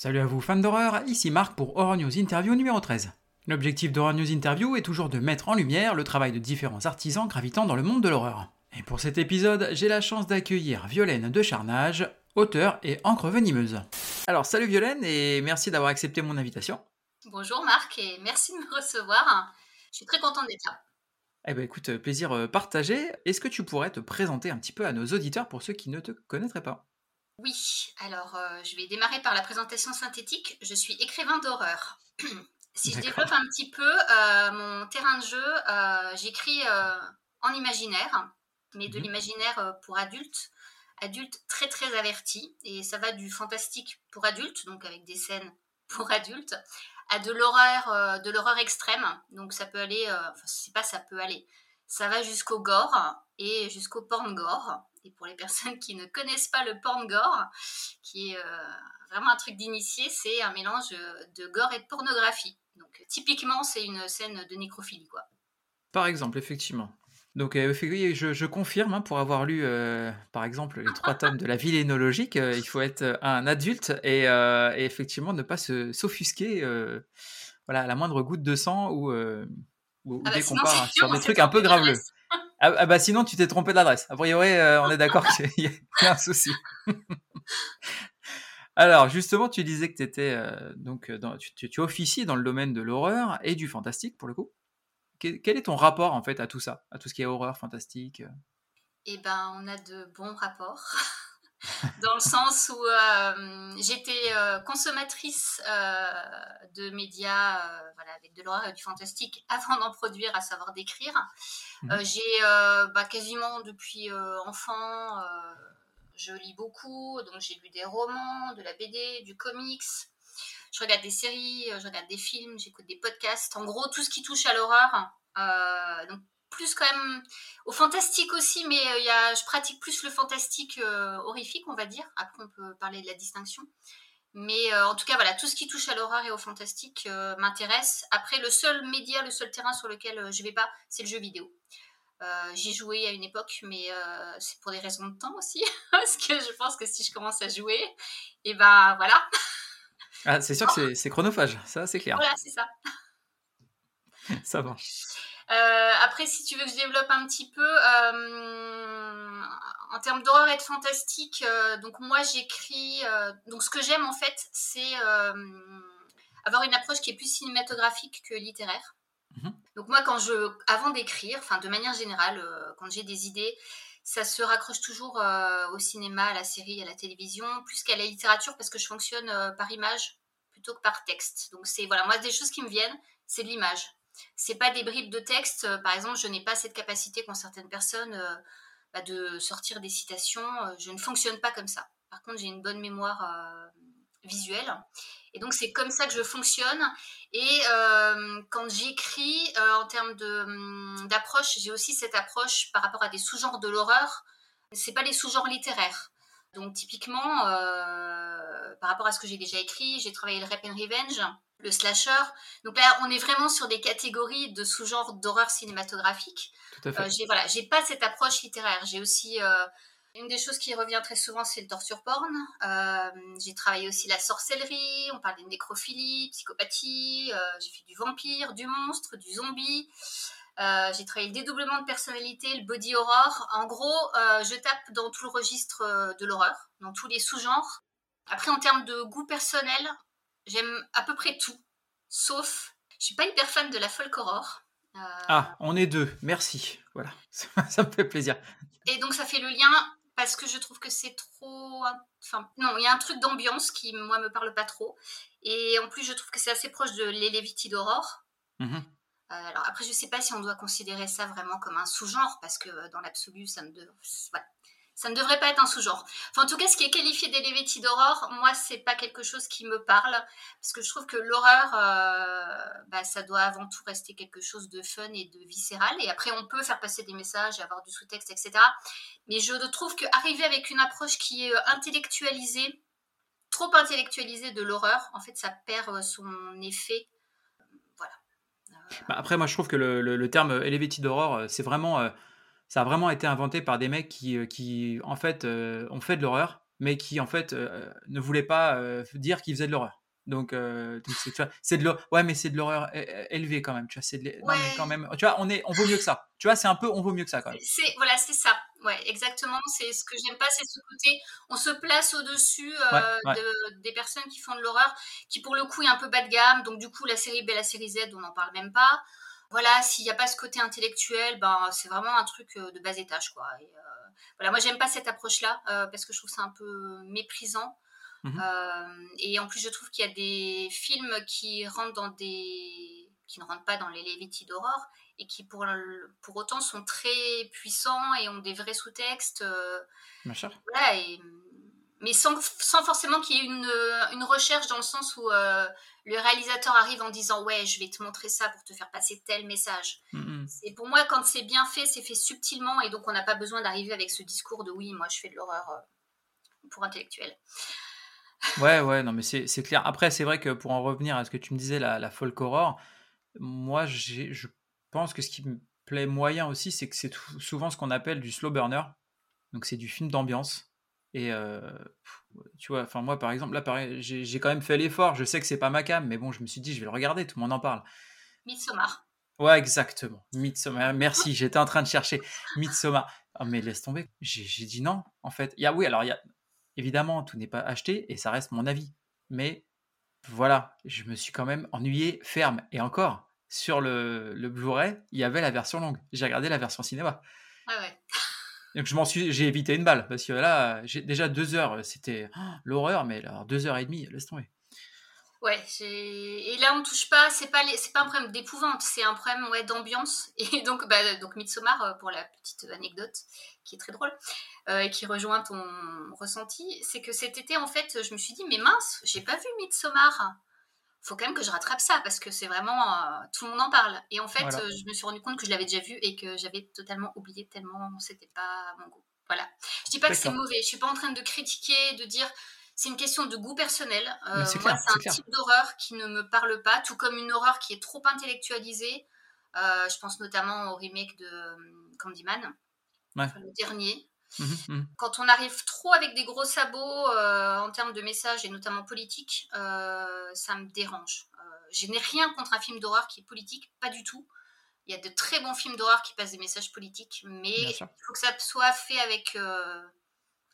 Salut à vous fans d'horreur, ici Marc pour Horror News Interview numéro 13. L'objectif d'Horror News Interview est toujours de mettre en lumière le travail de différents artisans gravitant dans le monde de l'horreur. Et pour cet épisode, j'ai la chance d'accueillir Violaine de Charnage, auteur et encre venimeuse. Alors salut Violaine et merci d'avoir accepté mon invitation. Bonjour Marc et merci de me recevoir. Je suis très contente d'être là. Eh ben écoute, plaisir euh, partagé. Est-ce que tu pourrais te présenter un petit peu à nos auditeurs pour ceux qui ne te connaîtraient pas? Oui, alors euh, je vais démarrer par la présentation synthétique. Je suis écrivain d'horreur. si je développe un petit peu euh, mon terrain de jeu, euh, j'écris en imaginaire, mais de Mhm. l'imaginaire pour adultes, adultes très très avertis. Et ça va du fantastique pour adultes, donc avec des scènes pour adultes, à de l'horreur, de l'horreur extrême. Donc ça peut aller, enfin c'est pas ça peut aller, ça va jusqu'au gore et jusqu'au porn gore. Et pour les personnes qui ne connaissent pas le porn gore, qui est euh, vraiment un truc d'initié, c'est un mélange euh, de gore et de pornographie. Donc typiquement c'est une scène de nécrophilie quoi. Par exemple, effectivement. Donc, euh, je, je confirme, hein, pour avoir lu, euh, par exemple, les trois tomes de la villénologique, euh, il faut être un adulte et, et effectivement ne pas se s'offusquer voilà, à la moindre goutte de sang ou, ou- Ah bah dès qu'on sinon, part c'est sur des trucs un peu graveleux. Ah, ah bah sinon, tu t'es trompé d'adresse. A priori, euh, on est d'accord qu'il y, a- un souci. Alors, justement, tu disais que étais, euh, donc, euh, tu, tu, officies dans le domaine de l'horreur et du fantastique, pour le coup. Quel, est ton rapport, en fait, à tout ça? À tout ce qui est horreur, fantastique Eh ben, on a de bons rapports. Dans le sens où euh, j'étais euh, consommatrice euh, de médias voilà, avec de l'horreur et du fantastique avant d'en produire, à savoir d'écrire. Euh, j'ai bah, quasiment depuis enfant, je lis beaucoup, donc j'ai lu des romans, de la BD, du comics. Je regarde des séries, je regarde des films, j'écoute des podcasts. En gros, tout ce qui touche à l'horreur. Donc plus quand même au fantastique aussi, mais euh, il y a, je pratique plus le fantastique euh, horrifique, on va dire. Après, on peut parler de la distinction. Mais euh, en tout cas, voilà, tout ce qui touche à l'horreur et au fantastique euh, m'intéresse. Après, le seul média, le seul terrain sur lequel euh, je vais pas, c'est le jeu vidéo. J'y jouais à une époque, mais c'est pour des raisons de temps aussi. parce que je pense que si je commence à jouer, et ben voilà, Ah, c'est sûr que c'est- c'est chronophage, ça, c'est clair. voilà, c'est ça. Ça marche. Euh, après, si tu veux que je développe un petit peu, euh, en termes d'horreur et de fantastique, euh, donc moi j'écris. donc ce que j'aime en fait, c'est avoir une approche qui est plus cinématographique que littéraire. Mhm. Donc moi, quand je, avant d'écrire, enfin de manière générale, quand j'ai des idées, ça se raccroche toujours au cinéma, à la série, à la télévision, plus qu'à la littérature, parce que je fonctionne par image plutôt que par texte. Donc c'est voilà, moi des choses qui me viennent, c'est de l'image c'est pas des bribes de texte. Euh, Par exemple, je n'ai pas cette capacité qu'ont certaines personnes euh, bah, de sortir des citations. Euh, Je ne fonctionne pas comme ça. Par contre, j'ai une bonne mémoire visuelle. Et donc, c'est comme ça que je fonctionne. Et quand j'écris, en termes hum, d'approche, j'ai aussi cette approche par rapport à des sous-genres de l'horreur. C'est pas les sous-genres littéraires. Donc, typiquement, euh, par rapport à ce que j'ai déjà écrit, j'ai travaillé le Rap and Revenge, le slasher. Donc là, on est vraiment sur des catégories de sous-genres d'horreur cinématographique. Tout à fait. Euh, j'ai voilà, j'ai pas cette approche littéraire. J'ai aussi euh, une des choses qui revient très souvent, c'est le torture porn. Euh, j'ai travaillé aussi la sorcellerie. On parle de nécrophilie, psychopathie. euh, j'ai fait du vampire, du monstre, du zombie. Euh, j'ai travaillé le dédoublement de personnalité, le body horror. En gros, euh, je tape dans tout le registre euh, de l'horreur, dans tous les sous-genres. Après, en termes de goût personnel, j'aime à peu près tout, sauf, je suis pas hyper fan de la folk horror. Euh, Ah, on est deux, merci. Voilà, ça me fait plaisir. Et donc ça fait le lien parce que je trouve que c'est trop. Enfin, non, il y a un truc d'ambiance qui, moi, me parle pas trop. Et en plus, je trouve que c'est assez proche de l'Eleviti d'Aurore. Mhm. Euh, alors après, je sais pas si on doit considérer ça vraiment comme un sous-genre parce que euh, dans l'absolu, ça ne ne devrait pas être un sous-genre. En tout cas, ce qui est qualifié d'Eleviti d'Aurore, moi, c'est pas quelque chose qui me parle parce que je trouve que l'horreur, euh, bah, ça doit avant tout rester quelque chose de fun et de viscéral. Et après, on peut faire passer des messages, avoir du sous-texte, etc. Mais je trouve qu'arriver avec une approche qui est intellectualisée, trop intellectualisée de l'horreur, en fait, ça perd son effet. Bah, après, moi, je trouve que le, terme elevated horror, euh, c'est vraiment, euh, ça a vraiment été inventé par des mecs qui, euh, en fait, ont fait de l'horreur mais qui en fait ne voulait pas dire qu'il faisait de l'horreur. Donc, c'est de l'horreur. Ouais, mais c'est de l'horreur élevée quand même. Tu vois, c'est de non, mais quand même. Tu vois, on est, on vaut mieux que ça. Tu vois, c'est un peu, on vaut mieux que ça quand même. C'est voilà, c'est ça. Ouais, exactement. C'est ce que j'aime pas, c'est ce côté. On se place au-dessus de, des personnes qui font de l'horreur, qui pour le coup est un peu bas de gamme. Donc du coup, la série B, la série Z, on n'en parle même pas. Voilà, s'il n'y a pas ce côté intellectuel, ben c'est vraiment un truc de bas étage, quoi. voilà, moi j'aime pas cette approche-là parce que je trouve ça un peu méprisant. Mmh euh, et en plus, je trouve qu'il y a des films qui rentrent dans des qui ne rentrent pas dans les Lévitis d'horreur et qui pour, pour autant sont très puissants et ont des vrais sous-textes. Euh, voilà, et, mais sans, sans forcément qu'il y ait une, une, recherche dans le sens où euh, le réalisateur arrive en disant ouais je vais te montrer ça pour te faire passer tel message. Mmh c'est pour moi quand c'est bien fait c'est fait subtilement et donc on n'a pas besoin d'arriver avec ce discours de oui moi je fais de l'horreur pour intellectuel. Ouais, ouais, non, mais c'est clair. Après, c'est vrai que pour en revenir à ce que tu me disais, la, la folk horror, moi, je pense que ce qui me plaît moyen aussi, c'est que c'est souvent ce qu'on appelle du slow burner. Donc, c'est du film d'ambiance. Et euh, tu vois, enfin, moi, par exemple, là, j'ai quand même fait l'effort. Je sais que c'est pas ma cam, mais bon, je me suis dit, je vais le regarder, tout le monde en parle. Midsommar. Ouais, exactement. Midsommar. Merci, j'étais en train de chercher Midsommar. Oh, mais laisse tomber. J'ai dit non, en fait. Il y a, oui, alors, il y a Évidemment, tout n'est pas acheté et ça reste mon avis. Mais voilà, je me suis quand même ennuyé ferme. Et encore, sur le, le Blu-ray, il y avait la version longue. J'ai regardé la version cinéma. Ah ouais. Donc je m'en suis, j'ai évité une balle parce que là, j'ai déjà deux heures, c'était oh, l'horreur, mais alors deux heures et demie, laisse tomber. Ouais, et là on touche pas, c'est pas c'est pas un problème d'épouvante, c'est un problème ouais d'ambiance. Et donc bah donc Midsommar euh, pour la petite anecdote qui est très drôle euh, et qui rejoint ton ressenti, c'est que cet été en fait je me suis dit mais mince j'ai pas vu Midsommar, faut quand même que je rattrape ça parce que c'est vraiment euh, tout le monde en parle. Et en fait je me suis rendu compte que je l'avais déjà vu et que j'avais totalement oublié tellement c'était pas mon goût. Voilà, je dis pas que c'est mauvais, je suis pas en train de critiquer, de dire c'est une question de goût personnel. Euh, moi, c'est un type d'horreur qui ne me parle pas, tout comme une horreur qui est trop intellectualisée. Euh, je pense notamment au remake de euh, Candyman, le dernier. Mmh mmh. Quand on arrive trop avec des gros sabots en termes de messages et notamment politiques, ça me dérange. je n'ai rien contre un film d'horreur qui est politique, pas du tout. Il y a de très bons films d'horreur qui passent des messages politiques, mais il faut que ça soit fait avec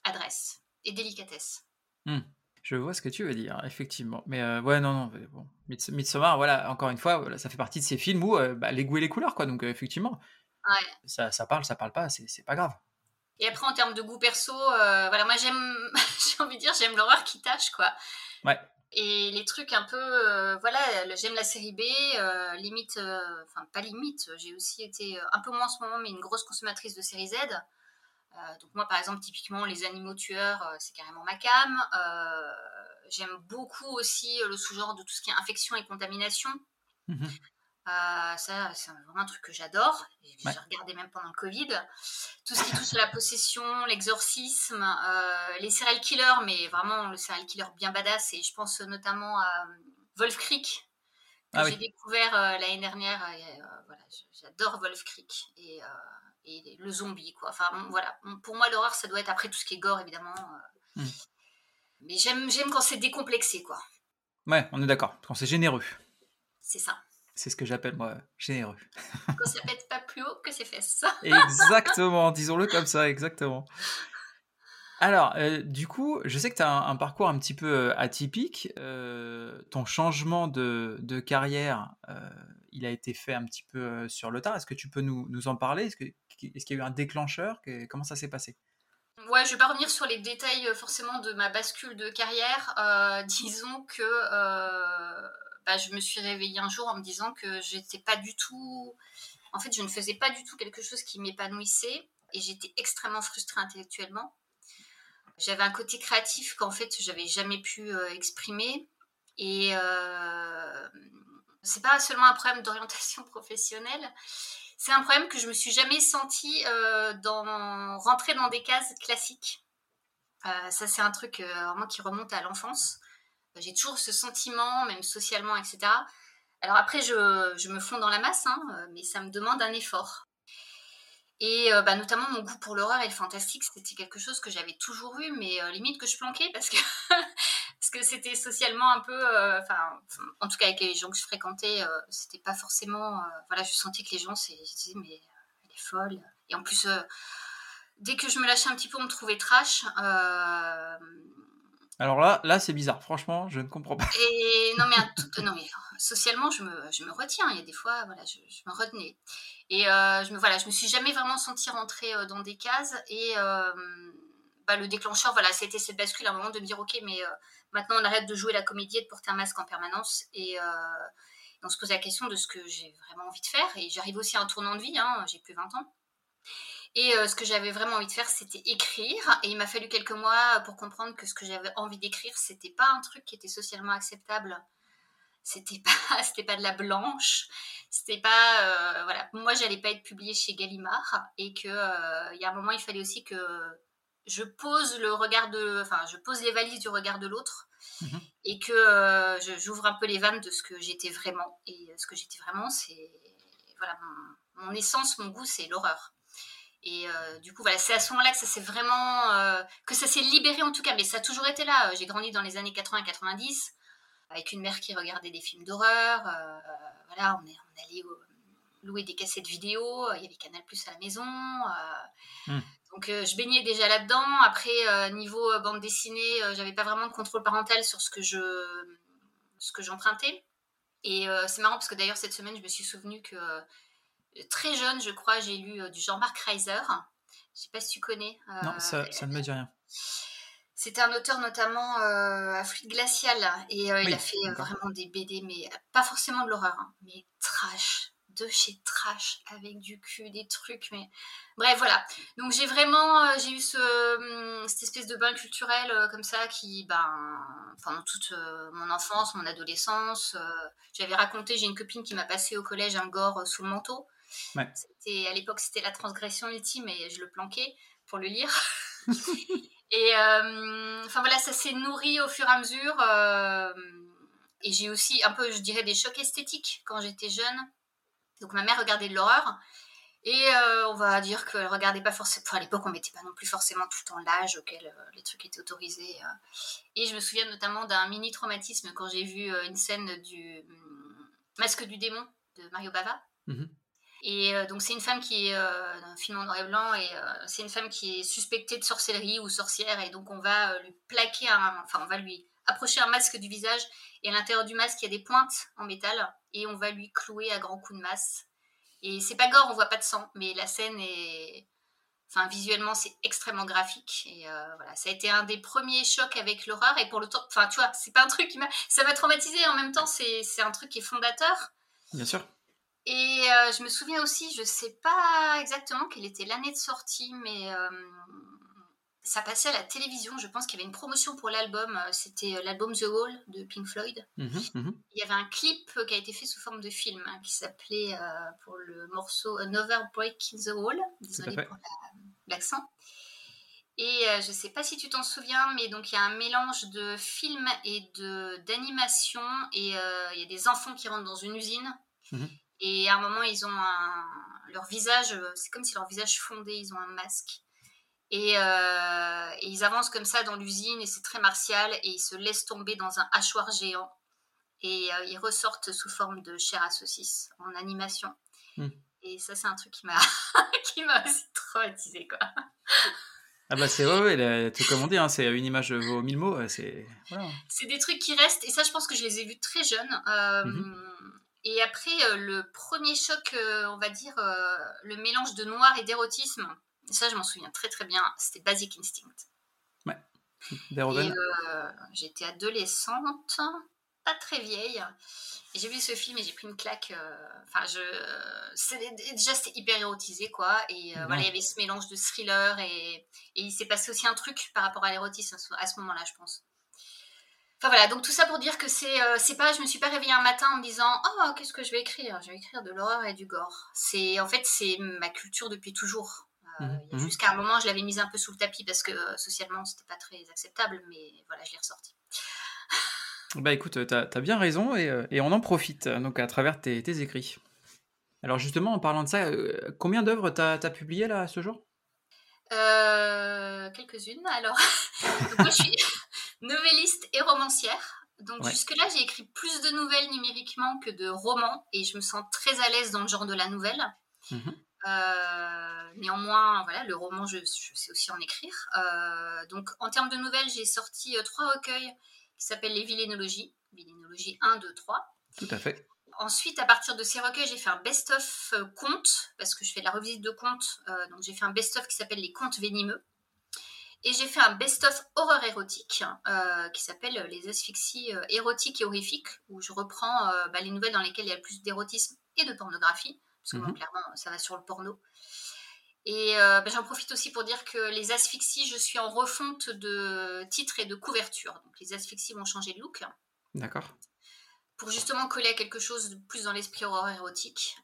adresse et délicatesse. Mmh. Je vois ce que tu veux dire, effectivement. Mais euh, ouais, non, non, bon. Midsommar, voilà, encore une fois, voilà, ça fait partie de ces films où euh, bah, les goûts et les couleurs, quoi. Donc, euh, effectivement, ça, ça, parle, ça parle pas, c'est pas grave. Et après, en termes de goût perso, voilà, moi j'aime, j'ai envie de dire, j'aime l'horreur qui tâche, quoi. Ouais. Et les trucs un peu, voilà, j'aime la série B, limite, enfin, pas limite, j'ai aussi été un peu moins en ce moment, mais une grosse consommatrice de série Z. Euh, donc moi, par exemple, typiquement, les animaux tueurs, euh, c'est carrément ma cam. Euh, j'aime beaucoup aussi le sous-genre de tout ce qui est infection et contamination. Mhm. ça, c'est vraiment un truc que j'adore. J'ai regardé même pendant le Covid. Tout ce qui touche à la possession, l'exorcisme, les serial killers, mais vraiment le serial killer bien badass. Et je pense notamment à Wolf Creek, que ah j'ai découvert l'année dernière. voilà, j'adore Wolf Creek. Et et le zombie, quoi. Enfin, voilà. Pour moi, l'horreur, ça doit être après tout ce qui est gore, évidemment. Euh. Hmm. Mais j'aime, j'aime quand c'est décomplexé, quoi. Ouais, on est d'accord. Quand c'est généreux. C'est ça. C'est ce que j'appelle, moi, généreux. quand ça pète pas plus haut que ses fesses. exactement, disons-le comme ça, exactement. Alors, euh, du coup, je sais que tu as un, parcours un petit peu euh, atypique. ton changement de, de carrière, il a été fait un petit peu sur le tard. Est-ce que tu peux nous, nous en parler? Est-ce que est-ce qu'il y a eu un déclencheur? Comment ça s'est passé? Ouais, je vais pas revenir sur les détails euh, forcément de ma bascule de carrière. Euh, disons que euh, bah, je me suis réveillée un jour en me disant que j'étais pas du tout. En fait, je ne faisais pas du tout quelque chose qui m'épanouissait et j'étais extrêmement frustrée intellectuellement. J'avais un côté créatif qu'en fait j'avais jamais pu exprimer et c'est pas seulement un problème d'orientation professionnelle, c'est un problème que je me suis jamais sentie euh, dans rentrer dans des cases classiques. Euh, ça, c'est un truc euh, vraiment qui remonte à l'enfance. J'ai toujours ce sentiment, même socialement, etc. Alors après, je, me fonds dans la masse, hein, mais ça me demande un effort. Et euh, bah, notamment mon goût pour l'horreur et le fantastique, c'était quelque chose que j'avais toujours eu, mais euh, limite que je planquais parce que parce que c'était socialement un peu, euh, enfin, en tout cas avec les gens que je fréquentais, c'était pas forcément, voilà, je sentais que les gens, c'est, je disais mais elle est folle. Et en plus, dès que je me lâchais un petit peu, on me trouvait trash. Alors là, là c'est bizarre, franchement, je ne comprends pas. Et non mais, tout, non, mais socialement, je me, je me, retiens. Il y a des fois, voilà, je, me retenais. Et euh, je me, voilà, je me suis jamais vraiment sentie rentrer euh, dans des cases. Et euh, bah, le déclencheur, voilà, c'était cette bascule à un moment de me dire, ok, mais maintenant on arrête de jouer la comédie et de porter un masque en permanence. Et on se pose la question de ce que j'ai vraiment envie de faire. Et j'arrive aussi à un tournant de vie, hein, j'ai plus 20 ans. Et ce que j'avais vraiment envie de faire, c'était écrire. Et il m'a fallu quelques mois pour comprendre que ce que j'avais envie d'écrire, c'était pas un truc qui était socialement acceptable c'était pas c'était pas de la blanche. C'était pas euh, voilà. Moi j'allais pas être publiée chez Gallimard et que euh, il y a un moment il fallait aussi que je pose le regard de enfin je pose les valises du regard de l'autre mhm. et que euh, j'ouvre un peu les vannes de ce que j'étais vraiment. Et ce que j'étais vraiment c'est voilà mon, essence mon goût c'est l'horreur. Et du coup, voilà, c'est à ce moment-là que ça s'est vraiment, que ça s'est libéré en tout cas, mais ça a toujours été là. J'ai grandi dans les années 80-90 avec une mère qui regardait des films d'horreur. Euh, voilà, on, est, on allait louer des cassettes vidéo, il y avait Canal Plus à la maison. Euh, hmm. Donc je baignais déjà là-dedans. Après, niveau bande dessinée, j'avais pas vraiment de contrôle parental sur ce que je ce que j'empruntais. Et c'est marrant parce que d'ailleurs cette semaine, je me suis souvenu que très jeune, je crois, j'ai lu du Jean-Marc Reiser. Je sais pas si tu connais. non, ça, ça ne me dit rien. C'était un auteur notamment euh, à fluide glacial et euh, il a fait euh, vraiment des BD, mais pas forcément de l'horreur, hein, mais trash, de chez trash avec du cul, des trucs, mais bref voilà. Donc j'ai vraiment j'ai eu ce, hum, cette espèce de bain culturel comme ça qui ben pendant toute mon enfance, mon adolescence, j'avais raconté, j'ai une copine qui m'a passé au collège un gore sous le manteau. Ouais. à l'époque c'était la transgression ultime et je le planquais pour le lire. Et euh, enfin voilà, ça s'est nourri au fur et à mesure. Euh, et j'ai aussi un peu, je dirais, des chocs esthétiques quand j'étais jeune. Donc ma mère regardait de l'horreur. Et euh, on va dire qu'elle regardait pas forcément. Enfin, à l'époque, on mettait pas non plus forcément tout le temps l'âge auquel les trucs étaient autorisés. Et je me souviens notamment d'un mini traumatisme quand j'ai vu une scène du hum, Masque du démon de Mario Bava. Mhm. Et euh, donc c'est une femme qui est euh, un noir et blanc et euh, c'est une femme qui est suspectée de sorcellerie ou sorcière et donc on va lui plaquer un, enfin on va lui approcher un masque du visage et à l'intérieur du masque il y a des pointes en métal et on va lui clouer à grands coups de masse. Et c'est pas gore, on voit pas de sang, mais la scène est, enfin visuellement c'est extrêmement graphique et voilà ça a été un des premiers chocs avec l'horreur et pour le temps enfin tu vois c'est pas un truc qui m'a ça m'a traumatisé en même temps c'est un truc qui est fondateur bien sûr et euh, je me souviens aussi, je sais pas exactement quelle était l'année de sortie, mais euh, ça passait à la télévision. Je pense qu'il y avait une promotion pour l'album. Euh, c'était l'album The Wall de Pink Floyd. Mhm, mhm. Il y avait un clip qui a été fait sous forme de film hein, qui s'appelait pour le morceau Another Break in the Wall. Désolée pour l'accent. Et je ne sais pas si tu t'en souviens, mais donc il y a un mélange de film et d'animation. Et il y a des enfants qui rentrent dans une usine. Mhm. Et à un moment, ils ont un... leur visage, euh, c'est comme si leur visage fondait, ils ont un masque. Et, euh, et ils avancent comme ça dans l'usine et c'est très martial et ils se laissent tomber dans un hachoir géant. Et euh, ils ressortent sous forme de chair à saucisse en animation. Hmm. Et ça, c'est un truc qui m'a qui m'a aussi traumatisé, quoi. Ah bah c'est ouais, ouais tout comme on dit, hein, c'est une image vaut mille mots. C'est des trucs qui restent et ça, je pense que je les ai vus très jeunes. Euh, mhm. Et après, euh, le premier choc, euh, on va dire, euh, le mélange de noir et d'érotisme, ça, je m'en souviens très très bien, c'était Basic Instinct. Ouais. J'étais adolescente, pas très vieille. Et j'ai vu ce film et j'ai pris une claque. Enfin, je. Déjà, c'était hyper érotisé, quoi. Et voilà, il y avait ce mélange de thriller et, et il s'est passé aussi un truc par rapport à l'érotisme à ce moment-là, je pense voilà, donc tout ça pour dire que c'est euh, c'est pas, je me suis pas réveillée un matin en me disant oh qu'est-ce que je vais écrire, je vais écrire de l'horreur et du gore. C'est en fait c'est ma culture depuis toujours. Euh, mhm, mhm. Jusqu'à un moment je l'avais mise un peu sous le tapis parce que euh, socialement c'était pas très acceptable, mais voilà je l'ai ressorti. Bah écoute, tu as, bien raison et, et, on en profite donc à travers tes, tes écrits. Alors justement, en parlant de ça, combien d'œuvres t'as as publié là à ce jour? Quelques-unes. Alors, moi je suis novelliste et romancière. Donc jusque-là, j'ai écrit plus de nouvelles numériquement que de romans et je me sens très à l'aise dans le genre de la nouvelle. Mmh euh, néanmoins, voilà, le roman, je, sais aussi en écrire. Euh, donc en termes de nouvelles, j'ai sorti euh, trois recueils qui s'appellent Les Villénologies, Villénologie 1, 2, 3. Tout à fait. Ensuite, à partir de ces recueils, j'ai fait un best-of contes, parce que je fais de la revisite de contes. donc j'ai fait un best-of qui s'appelle Les contes venimeux. Et j'ai fait un best-of horreur érotique euh, qui s'appelle Les asphyxies euh, érotiques et horrifiques, où je reprends euh, bah, les nouvelles dans lesquelles il y a le plus d'érotisme et de pornographie, parce que mhm. clairement, ça va sur le porno. Et bah, j'en profite aussi pour dire que les asphyxies, je suis en refonte de titres et de couverture. Donc les asphyxies vont changer de look. D'accord pour justement coller à quelque chose de plus dans l'esprit horreur érotique.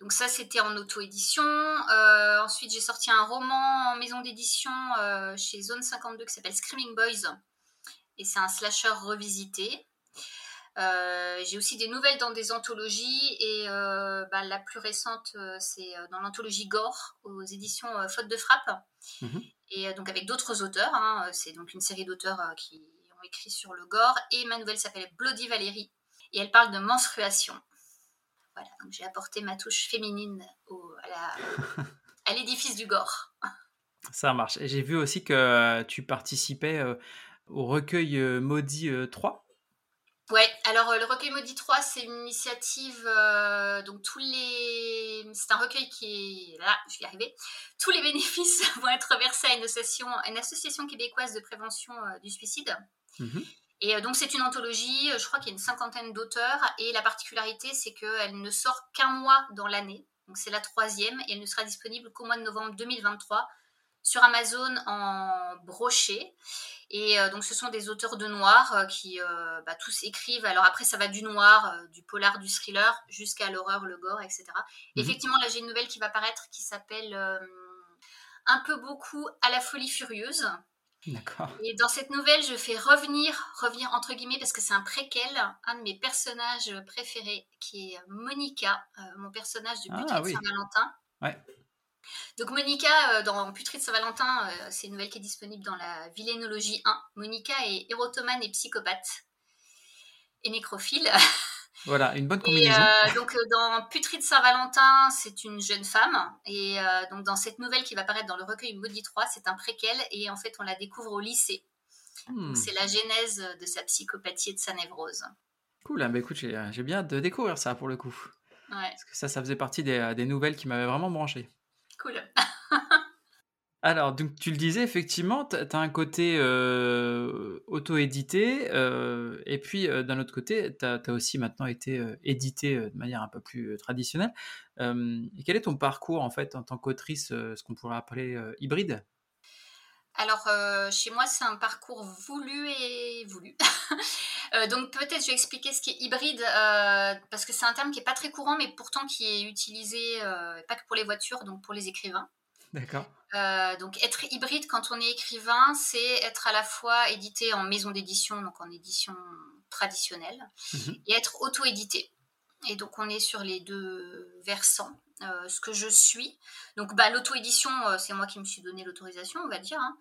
Donc ça, c'était en auto-édition. Euh, ensuite, j'ai sorti un roman en maison d'édition euh, chez Zone 52 qui s'appelle Screaming Boys. Et c'est un slasher revisité. Euh, j'ai aussi des nouvelles dans des anthologies et bah, la plus récente, c'est dans l'anthologie Gore aux éditions Faute de Frappe. Mhm. Et donc avec d'autres auteurs. Hein. c'est donc une série d'auteurs qui ont écrit sur le gore. Et ma nouvelle s'appelle Bloody Valérie et elle parle de menstruation. Voilà, donc j'ai apporté ma touche féminine à l'édifice du Gore. Ça marche. Et j'ai vu aussi que tu participais euh, au recueil euh, Maudit 3. Euh, ouais, alors le recueil Maudit 3, c'est une initiative. donc tous les. C'est un recueil qui est. Là, je vais y arriver. Tous les bénéfices vont être versés à une association, une association québécoise de prévention du suicide. Mhm. Et euh, donc c'est une anthologie, euh, je crois qu'il y a une cinquantaine d'auteurs, et la particularité c'est qu'elle ne sort qu'un mois dans l'année, donc c'est la troisième, et elle ne sera disponible qu'au mois de novembre 2023 sur Amazon en brochet. Et euh, donc ce sont des auteurs de noir qui bah, tous écrivent, alors après ça va du noir, du polar, du thriller, jusqu'à l'horreur, le gore, etc. Mhm. Effectivement là j'ai une nouvelle qui va paraître qui s'appelle Un peu beaucoup à la folie furieuse. Et dans cette nouvelle, je fais revenir, revenir entre guillemets, parce que c'est un préquel, un de mes personnages préférés, qui est Monica, euh, mon personnage de Putrid de Saint-Valentin. Ouais. Donc Monica, euh, dans Putrid de Saint-Valentin, euh, c'est une nouvelle qui est disponible dans la Villénologie 1. Monica est érotomane et psychopathe. Et nécrophile. Voilà, une bonne combinaison. Et, euh, donc euh, dans Putrid Saint-Valentin, c'est une jeune femme. Et euh, donc dans cette nouvelle qui va apparaître dans le recueil Maudit 3, c'est un préquel. Et en fait, on la découvre au lycée. Hmm. C'est la genèse de sa psychopathie et de sa névrose. Cool, bah écoute, j'ai bien de découvrir ça pour le coup. Ouais. Parce que ça, ça faisait partie des, des nouvelles qui m'avaient vraiment branché. Cool. Alors, donc, tu le disais, effectivement, tu as un côté euh, auto-édité, euh, et puis euh, d'un autre côté, tu as, aussi maintenant été édité de manière un peu plus traditionnelle. quel est ton parcours, en fait, en tant qu'autrice, ce qu'on pourrait appeler hybride? Alors, chez moi, c'est un parcours voulu et voulu. donc, peut-être je vais expliquer ce qui est hybride, parce que c'est un terme qui n'est pas très courant, mais pourtant qui est utilisé, pas que pour les voitures, donc pour les écrivain. D'accord. Euh, donc être hybride quand on est écrivain, c'est être à la fois édité en maison d'édition, donc en édition traditionnelle, mhm. et être auto-édité. Et donc on est sur les deux versants. Euh, ce que je suis. Donc bah, l'auto-édition, euh, c'est moi qui me suis donné l'autorisation, on va dire. Hein.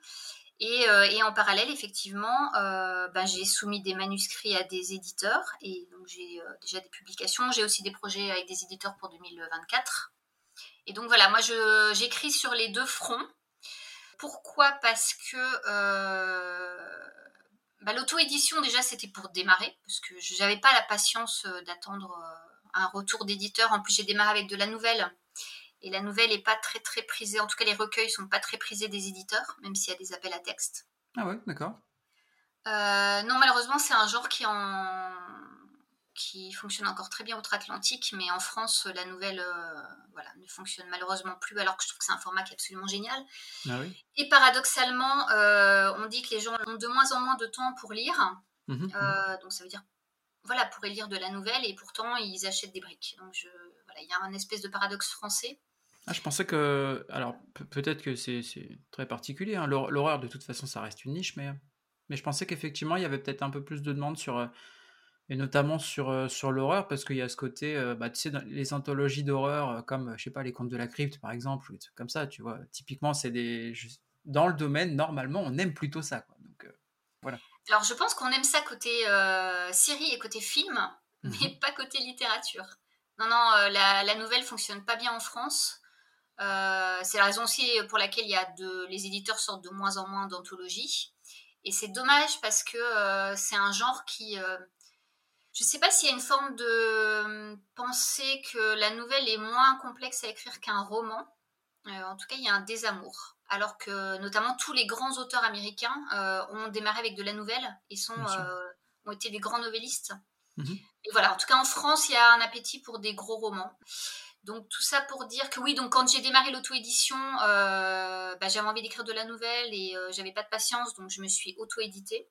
Et, et, en parallèle, effectivement, bah, j'ai soumis des manuscrits à des éditeurs. Et donc j'ai déjà des publications. J'ai aussi des projets avec des éditeurs pour 2024. Et donc voilà, moi j'écris sur les deux fronts. Pourquoi? Parce que euh, bah, l'auto-édition, déjà, c'était pour démarrer, parce que je n'avais pas la patience euh, d'attendre euh, un retour d'éditeur. En plus, j'ai démarré avec de la nouvelle. Et la nouvelle n'est pas très très prisée, en tout cas les recueils sont pas très prisés des éditeurs, même s'il y a des appels à texte. Ah ouais, d'accord. non, malheureusement, c'est un genre qui en qui fonctionne encore très bien outre-Atlantique, mais en France, la nouvelle euh, voilà, ne fonctionne malheureusement plus, alors que je trouve que c'est un format qui est absolument génial. Ah oui. Et paradoxalement, euh, on dit que les gens ont de moins en moins de temps pour lire. Mhm, euh, mhm. donc ça veut dire, voilà, pour lire de la nouvelle, et pourtant ils achètent des briques. Donc je, voilà, il y a un espèce de paradoxe français. Ah, je pensais que, alors peut-être que c'est très particulier. Hein. L'horreur, de toute façon, ça reste une niche, mais, mais je pensais qu'effectivement, il y avait peut-être un peu plus de demandes sur Et notamment sur, sur l'horreur, parce qu'il y a ce côté, bah, tu sais, dans les anthologies d'horreur, comme, je sais pas, les contes de la crypte, par exemple, ou des trucs comme ça, tu vois. Typiquement, c'est des. Dans le domaine, normalement, on aime plutôt ça, quoi. Donc, voilà. Alors, je pense qu'on aime ça côté série et côté film, mais mhm. pas côté littérature. Non, non, la, la, nouvelle fonctionne pas bien en France. c'est la raison aussi pour laquelle il y a de, les éditeurs sortent de moins en moins d'anthologies. Et c'est dommage parce que c'est un genre qui je ne sais pas s'il y a une forme de euh, pensée que la nouvelle est moins complexe à écrire qu'un roman. Euh, en tout cas, il y a un désamour. Alors que notamment tous les grands auteurs américains euh, ont démarré avec de la nouvelle et sont, ont été des grands novellistes. Mhm. Et voilà, en tout cas en France, il y a un appétit pour des gros romans. Donc tout ça pour dire que oui, donc quand j'ai démarré l'auto-édition, bah, j'avais envie d'écrire de la nouvelle et j'avais pas de patience, donc je me suis auto-éditée.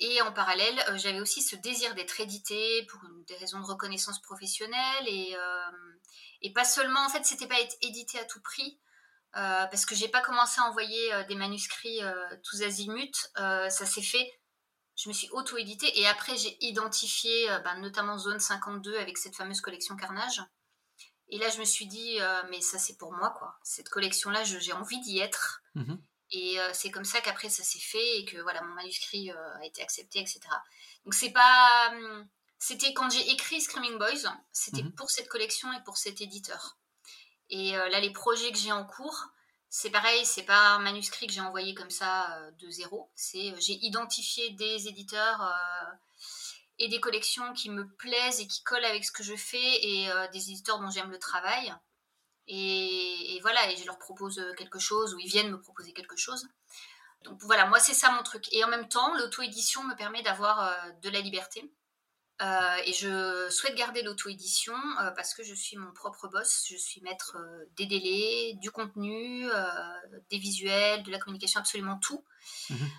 Et en parallèle, euh, j'avais aussi ce désir d'être édité pour des raisons de reconnaissance professionnelle et, euh, et pas seulement, en fait, c'était pas être édité à tout prix. Euh, parce que j'ai pas commencé à envoyer des manuscrits tous azimuts, ça s'est fait je me suis auto-édité et après j'ai identifié ben, notamment Zone 52 avec cette fameuse collection Carnage. Et là je me suis dit, mais ça c'est pour moi quoi. Cette collection-là, j'ai envie d'y être. Mmh et euh, c'est comme ça qu'après ça s'est fait et que voilà mon manuscrit euh, a été accepté, etc. Donc c'est pas. Hum, c'était quand j'ai écrit Screaming Boys, c'était mhm. pour cette collection et pour cet éditeur. Et euh, là, les projets que j'ai en cours, c'est pareil, c'est pas un manuscrit que j'ai envoyé comme ça de zéro. C'est j'ai identifié des éditeurs et des collections qui me plaisent et qui collent avec ce que je fais et des éditeurs dont j'aime le travail. Et, voilà, et je leur propose quelque chose ou ils viennent me proposer quelque chose. Donc voilà, moi c'est ça mon truc. Et en même temps, l'auto-édition me permet d'avoir euh, de la liberté. Euh, et je souhaite garder l'auto-édition euh, parce que je suis mon propre boss. Je suis maître des délais, du contenu, des visuels, de la communication, absolument tout. Mhm.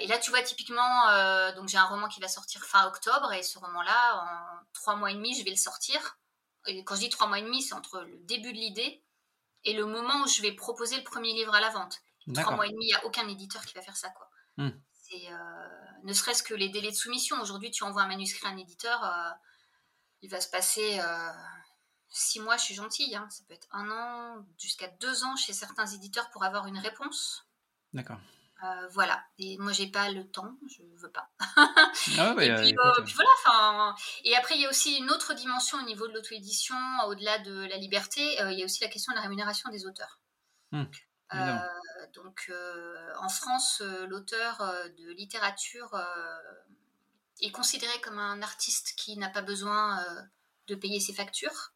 et là, tu vois, typiquement, donc j'ai un roman qui va sortir fin octobre et ce roman-là, en trois mois et demi, je vais le sortir quand je dis trois mois et demi, c'est entre le début de l'idée et le moment où je vais proposer le premier livre à la vente. Trois mois et demi, il n'y a aucun éditeur qui va faire ça. Quoi. Hmm. Euh, ne serait-ce que les délais de soumission. Aujourd'hui, tu envoies un manuscrit à un éditeur, euh, il va se passer euh, six mois, je suis gentille. Hein. Ça peut être un an, jusqu'à deux ans chez certains éditeurs pour avoir une réponse. D'accord. Euh, voilà. Et moi, j'ai pas le temps, je veux pas. Ah et, puis, euh, voilà. Et après, il y a aussi une autre dimension au niveau de l'auto-édition, au-delà de la liberté. Euh, il y a aussi la question de la rémunération des auteurs. Hum, donc, en France, l'auteur de littérature est considéré comme un artiste qui n'a pas besoin de payer ses factures.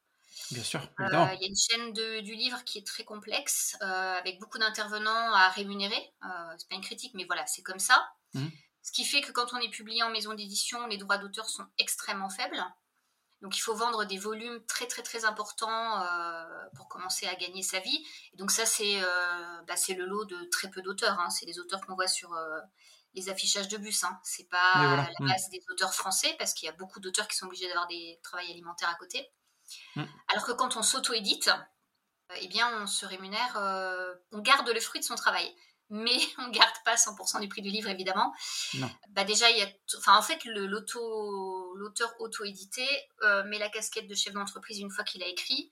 Bien sûr. Euh, il y a une chaîne du livre qui est très complexe, euh, avec beaucoup d'intervenants à rémunérer. Euh, c'est pas une critique, mais voilà, c'est comme ça. Mmh. Ce qui fait que quand on est publié en maison d'édition, les droits d'auteur sont extrêmement faibles. Donc il faut vendre des volumes très très très importants pour commencer à gagner sa vie. Et donc ça c'est bah, le lot de très peu d'auteurs. Hein. C'est les auteurs qu'on voit sur les affichages de bus. Hein. C'est pas la mmh. base des auteurs français parce qu'il y a beaucoup d'auteurs qui sont obligés d'avoir des travails alimentaires à côté. Mm. Alors que quand on s'auto-édite, euh, eh bien, on se rémunère, euh, on garde le fruit de son travail. Mais on ne garde pas 100% du prix du livre, évidemment. Bah déjà, il y a, enfin, en fait, l'auteur auto-édité euh, met la casquette de chef d'entreprise une fois qu'il a écrit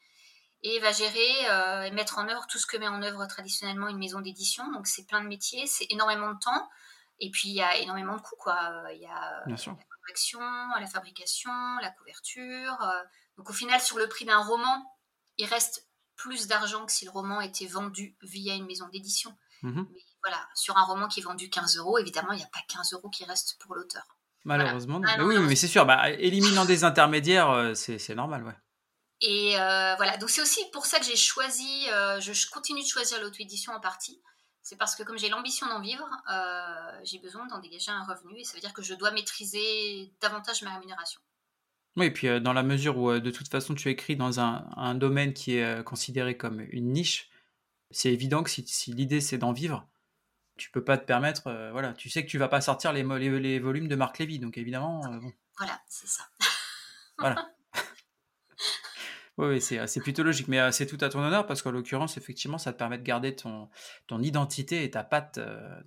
et va gérer et mettre en œuvre tout ce que met en œuvre traditionnellement une maison d'édition. Donc, c'est plein de métiers, c'est énormément de temps. Et puis, il y a énormément de coûts, quoi. Il y a la correction, la fabrication, la couverture, donc au final, sur le prix d'un roman, il reste plus d'argent que si le roman était vendu via une maison d'édition. Mhm. Mais voilà, sur un roman qui est vendu 15 euros, évidemment, il n'y a pas 15 euros qui restent pour l'auteur. Malheureusement, ah, oui, mais c'est sûr, bah, éliminant des intermédiaires, euh, c'est normal, ouais. Et euh, voilà, donc c'est aussi pour ça que j'ai choisi, euh, je continue de choisir l'auto-édition en partie. C'est parce que comme j'ai l'ambition d'en vivre, j'ai besoin d'en dégager un revenu et ça veut dire que je dois maîtriser davantage ma rémunération. Oui, et puis dans la mesure où de toute façon tu écris dans un, domaine qui est considéré comme une niche, c'est évident que si, l'idée c'est d'en vivre, tu peux pas te permettre, voilà, tu sais que tu vas pas sortir les, les, volumes de Marc Lévy, donc évidemment. Voilà, c'est ça. voilà. oui, c'est plutôt logique, mais c'est tout à ton honneur parce qu'en l'occurrence, effectivement, ça te permet de garder ton, ton identité et ta patte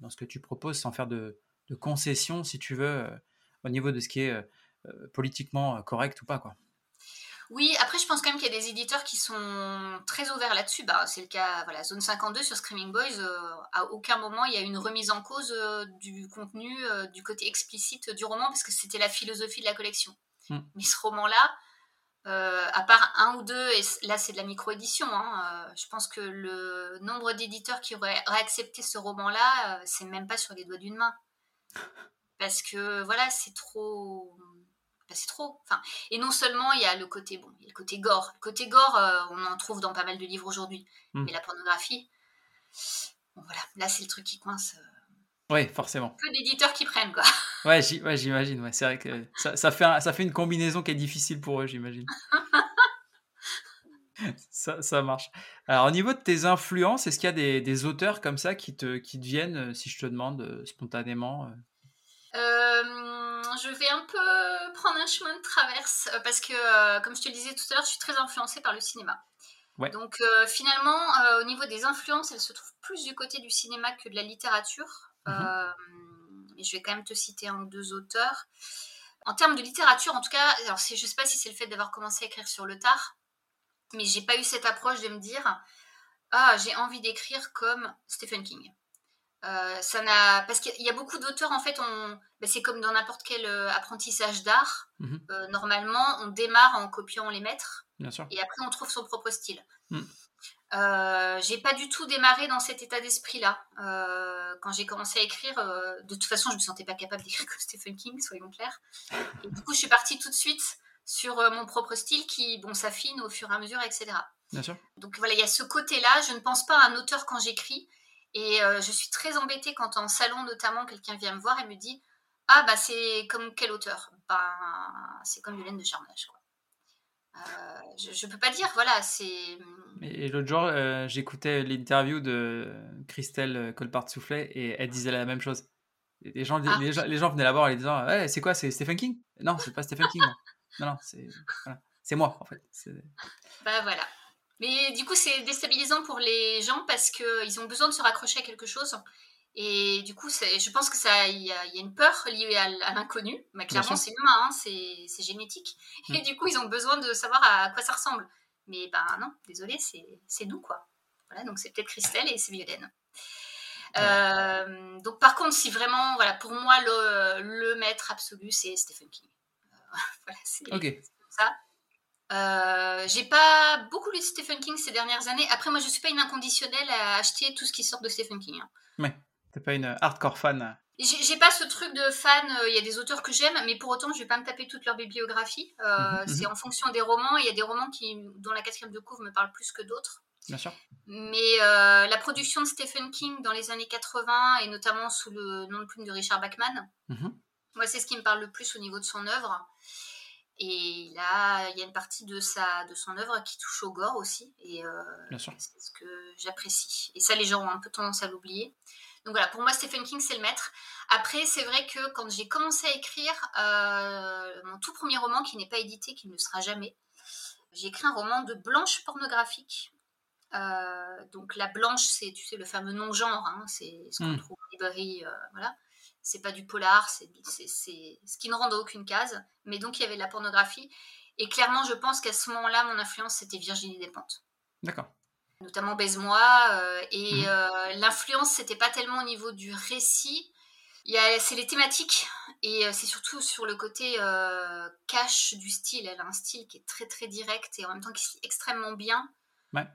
dans ce que tu proposes sans faire de, de concessions, si tu veux, au niveau de ce qui est politiquement correct ou pas, quoi. Oui, après, je pense quand même qu'il y a des éditeurs qui sont très ouverts là-dessus. Bah, c'est le cas, voilà, Zone 52 sur Screaming Boys, euh, à aucun moment il y a une remise en cause euh, du contenu, euh, du côté explicite du roman, parce que c'était la philosophie de la collection. Hmm. Mais ce roman-là, à part un ou deux, et là c'est de la micro-édition, hein, je pense que le nombre d'éditeurs qui auraient accepté ce roman-là, c'est même pas sur les doigts d'une main. Parce que voilà, c'est trop bah, c'est trop. Enfin, et non seulement il y a le côté bon, le côté gore. Le côté gore, euh, on en trouve dans pas mal de livres aujourd'hui. Hmm. Mais la pornographie, bon, voilà, là c'est le truc qui coince. Euh, oui, forcément. Que d'éditeurs qui prennent, quoi. Ouais, j'imagine. Ouais, c'est vrai que ça, ça, fait ça fait une combinaison qui est difficile pour eux, j'imagine. ça, ça, marche. Alors, au niveau de tes influences, est-ce qu'il y a des, des, auteurs comme ça qui te, qui te viennent, euh, si je te demande spontanément je vais un peu prendre un chemin de traverse euh, parce que, euh, comme je te le disais tout à l'heure, je suis très influencée par le cinéma. Donc euh, finalement, au niveau des influences, elles se trouvent plus du côté du cinéma que de la littérature. Et je vais quand même te citer un ou deux auteurs. En termes de littérature, en tout cas, alors je ne sais pas si c'est le fait d'avoir commencé à écrire sur le tard, mais j'ai pas eu cette approche de me dire ah j'ai envie d'écrire comme Stephen King. Euh, ça n'a parce qu'il y a beaucoup d'auteurs en fait on ben, c'est comme dans n'importe quel euh, apprentissage d'art. Mhm. euh, normalement on démarre en copiant les maîtres et après on trouve son propre style. Mm. j'ai pas du tout démarré dans cet état d'esprit là quand j'ai commencé à écrire de toute façon je me sentais pas capable d'écrire comme Stephen King soyons clairs. Et du coup je suis partie tout de suite sur mon propre style qui bon s'affine au fur et à mesure etc donc voilà il y a ce côté là je ne pense pas à un auteur quand j'écris et euh, je suis très embêtée quand en salon, notamment, quelqu'un vient me voir et me dit Ah, bah, c'est comme quel auteur Ben, c'est comme Hélène de Charnage, quoi. Euh, je, ne peux pas dire, voilà, c'est. Et l'autre jour, euh, j'écoutais l'interview de Christelle Colpart-Soufflet et elle disait la même chose. Les gens, ah. les, gens, venaient la voir en disant hey, C'est quoi, c'est Stephen King? Non, c'est pas Stephen King. Non, non, c'est voilà. moi, en fait. Bah voilà. Mais du coup, c'est déstabilisant pour les gens parce qu'ils ont besoin de se raccrocher à quelque chose. Et du coup, je pense que ça, il y, a une peur liée à, l'inconnu. Mais clairement, c'est humain, hein, c'est génétique. Et mm. du coup, ils ont besoin de savoir à quoi ça ressemble. Mais ben non, désolé, c'est nous quoi. Voilà, donc c'est peut-être Christelle et c'est Violaine. Euh, donc par contre, si vraiment, voilà, pour moi, le, le maître absolu, c'est Stephen King. Euh, voilà, c'est ça. Euh, j'ai pas beaucoup lu Stephen King ces dernières années. Après, moi, je suis pas une inconditionnelle à acheter tout ce qui sort de Stephen King. Hein. Ouais, t'es pas une hardcore fan. J'ai pas ce truc de fan. Euh, il y a des auteurs que j'aime, mais pour autant, je vais pas me taper toute leur bibliographie. Euh, mhm, mhm. C'est en fonction des romans. Il y a des romans qui, dont la quatrième de couvre me parle plus que d'autres. Bien sûr. Mais la production de Stephen King dans les années 80 et notamment sous le nom de plume de Richard Bachman, mhm. moi, c'est ce qui me parle le plus au niveau de son œuvre. Et là, il y a une partie de, sa, de son œuvre qui touche au gore aussi. Et euh, c'est ce que j'apprécie. Et ça, les gens ont un peu tendance à l'oublier. Donc voilà, pour moi, Stephen King, c'est le maître. Après, c'est vrai que quand j'ai commencé à écrire euh, mon tout premier roman, qui n'est pas édité, qui ne le sera jamais, j'ai écrit un roman de blanche pornographique. Euh, donc la blanche, c'est tu sais le fameux non-genre, hein, c'est ce qu'on hmm. trouve en librairie, voilà c'est pas du polar, c'est ce qui ne rend aucune case. Mais donc il y avait de la pornographie. Et clairement, je pense qu'à ce moment-là, mon influence, c'était Virginie Despentes. D'accord. Notamment Baise-moi. Euh, et mhm. euh, l'influence, c'était pas tellement au niveau du récit. C'est les thématiques. Et euh, c'est surtout sur le côté cash du style. Elle a un style qui est très très direct et en même temps qui est extrêmement bien. Ouais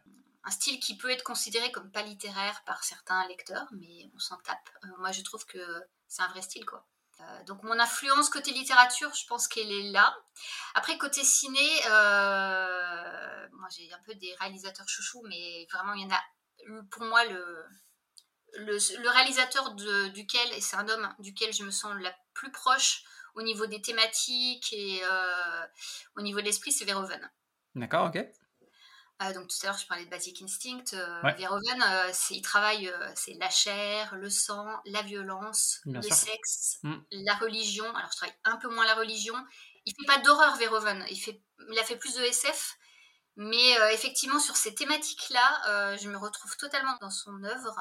un style qui peut être considéré comme pas littéraire par certains lecteurs, mais on s'en tape. moi, je trouve que c'est un vrai style, quoi. Euh, donc mon influence côté littérature, je pense qu'elle est là. Après côté ciné, euh, moi j'ai un peu des réalisateurs chouchous, mais vraiment il y en a. Pour moi le le, réalisateur duquel et c'est un homme duquel je me sens la plus proche au niveau des thématiques et euh, au niveau de l'esprit, c'est Verhoeven. D'accord, ok. Euh, donc tout à l'heure, je parlais de Basic Instinct. Euh, Verhoeven, euh, il travaille, c'est la chair, le sang, la violence, le sexe, mm. la religion. Alors je travaille un peu moins la religion. Il fait pas d'horreur, Verhoeven. Il, fait, il a fait plus de SF. Mais effectivement, sur ces thématiques-là, je me retrouve totalement dans son œuvre.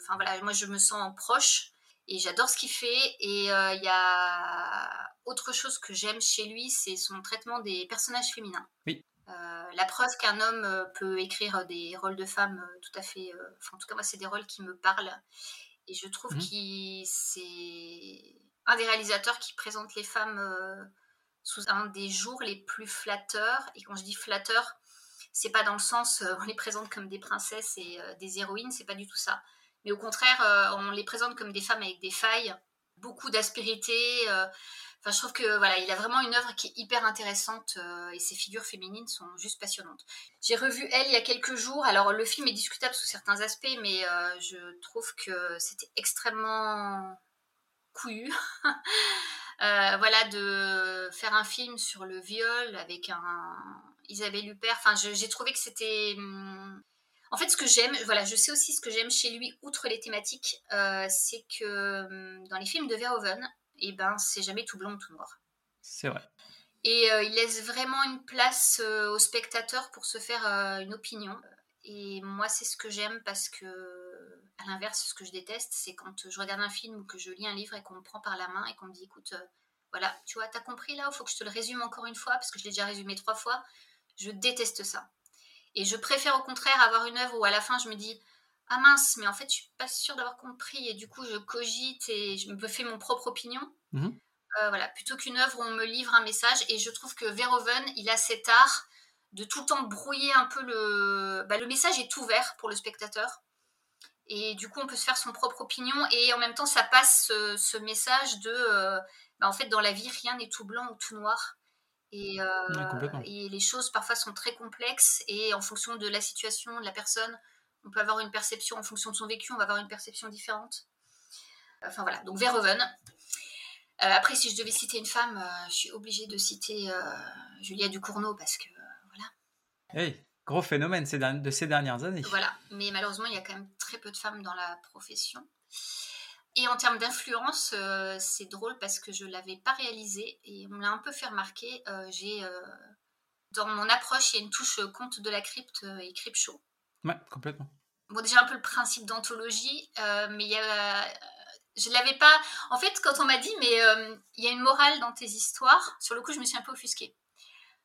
Enfin voilà, moi je me sens proche. Et j'adore ce qu'il fait. Et il y a autre chose que j'aime chez lui, c'est son traitement des personnages féminins. Oui. La preuve qu'un homme peut écrire des rôles de femmes tout à fait. Enfin, en tout cas, moi, c'est des rôles qui me parlent. Et je trouve mmh. que c'est un des réalisateurs qui présente les femmes sous un des jours les plus flatteurs. Et quand je dis flatteur, c'est pas dans le sens euh, on les présente comme des princesses et euh, des héroïnes, c'est pas du tout ça. Mais au contraire, euh, on les présente comme des femmes avec des failles, beaucoup d'aspérité. Je trouve que voilà, il a vraiment une œuvre qui est hyper intéressante et ses figures féminines sont juste passionnantes. J'ai revu Elle il y a quelques jours. Alors le film est discutable sous certains aspects, mais je trouve que c'était extrêmement couillu. voilà, de faire un film sur le viol avec un, Isabelle Huppert. Enfin, j'ai trouvé que c'était. Hum, en fait, ce que j'aime, voilà, je sais aussi ce que j'aime chez lui, outre les thématiques, euh, c'est que hum, dans les films de Verhoeven, et eh ben, c'est jamais tout blanc ou tout noir. C'est vrai. Et euh, il laisse vraiment une place euh, au spectateur pour se faire une opinion. Et moi, c'est ce que j'aime parce que, à l'inverse, ce que je déteste, c'est quand je regarde un film ou que je lis un livre et qu'on me prend par la main et qu'on me dit, écoute, voilà, tu vois, t'as compris là, il faut que je te le résume encore une fois parce que je l'ai déjà résumé trois fois? Je déteste ça. Et je préfère au contraire avoir une œuvre où à la fin je me dis ah mince, mais en fait je suis pas sûre d'avoir compris et du coup je cogite et je me fais mon propre opinion. Mhm. Euh, voilà, plutôt qu'une œuvre où on me livre un message et je trouve que Verhoeven il a cet art de tout le temps brouiller un peu le. Bah, le message est ouvert pour le spectateur et du coup on peut se faire son propre opinion et en même temps ça passe ce, message de euh, bah, en fait dans la vie rien n'est tout blanc ou tout noir euh, et, les choses parfois sont très complexes et en fonction de la situation, de la personne, on peut avoir une perception, en fonction de son vécu, on va avoir une perception différente. Enfin voilà, donc Verhoeven. Euh, après, si je devais citer une femme, euh, je suis obligée de citer Julia Ducournau parce que voilà. Hey, gros phénomène de ces dernières années. Voilà, mais malheureusement, il y a quand même très peu de femmes dans la profession. Et en termes d'influence, euh, c'est drôle parce que je ne l'avais pas réalisé et on me l'a un peu fait remarquer. Euh, j'ai euh, dans mon approche, il y a une touche conte de la crypte et crypte show. Ouais, complètement. Bon, déjà un peu le principe d'anthologie, mais il y a, je l'avais pas. En fait, quand on m'a dit, mais il y a une morale dans tes histoires, sur le coup, je me suis un peu offusquée.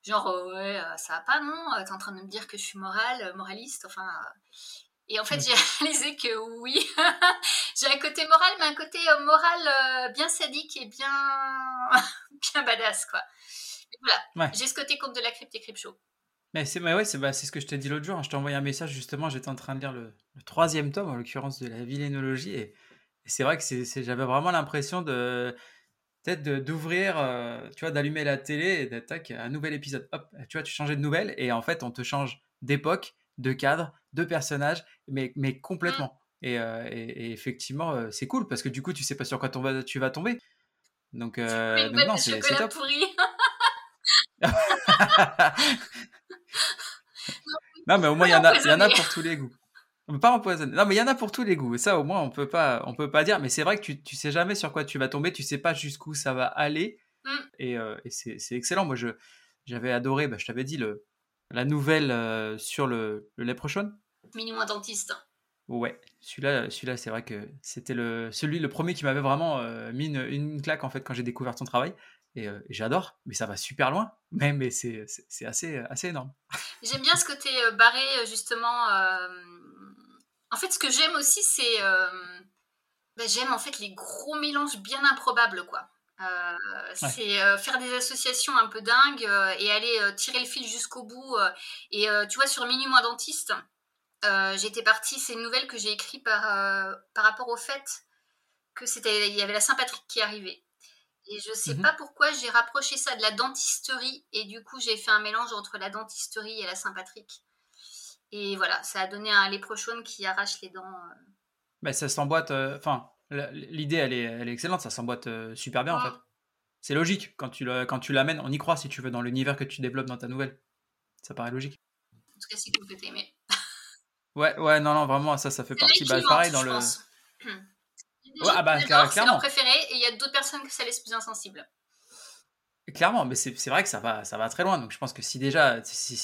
Genre, ouais, ça va pas, non T'es en train de me dire que je suis morale, moraliste, enfin. Et en fait, j'ai réalisé que oui, j'ai un côté moral, mais un côté euh, moral euh, bien sadique et bien, bien badass, quoi. voilà, j'ai ce côté comme de la crypte et crypto. Mais c'est ouais, bah, c'est ce que je t'ai dit l'autre jour. Hein. Je t'ai envoyé un message justement. J'étais en train de lire le, troisième tome, en l'occurrence de la villénologie, et, c'est vrai que j'avais vraiment l'impression de peut-être d'ouvrir, euh, tu vois, d'allumer la télé et d'attaquer un nouvel épisode. Hop, tu vois, tu changeais de nouvelle et en fait, on te change d'époque de cadre, de personnages, mais, mais complètement. Mm. Euh, et, effectivement, euh, c'est cool parce que du coup, tu sais pas sur quoi tu vas tomber. Donc, euh, non, c'est top. non, mais au moins, il y, en a, y en a pour tous les goûts. Pas empoisonné. Non, mais il y en a pour tous les goûts. Et ça, au moins, on peut pas, on peut pas dire. Mais c'est vrai que tu, tu sais jamais sur quoi tu vas tomber. Tu sais pas jusqu'où ça va aller. Mm. Et, et c'est excellent. Moi, je, j'avais adoré, bah, je t'avais dit, le, la nouvelle euh, sur le, le Leprechaun. Minimum dentiste. Ouais, celui-là, celui-là c'est vrai que c'était le, celui, le premier qui m'avait vraiment euh, mis une, claque en fait quand j'ai découvert son travail. Et, euh, j'adore, mais ça va super loin, mais, mais c'est, assez, assez énorme. J'aime bien ce côté barré, justement. En fait, ce que j'aime aussi, c'est. Bah, j'aime en fait les gros mélanges bien improbables, quoi. Euh, c'est euh, faire des associations un peu dingues euh, et aller tirer le fil jusqu'au bout. et tu vois, sur Minuit moins dentiste, j'étais partie, c'est une nouvelle que j'ai écrite par, par rapport au fait que c'était il y avait la Saint-Patrick qui arrivait. Et je sais mhm. pas pourquoi j'ai rapproché ça de la dentisterie et du coup j'ai fait un mélange entre la dentisterie et la Saint-Patrick. Et voilà, ça a donné un léprechaune qui arrache les dents. Mais ça s'emboîte, enfin, L'idée, elle est, elle est excellente, ça s'emboîte euh, super bien en fait. C'est logique, quand tu, quand tu l'amènes, on y croit si tu veux, dans l'univers que tu développes dans ta nouvelle. Ça paraît logique. En tout cas, c'est cool que aimé. ouais, ouais, non, non, vraiment, ça, ça fait partie. Bah, pareil dans le. Ouais, ah bah, clairement. préféré et il y a d'autres personnes que ça laisse plus insensible. Clairement, mais c'est vrai que ça va, ça va très loin. Donc je pense que si déjà, si,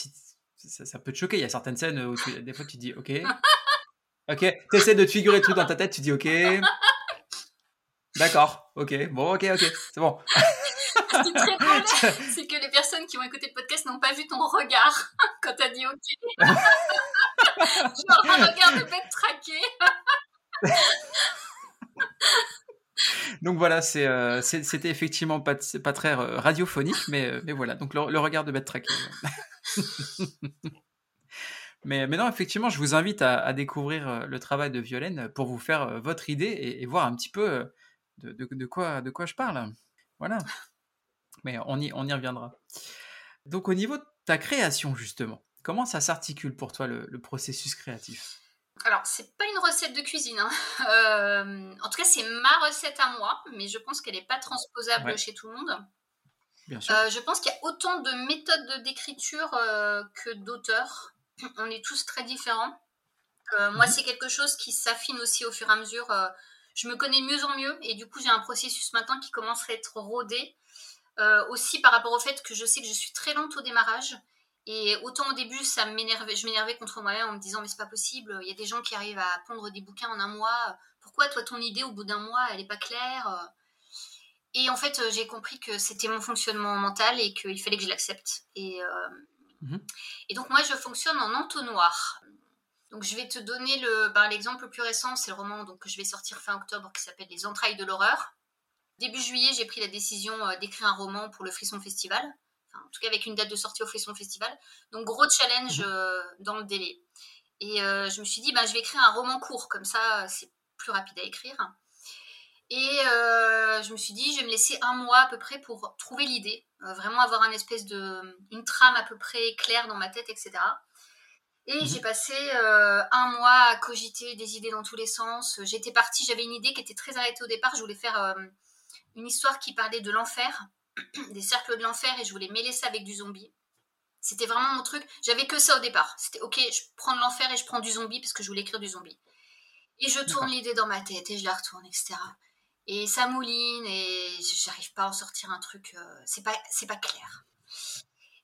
ça, ça, peut te choquer. Il y a certaines scènes où des fois tu dis, ok, ok, tu essaies de te figurer le truc dans ta tête, tu dis, ok, D'accord, ok, bon, ok, ok, c'est bon. Ce qui est très drôle, c'est que les personnes qui ont écouté le podcast n'ont pas vu ton regard quand t'as dit ok. Genre un regard de bête traquée. Donc voilà, euh, c'était effectivement pas, très euh, radiophonique, mais, euh, mais voilà, donc le, regard de traquée. mais, non, effectivement, je vous invite à, découvrir le travail de Violaine pour vous faire votre idée et, voir un petit peu de, quoi, je parle. Voilà. Mais on y, reviendra. Donc au niveau de ta création, justement, comment ça s'articule pour toi le processus créatif? Alors, c'est pas une recette de cuisine. hein. Euh, en tout cas, c'est ma recette à moi, mais je pense qu'elle n'est pas transposable Ouais. chez tout le monde. Bien sûr. Euh, je pense qu'il y a autant de méthodes d'écriture euh, que d'auteurs. On est tous très différents. Moi, Mhm. c'est quelque chose qui s'affine aussi au fur et à mesure. Je me connais de mieux en mieux et du coup, j'ai un processus maintenant qui commence à être rodé. Aussi par rapport au fait que je sais que je suis très lente au démarrage. Et autant au début, ça m'énervait, je m'énervais contre moi-même en me disant mais c'est pas possible. Il y a des gens qui arrivent à pondre des bouquins en un mois. Pourquoi toi ton idée au bout d'un mois elle est pas claire? Et en fait, j'ai compris que c'était mon fonctionnement mental et qu'il fallait que je l'accepte. Et, euh, Mhm. et donc moi, je fonctionne en entonnoir. Donc je vais te donner le, ben, l'exemple le plus récent, c'est le roman donc, que je vais sortir fin octobre qui s'appelle Les entrailles de l'horreur. Début juillet, j'ai pris la décision euh, d'écrire un roman pour le Frisson Festival. En tout cas, avec une date de sortie au Frisson Festival. Donc gros challenge euh, dans le délai. Et euh, je me suis dit, bah, je vais écrire un roman court, comme ça, c'est plus rapide à écrire. Et euh, je me suis dit, je vais me laisser un mois à peu près pour trouver l'idée, vraiment avoir un espèce de, une trame à peu près claire dans ma tête, etc. Et Mhm. j'ai passé euh, un mois à cogiter des idées dans tous les sens. J'étais partie, j'avais une idée qui était très arrêtée au départ. Je voulais faire euh, une histoire qui parlait de l'enfer, des cercles de l'enfer, et je voulais mêler ça avec du zombie. C'était vraiment mon truc. J'avais que ça au départ. C'était ok, je prends de l'enfer et je prends du zombie parce que je voulais écrire du zombie. Et je tourne l'idée dans ma tête et je la retourne, etc. Et ça mouline et j'arrive pas à en sortir un truc. euh, c'est pas, c'est pas clair.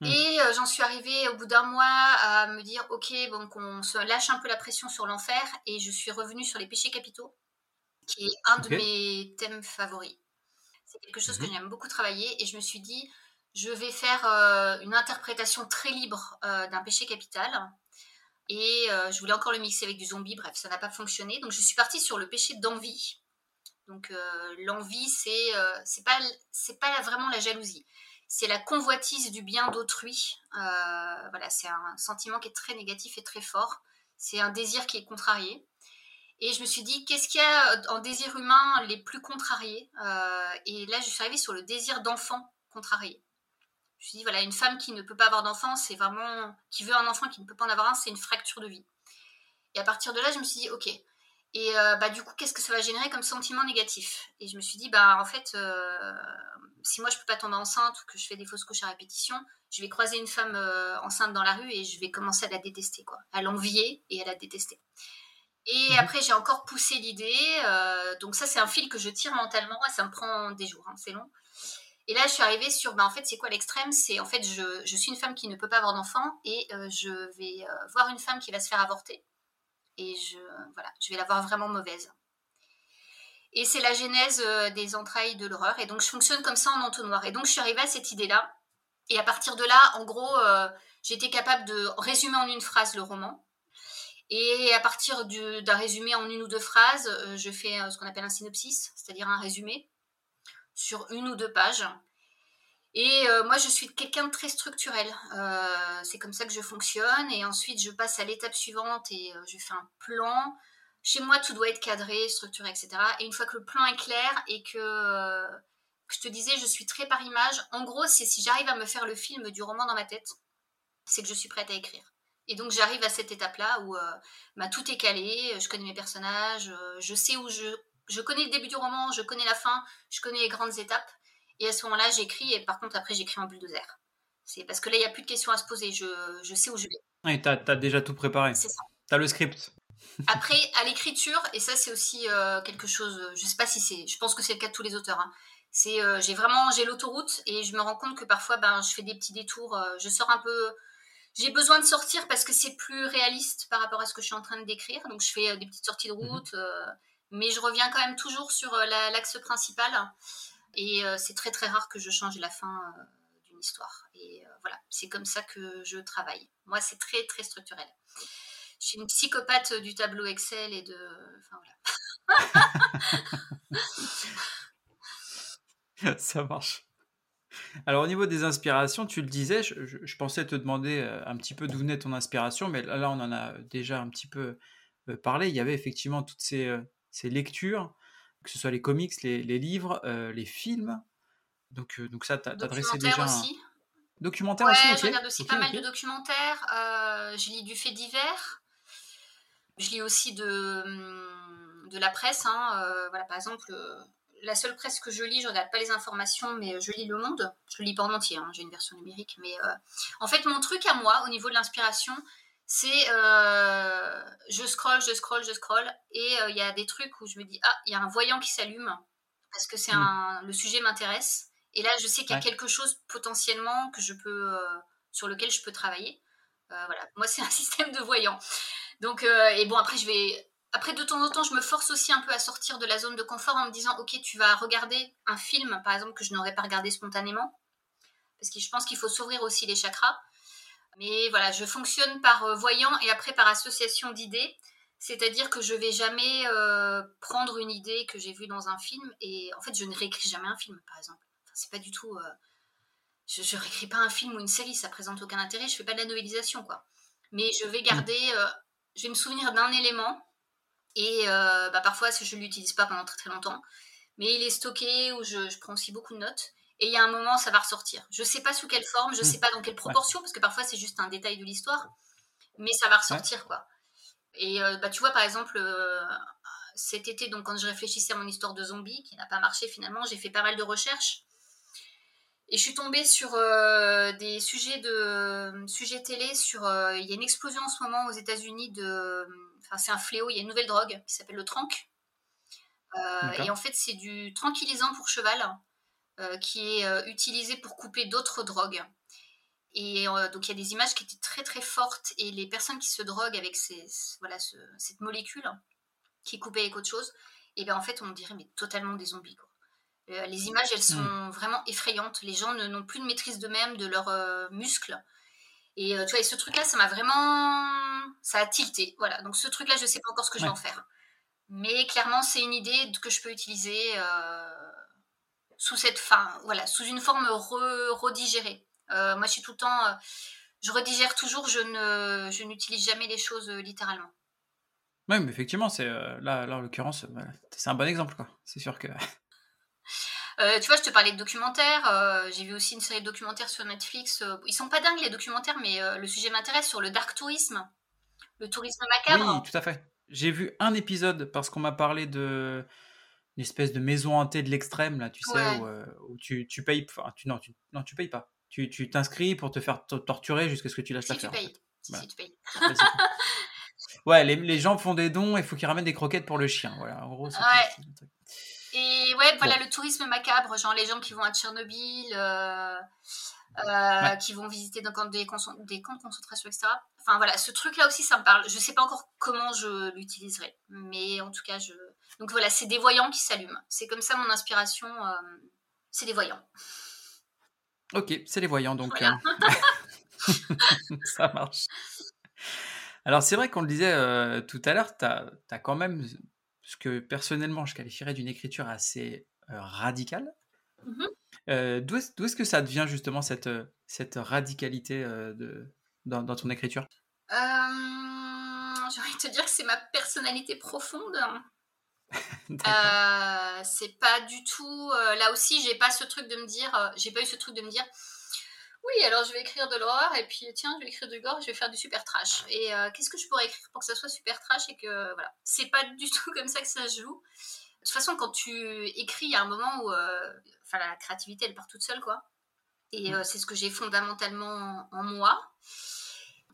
Hmm. Et euh, j'en suis arrivée au bout d'un mois à me dire ok, donc on se lâche un peu la pression sur l'enfer et je suis revenue sur les péchés capitaux, qui est un de mes thèmes favoris. C'est quelque chose que Mhm. j'aime beaucoup travailler et je me suis dit je vais faire euh, une interprétation très libre euh, d'un péché capital. Et euh, je voulais encore le mixer avec du zombie, bref, ça n'a pas fonctionné. Donc je suis partie sur le péché d'envie. Donc l'envie, c'est c'est pas pas vraiment la jalousie, c'est la convoitise du bien d'autrui. Voilà, c'est un sentiment qui est très négatif et très fort. C'est un désir qui est contrarié. Et je me suis dit, qu'est-ce qu'il y a en désir humain les plus contrariés Euh, Et là, je suis arrivée sur le désir d'enfant contrarié. Je me suis dit, voilà, une femme qui ne peut pas avoir d'enfant, c'est vraiment. qui veut un enfant qui ne peut pas en avoir un, c'est une fracture de vie. Et à partir de là, je me suis dit, ok. Et euh, bah, du coup, qu'est-ce que ça va générer comme sentiment négatif? Et je me suis dit, bah, en fait, euh, si moi je peux pas tomber enceinte ou que je fais des fausses couches à répétition, je vais croiser une femme euh, enceinte dans la rue et je vais commencer à la détester, quoi. À l'envier et à la détester. Et Mhm. après, j'ai encore poussé l'idée. euh, donc, ça, c'est un fil que je tire mentalement et ça me prend des jours, hein, c'est long. Et là, je suis arrivée sur, bah, en fait, c'est quoi l'extrême? C'est en fait, je, je suis une femme qui ne peut pas avoir d'enfant et euh, je vais euh, voir une femme qui va se faire avorter. Et je, voilà, je vais la voir vraiment mauvaise. Et c'est la genèse des entrailles de l'horreur. Et donc, je fonctionne comme ça en entonnoir. Et donc, je suis arrivée à cette idée-là. Et à partir de là, en gros, j'étais capable de résumer en une phrase le roman. Et à partir du- d'un résumé en une ou deux phrases, euh, je fais euh, ce qu'on appelle un synopsis, c'est-à-dire un résumé sur une ou deux pages. Et euh, moi, je suis quelqu'un de très structurel. C'est comme ça que je fonctionne. Et ensuite, je passe à l'étape suivante et je fais un plan. Chez moi, tout doit être cadré, structuré, etc. Et une fois que le plan est clair et que, que je te disais, je suis très par image, en gros, c'est si j'arrive à me faire le film du roman dans ma tête, c'est que je suis prête à écrire. Et donc, j'arrive à cette étape-là où euh, bah, tout est calé, je connais mes personnages, euh, je sais où je. Je connais le début du roman, je connais la fin, je connais les grandes étapes. Et à ce moment-là, j'écris, et par contre, après, j'écris en bulldozer. C'est parce que là, il n'y a plus de questions à se poser, je, je sais où je vais. Et t'as as déjà tout préparé. C'est ça. T'as le script. Après, à l'écriture, et ça, c'est aussi euh, quelque chose, je sais pas si c'est, je pense que c'est le cas de tous les auteurs. hein. C'est, euh, j'ai vraiment, j'ai l'autoroute, et je me rends compte que parfois, ben, je fais des petits détours, euh, je sors un peu. J'ai besoin de sortir parce que c'est plus réaliste par rapport à ce que je suis en train de décrire. Donc, je fais euh, des petites sorties de route. euh, Mais je reviens quand même toujours sur l'axe principal. Et c'est très très rare que je change la fin d'une histoire. Et voilà, c'est comme ça que je travaille. Moi, c'est très très structurel. Je suis une psychopathe du tableau Excel et de. Enfin voilà. ça marche. Alors au niveau des inspirations, tu le disais, je, pensais te demander euh, un petit peu d'où venait ton inspiration, mais là on en a déjà un petit peu euh, parlé. Il y avait effectivement toutes ces, euh, lectures, que ce soit les comics, les, livres, les films. Donc, donc ça, t'adressais déjà... Aussi. Documentaire aussi, je regarde aussi pas mal de documentaires. je lis du fait divers. Je lis aussi de, hum, de la presse. Hein. voilà, par exemple, la seule presse que je lis, je regarde pas les informations, mais je lis Le Monde. Je le lis pas en entier, hein, j'ai une version numérique. Mais euh, en fait, mon truc à moi, au niveau de l'inspiration, c'est euh, je scroll, je scroll, je scroll, et euh, il y a des trucs où je me dis ah, il y a un voyant qui s'allume parce que c'est hmm. un, le sujet m'intéresse. Et là, je sais qu'il y a quelque chose potentiellement que je peux, sur lequel je peux travailler. voilà, moi c'est un système de voyant. Donc, et bon après je vais après, de temps en temps, je me force aussi un peu à sortir de la zone de confort en me disant, ok, tu vas regarder un film, par exemple, que je n'aurais pas regardé spontanément, parce que je pense qu'il faut s'ouvrir aussi les chakras. Mais voilà, je fonctionne par euh, voyant et après par association d'idées, c'est-à-dire que je vais jamais euh, prendre une idée que j'ai vue dans un film et en fait, je ne réécris jamais un film, par exemple. Enfin, c'est pas du tout. Euh, je, ne réécris pas un film ou une série, ça présente aucun intérêt. Je fais pas de la novélisation, quoi. Mais je vais garder, je vais me souvenir d'un élément et euh, bah, parfois, je ne l'utilise pas pendant très très longtemps. Mais il est stocké ou je, prends aussi beaucoup de notes. Et il y a un moment, ça va ressortir. Je ne sais pas sous quelle forme, je ne sais hmm. pas dans quelle proportion, parce que parfois c'est juste un détail de l'histoire. Mais ça va ressortir, quoi. Et euh, bah, tu vois, par exemple, euh, cet été, donc quand je réfléchissais à mon histoire de zombie, qui n'a pas marché finalement, j'ai fait pas mal de recherches. Et je suis tombée sur des sujets de sujets télé. Sur, il y a une explosion en ce moment aux États-Unis de c'est un fléau. Il y a une nouvelle drogue qui s'appelle le tranq. Euh, et en fait, c'est du tranquillisant pour cheval euh, qui est euh, utilisé pour couper d'autres drogues. Et donc, il y a des images qui étaient très très fortes. Et les personnes qui se droguent avec ces, voilà, cette molécule qui est coupée avec autre chose, et bien en fait, on dirait mais totalement des zombies. les images, elles sont hmm. vraiment effrayantes. Les gens n'ont plus de maîtrise d'eux-mêmes, de leurs muscles. Et tu vois, ce truc-là, ça m'a vraiment ça a tilté. Voilà. Donc ce truc-là, je ne sais pas encore ce que je vais en faire. Mais clairement, c'est une idée que je peux utiliser euh, sous cette fin, voilà, sous une forme redigérée. Euh, moi, je suis tout le temps, euh, je redigère toujours, je ne, je n'utilise jamais les choses littéralement. Oui, mais effectivement, c'est là, là, en l'occurrence, c'est un bon exemple, quoi. C'est sûr que. tu vois, je te parlais de documentaires. j'ai vu aussi une série de documentaires sur Netflix. ils sont pas dingues les documentaires, mais le sujet m'intéresse sur le dark tourisme le tourisme macabre. Oui, tout à fait. J'ai vu un épisode parce qu'on m'a parlé de une espèce de maison hantée de l'extrême là, tu sais, où, euh, tu, tu, payes, enfin, tu, non, tu, non, tu payes pas. Tu, tu t'inscris pour te faire torturer jusqu'à ce que tu lâches si l'affaire. Tu payes. Si, tu payes. ouais, les, les, gens font des dons et il faut qu'ils ramènent des croquettes pour le chien. Voilà, en gros, c'est ouais. Et ouais, voilà le tourisme macabre, genre les gens qui vont à Tchernobyl, euh, euh, qui vont visiter des camps, des, des camps de concentration, etc. Enfin voilà, ce truc-là aussi, ça me parle. Je sais pas encore comment je l'utiliserai, mais en tout cas, je. Donc voilà, c'est des voyants qui s'allument. C'est comme ça mon inspiration. Euh, c'est des voyants. Ok, c'est les voyants donc. Ça marche. Alors c'est vrai qu'on le disait tout à l'heure, tu as, quand même ce que personnellement je qualifierais d'une écriture assez radicale. Mm-hmm. Euh, d'où est-ce que ça devient justement cette, euh, cette radicalité euh, de, dans, ton écriture? J'ai envie de te dire que c'est ma personnalité profonde. c'est pas du tout. là aussi, j'ai pas ce truc de me dire. j'ai pas eu ce truc de me dire. Oui, alors je vais écrire de l'horreur et puis tiens, je vais écrire du gore, je vais faire du super trash. Et qu'est-ce que je pourrais écrire pour que ça soit super trash et que voilà, c'est pas du tout comme ça que ça se joue. De toute façon, quand tu écris, il y a un moment où enfin la créativité elle part toute seule quoi. Et mm. euh, c'est ce que j'ai fondamentalement en, moi.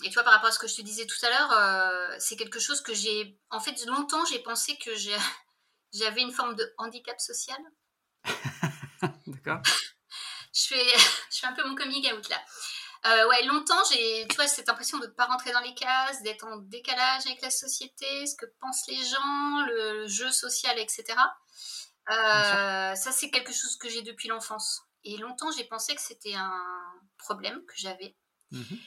Et tu vois, par rapport à ce que je te disais tout à l'heure, euh, c'est quelque chose que j'ai. En fait, longtemps, j'ai pensé que j'avais une forme de handicap social. D'accord. Je, fais, je fais un peu mon comic out là. Euh, ouais, longtemps, j'ai, tu vois, cette impression de ne pas rentrer dans les cases, d'être en décalage avec la société, ce que pensent les gens, le, jeu social, etc. Euh, ça, c'est quelque chose que j'ai depuis l'enfance. Et longtemps, j'ai pensé que c'était un problème que j'avais. Mhm.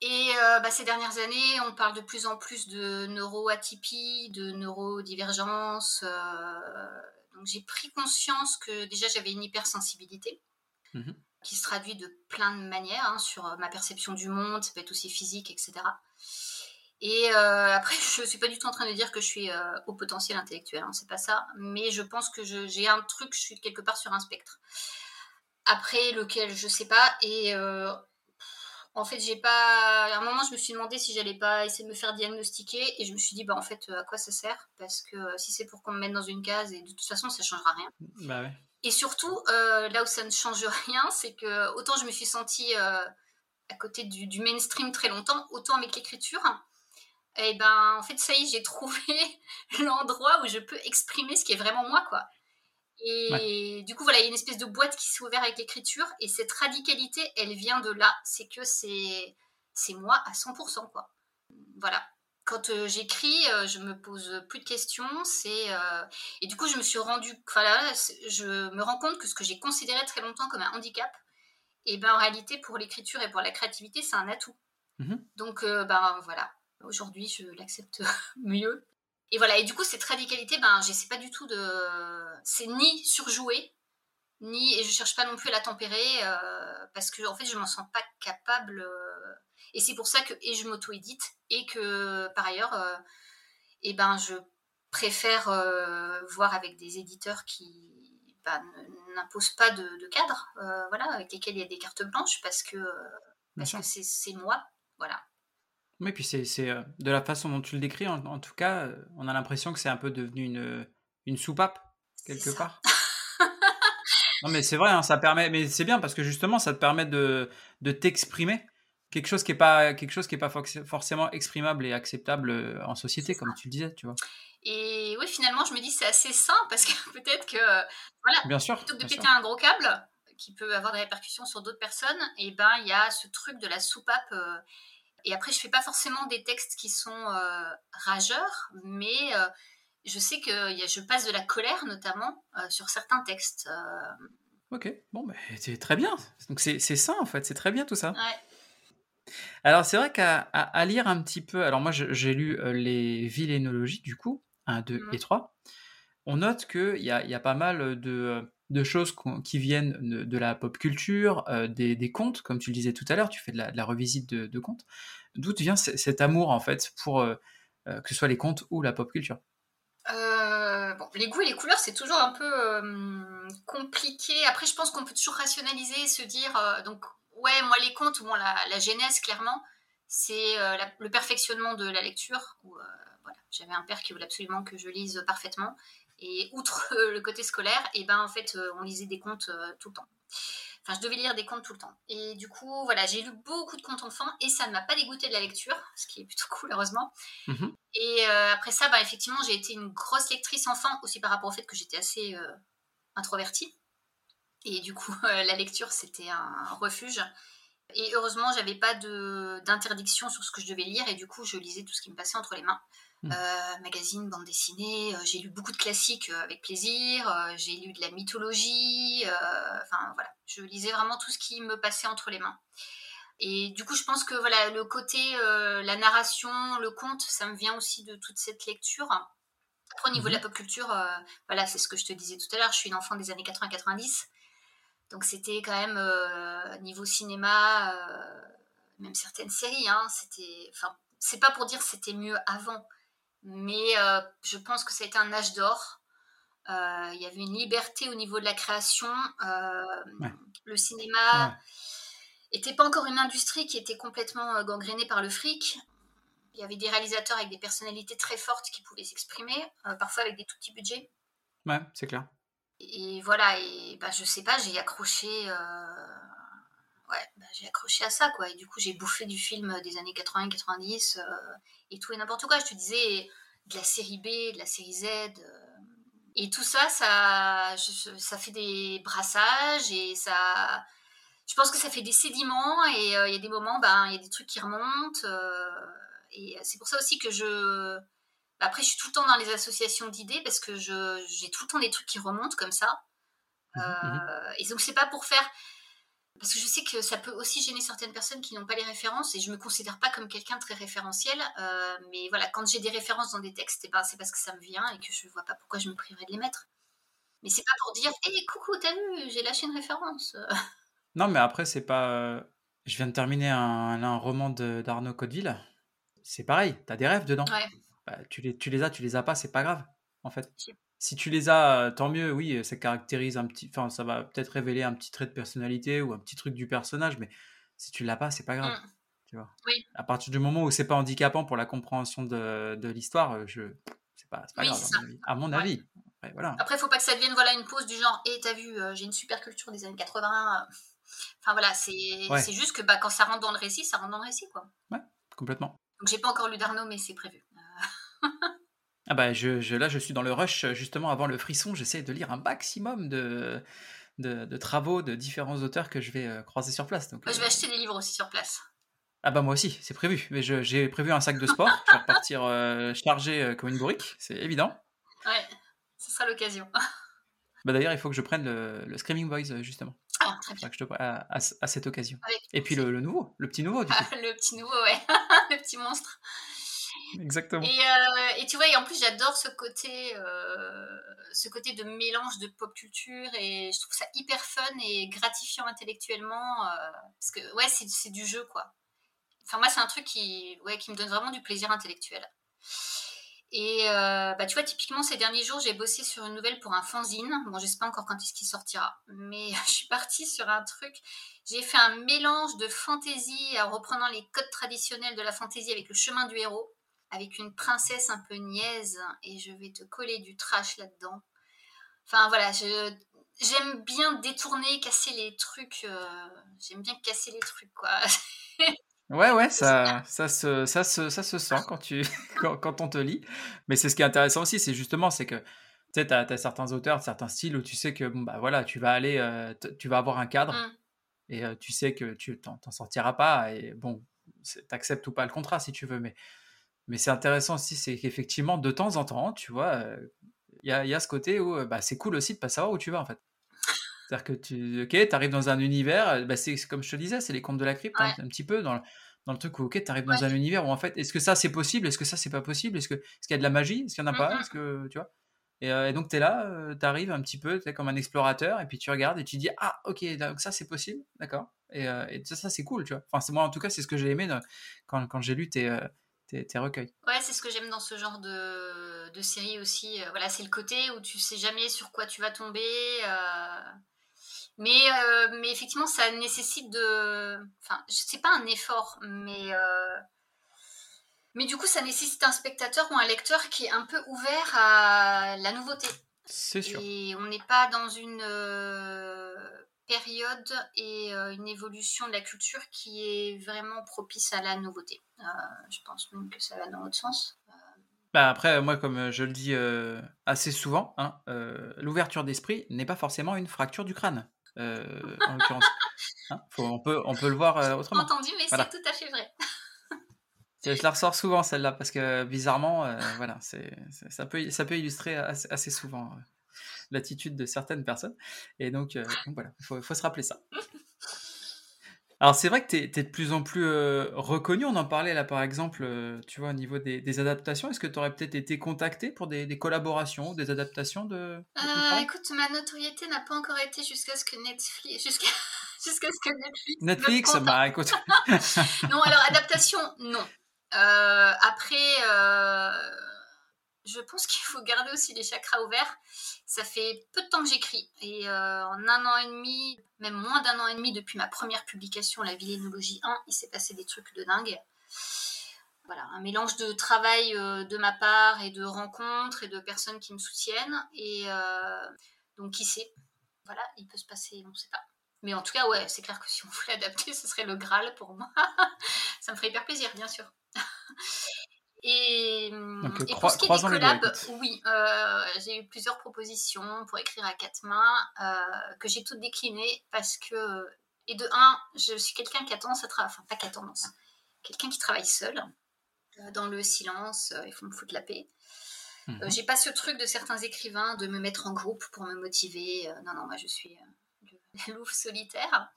Et euh, bah, ces dernières années, on parle de plus en plus de neuroatypie, de neurodivergence. donc j'ai pris conscience que déjà j'avais une hypersensibilité. Mhm qui se traduit de plein de manières hein, sur euh, ma perception du monde, ça peut être aussi physique, etc. Et euh, après, je ne suis pas du tout en train de dire que je suis euh, au potentiel intellectuel, hein, c'est pas ça, mais je pense que j'ai un truc, je suis quelque part sur un spectre. Après, lequel je sais pas, et en fait, j'ai pas. À un moment, je me suis demandé si j'allais pas essayer de me faire diagnostiquer, et je me suis dit, bah en fait, à quoi ça sert? Parce que si c'est pour qu'on me mette dans une case, et de toute façon, ça changera rien. Bah ouais. Et surtout, euh, là où ça ne change rien, c'est que autant je me suis sentie euh, à côté du, mainstream très longtemps, autant avec l'écriture, et eh ben en fait ça y est, j'ai trouvé l'endroit où je peux exprimer ce qui est vraiment moi, quoi. Et du coup, voilà, il y a une espèce de boîte qui s'est ouverte avec l'écriture, et cette radicalité, elle vient de là. C'est que c'est c'est moi à 100%, quoi. Voilà quand euh, j'écris, euh, je me pose plus de questions. C'est euh, et du coup, je me suis rendu, voilà, je me rends compte que ce que j'ai considéré très longtemps comme un handicap, et ben en réalité, pour l'écriture et pour la créativité, c'est un atout. Mmh Donc, ben voilà, aujourd'hui, je l'accepte mieux. Et voilà, et du coup, cette radicalité, ben, j'essaie pas du tout de, c'est ni surjouer, ni et je cherche pas non plus à la tempérer parce que en fait, je m'en sens pas capable et c'est pour ça que et je m'auto-édite et que par ailleurs, euh, eh ben, je préfère euh, voir avec des éditeurs qui bah, n'imposent pas de, cadre, euh, voilà, avec lesquels il y a des cartes blanches parce que parce que c'est moi, voilà. Oui, puis c'est de la façon dont tu le décris, en, tout cas, on a l'impression que c'est un peu devenu une, une soupape, quelque part. non, mais c'est vrai, hein, ça permet, mais c'est bien parce que justement, ça te permet de, de t'exprimer quelque chose qui n'est pas quelque chose qui est pas forcément exprimable et acceptable euh, en société comme tu le disais tu vois. Et oui finalement je me dis c'est assez sain parce que peut-être que voilà bien sûr plutôt que de péter un gros câble qui peut avoir des répercussions sur d'autres personnes et ben il y a ce truc de la soupape euh, et après je fais pas forcément des textes qui sont euh, rageurs mais je sais que je passe de la colère notamment sur certains textes Ok, bon, bah, c'est très bien. Donc c'est sain en fait, c'est très bien tout ça. Ouais. Alors c'est vrai qu'à lire un petit peu, alors moi j'ai lu les villénologies du coup, 1, 2 et 3, mmh. on note qu'il y a, y a pas mal de, choses qui viennent de, la pop culture, des, contes, comme tu le disais tout à l'heure, tu fais de la, revisite de, contes. D'où vient cet amour en fait pour que ce soit les contes ou la pop culture? Bon, les goûts et les couleurs, c'est toujours un peu compliqué. Après, je pense qu'on peut toujours rationaliser, se dire, donc ouais, moi, les contes, bon, la, la genèse, clairement, c'est euh, le perfectionnement de la lecture. Euh, voilà, j'avais un père qui voulait absolument que je lise parfaitement. Et outre le côté scolaire, et eh ben, en fait, euh, on lisait des contes tout le temps. Enfin, je devais lire des contes tout le temps. Et du coup, voilà, j'ai lu beaucoup de contes enfants et ça ne m'a pas dégoûté de la lecture, ce qui est plutôt cool, heureusement. Mmh et après ça, bah, effectivement, j'ai été une grosse lectrice enfant, aussi par rapport au fait que j'étais assez introvertie. Et du coup, la lecture, c'était un refuge. Et heureusement, j'avais pas d'interdiction sur ce que je devais lire. Et du coup, je lisais tout ce qui me passait entre les mains. Mmh. Euh, magazines, bande dessinée. Euh, j'ai lu beaucoup de classiques euh, avec plaisir. j'ai lu de la mythologie. Enfin, voilà. Je lisais vraiment tout ce qui me passait entre les mains. Et du coup, je pense que voilà, le côté, la narration, le conte, ça me vient aussi de toute cette lecture. Après, au niveau de la mmh pop culture, voilà, c'est ce que je te disais tout à l'heure. Je suis une enfant des années 80-90. Donc c'était quand même euh, niveau cinéma, même certaines séries, hein, c'était, enfin, c'est pas pour dire c'était mieux avant, mais euh, je pense que ça a été un âge d'or. Il y avait une liberté au niveau de la création. Le cinéma n'était pas encore une industrie qui était complètement gangrénée par le fric. Il y avait des réalisateurs avec des personnalités très fortes qui pouvaient s'exprimer, parfois avec des tout petits budgets. Ouais, c'est clair et voilà, et bah, je sais pas, j'ai accroché, euh, ouais, bah, j'ai accroché à ça, quoi. Et du coup, j'ai bouffé du film des années 80-90 euh, et tout et n'importe quoi. Je te disais, de la série B, de la série Z. Euh, et tout ça, ça, ça fait des brassages et ça, je pense que ça fait des sédiments et il y a des moments, ben, il y a des trucs qui remontent. et c'est pour ça aussi que je. Bah, après, je suis tout le temps dans les associations d'idées parce que j'ai tout le temps des trucs qui remontent comme ça. Mmh mmh et donc, c'est pas pour faire parce que je sais que ça peut aussi gêner certaines personnes qui n'ont pas les références et je me considère pas comme quelqu'un de très référentiel. Euh, mais voilà, quand j'ai des références dans des textes, eh ben, c'est parce que ça me vient et que je vois pas pourquoi je me priverais de les mettre. Mais c'est pas pour dire, hé, coucou, t'as vu, j'ai lâché une référence. non, mais après, c'est pas. Euh, je viens de terminer un, un roman d'Arnaud Codeville. C'est pareil, t'as des rêves dedans. Ouais. Bah, tu, les, tu les as, tu les as pas, c'est pas grave, en fait si tu les as, tant mieux, oui, ça caractérise un petit. Enfin, ça va peut-être révéler un petit trait de personnalité ou un petit truc du personnage, mais si tu l'as pas, c'est pas grave. Mmh. Tu vois. Oui. À partir du moment où c'est pas handicapant pour la compréhension de, de l'histoire, euh, je c'est pas, pas grave, à mon avis. Après, voilà. Après, faut pas que ça devienne voilà, une pause du genre, et t'as vu, euh, j'ai une super culture des années 80. Enfin voilà, c'est juste que bah, quand ça rentre dans le récit, ça rentre dans le récit. quoi. Ouais, complètement. Donc j'ai pas encore lu d'Arnaud, mais c'est prévu. Ah bah je, là je suis dans le rush justement avant le frisson, j'essaie de lire un maximum de, de, travaux de différents auteurs que je vais euh, croiser sur place. Donc, je vais euh, acheter des livres aussi sur place. Ah bah moi aussi, c'est prévu. Mais j'ai prévu un sac de sport, je vais repartir euh, chargé comme une bourrique, c'est évident. Ouais, ce sera l'occasion. Bah d'ailleurs, il faut que je prenne le, Screaming Boys justement. Ah, très bien. Que je te... à, à, cette occasion. Et puis le, nouveau, le petit nouveau du coup. le petit nouveau, ouais, le petit monstre. Exactement. Euh, et, tu vois, et en plus, j'adore ce côté, euh, ce côté de mélange de pop culture et je trouve ça hyper fun et gratifiant intellectuellement euh, parce que, ouais, c'est du jeu, quoi. Enfin, moi, c'est un truc qui, ouais, qui me donne vraiment du plaisir intellectuel. Et bah, tu vois, typiquement, ces derniers jours, j'ai bossé sur une nouvelle pour un fanzine. Bon, je sais pas encore quand est-ce qu'il sortira, mais je suis partie sur un truc. J'ai fait un mélange de fantaisie en reprenant les codes traditionnels de la fantaisie avec le chemin du héros avec une princesse un peu niaise et je vais te coller du trash là-dedans. Enfin voilà, j'aime bien détourner, casser les trucs. Euh, j'aime bien casser les trucs quoi. Ouais, ouais, ça, ça, se, ça, se, ça se sent quand, tu, quand, on te lit. Mais c'est ce qui est intéressant aussi, c'est justement, c'est que tu sais, certains auteurs, certains styles où tu sais que bon, bah, voilà, tu vas aller, euh, tu vas avoir un cadre mmh. et euh, tu sais que tu t'en sortiras pas. Et bon, tu acceptes ou pas le contrat si tu veux, mais mais c'est intéressant aussi, c'est qu'effectivement, de temps en temps, tu vois, il y, a, ce côté où bah, c'est cool aussi de pas savoir où tu vas en fait. C'est-à-dire que tu ok, arrives dans un univers, bah, c'est comme je te disais, c'est les contes de la crypte, hein, un petit peu dans le, dans le truc où ok, tu arrives dans un univers où en fait, est-ce que ça c'est possible, est-ce que ça c'est pas possible, est-ce qu'il est y a de la magie, est-ce qu'il y en a pas, est-ce que tu vois? Et, donc tu es là, tu arrives un petit peu comme un explorateur et puis tu regardes et tu dis ah ok donc ça c'est possible, d'accord? Et, ça, ça c'est cool, tu vois? Enfin moi en tout cas c'est ce que j'ai aimé quand, quand j'ai lu tes tes, recueils. Ouais, c'est ce que j'aime dans ce genre de, de série aussi. Euh, voilà, c'est le côté où tu sais jamais sur quoi tu vas tomber. Euh, mais, euh, mais effectivement, ça nécessite de. Enfin, c'est pas un effort, mais. Mais du coup, ça nécessite un spectateur ou un lecteur qui est un peu ouvert à la nouveauté. C'est sûr. Et on n'est pas dans une période et euh, une évolution de la culture qui est vraiment propice à la nouveauté. Euh, je pense même que ça va dans l'autre sens. Euh, bah après, moi, comme je le dis assez souvent, hein, l'ouverture d'esprit n'est pas forcément une fracture du crâne. en l'occurrence. Hein, on, peut, on peut le voir autrement. Entendu, mais c'est tout à fait vrai. je la ressors souvent celle-là parce que bizarrement, voilà, c'est, ça, peut, ça peut illustrer assez souvent l'attitude de certaines personnes. Et donc, euh, voilà, il faut, se rappeler ça. Alors c'est vrai que tu es, de plus en plus euh, reconnu, on en parlait là par exemple, euh, tu vois, au niveau des, adaptations, est-ce que tu aurais peut-être été contacté pour des, collaborations, des adaptations de... écoute, ma notoriété n'a pas encore été jusqu'à ce que Netflix... Jusqu'à... Jusqu'à ce que Netflix... Netflix, bah écoute... non, alors adaptation, non. après je pense qu'il faut garder aussi les chakras ouverts. Ça fait peu de temps que j'écris et euh, en un an et demi, même moins d'un an et demi depuis ma première publication, La Villénologie 1, il s'est passé des trucs de dingue. Voilà, un mélange de travail euh, de ma part et de rencontres et de personnes qui me soutiennent. Et euh, donc, qui sait Voilà, il peut se passer, on ne sait pas. Mais en tout cas, ouais, c'est clair que si on voulait adapter, ce serait le Graal pour moi. Ça me ferait hyper plaisir, bien sûr. Et, pour ce qui est des collabs, oui, euh, j'ai eu plusieurs propositions pour écrire à quatre mains euh, que j'ai toutes déclinées parce que Et de un, je suis quelqu'un qui a tendance à travailler, enfin pas qui a tendance, quelqu'un qui travaille seul, dans le silence, il faut me foutre la paix. Mhm. J'ai pas ce truc de certains écrivains de me mettre en groupe pour me motiver. non, non, moi je suis le louve solitaire.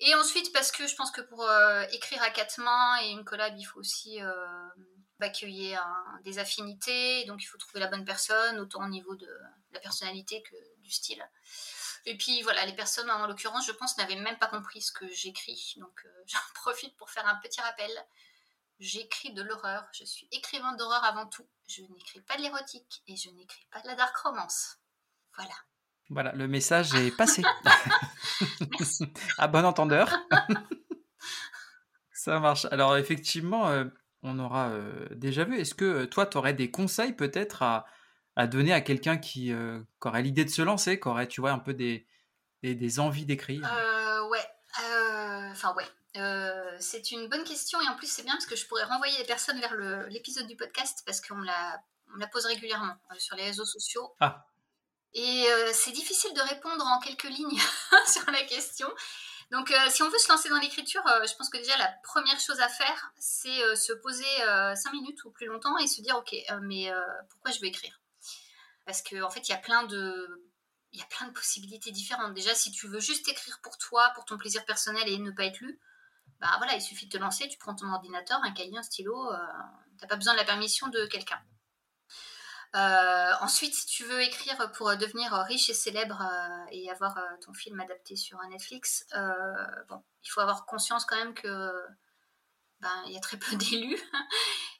Et ensuite, parce que je pense que pour euh, écrire à quatre mains et une collab, il faut aussi accueillir des affinités. Donc, il faut trouver la bonne personne, autant au niveau de la personnalité que du style. Et puis, voilà, les personnes, en l'occurrence, je pense, n'avaient même pas compris ce que j'écris. Donc, euh, j'en profite pour faire un petit rappel. J'écris de l'horreur. Je suis écrivain d'horreur avant tout. Je n'écris pas de l'érotique et je n'écris pas de la dark romance. Voilà. Voilà, le message est passé. à bon entendeur. Ça marche. Alors effectivement, euh, on aura euh, déjà vu. Est-ce que euh, toi, tu aurais des conseils peut-être à, donner à quelqu'un qui, aurait l'idée de se lancer, qui aurait, tu vois, un peu des, des, envies d'écrire? Ouais. Enfin, ouais. c'est une bonne question et en plus c'est bien parce que je pourrais renvoyer les personnes vers l'épisode du podcast parce qu'on la, on la pose régulièrement sur les réseaux sociaux. Ah. Et euh, c'est difficile de répondre en quelques lignes sur la question. Donc, euh, si on veut se lancer dans l'écriture, euh, je pense que déjà la première chose à faire, c'est se poser cinq minutes ou plus longtemps et se dire, ok, mais pourquoi je veux écrire? Parce qu'en en fait, il y a plein de il y a plein de possibilités différentes. Déjà, si tu veux juste écrire pour toi, pour ton plaisir personnel et ne pas être lu, bah voilà, il suffit de te lancer, tu prends ton ordinateur, un cahier, un stylo, tu n'as pas besoin de la permission de quelqu'un. Euh, ensuite, si tu veux écrire pour devenir riche et célèbre euh, et avoir euh, ton film adapté sur Netflix, bon, il faut avoir conscience quand même que ben, il y a très peu d'élus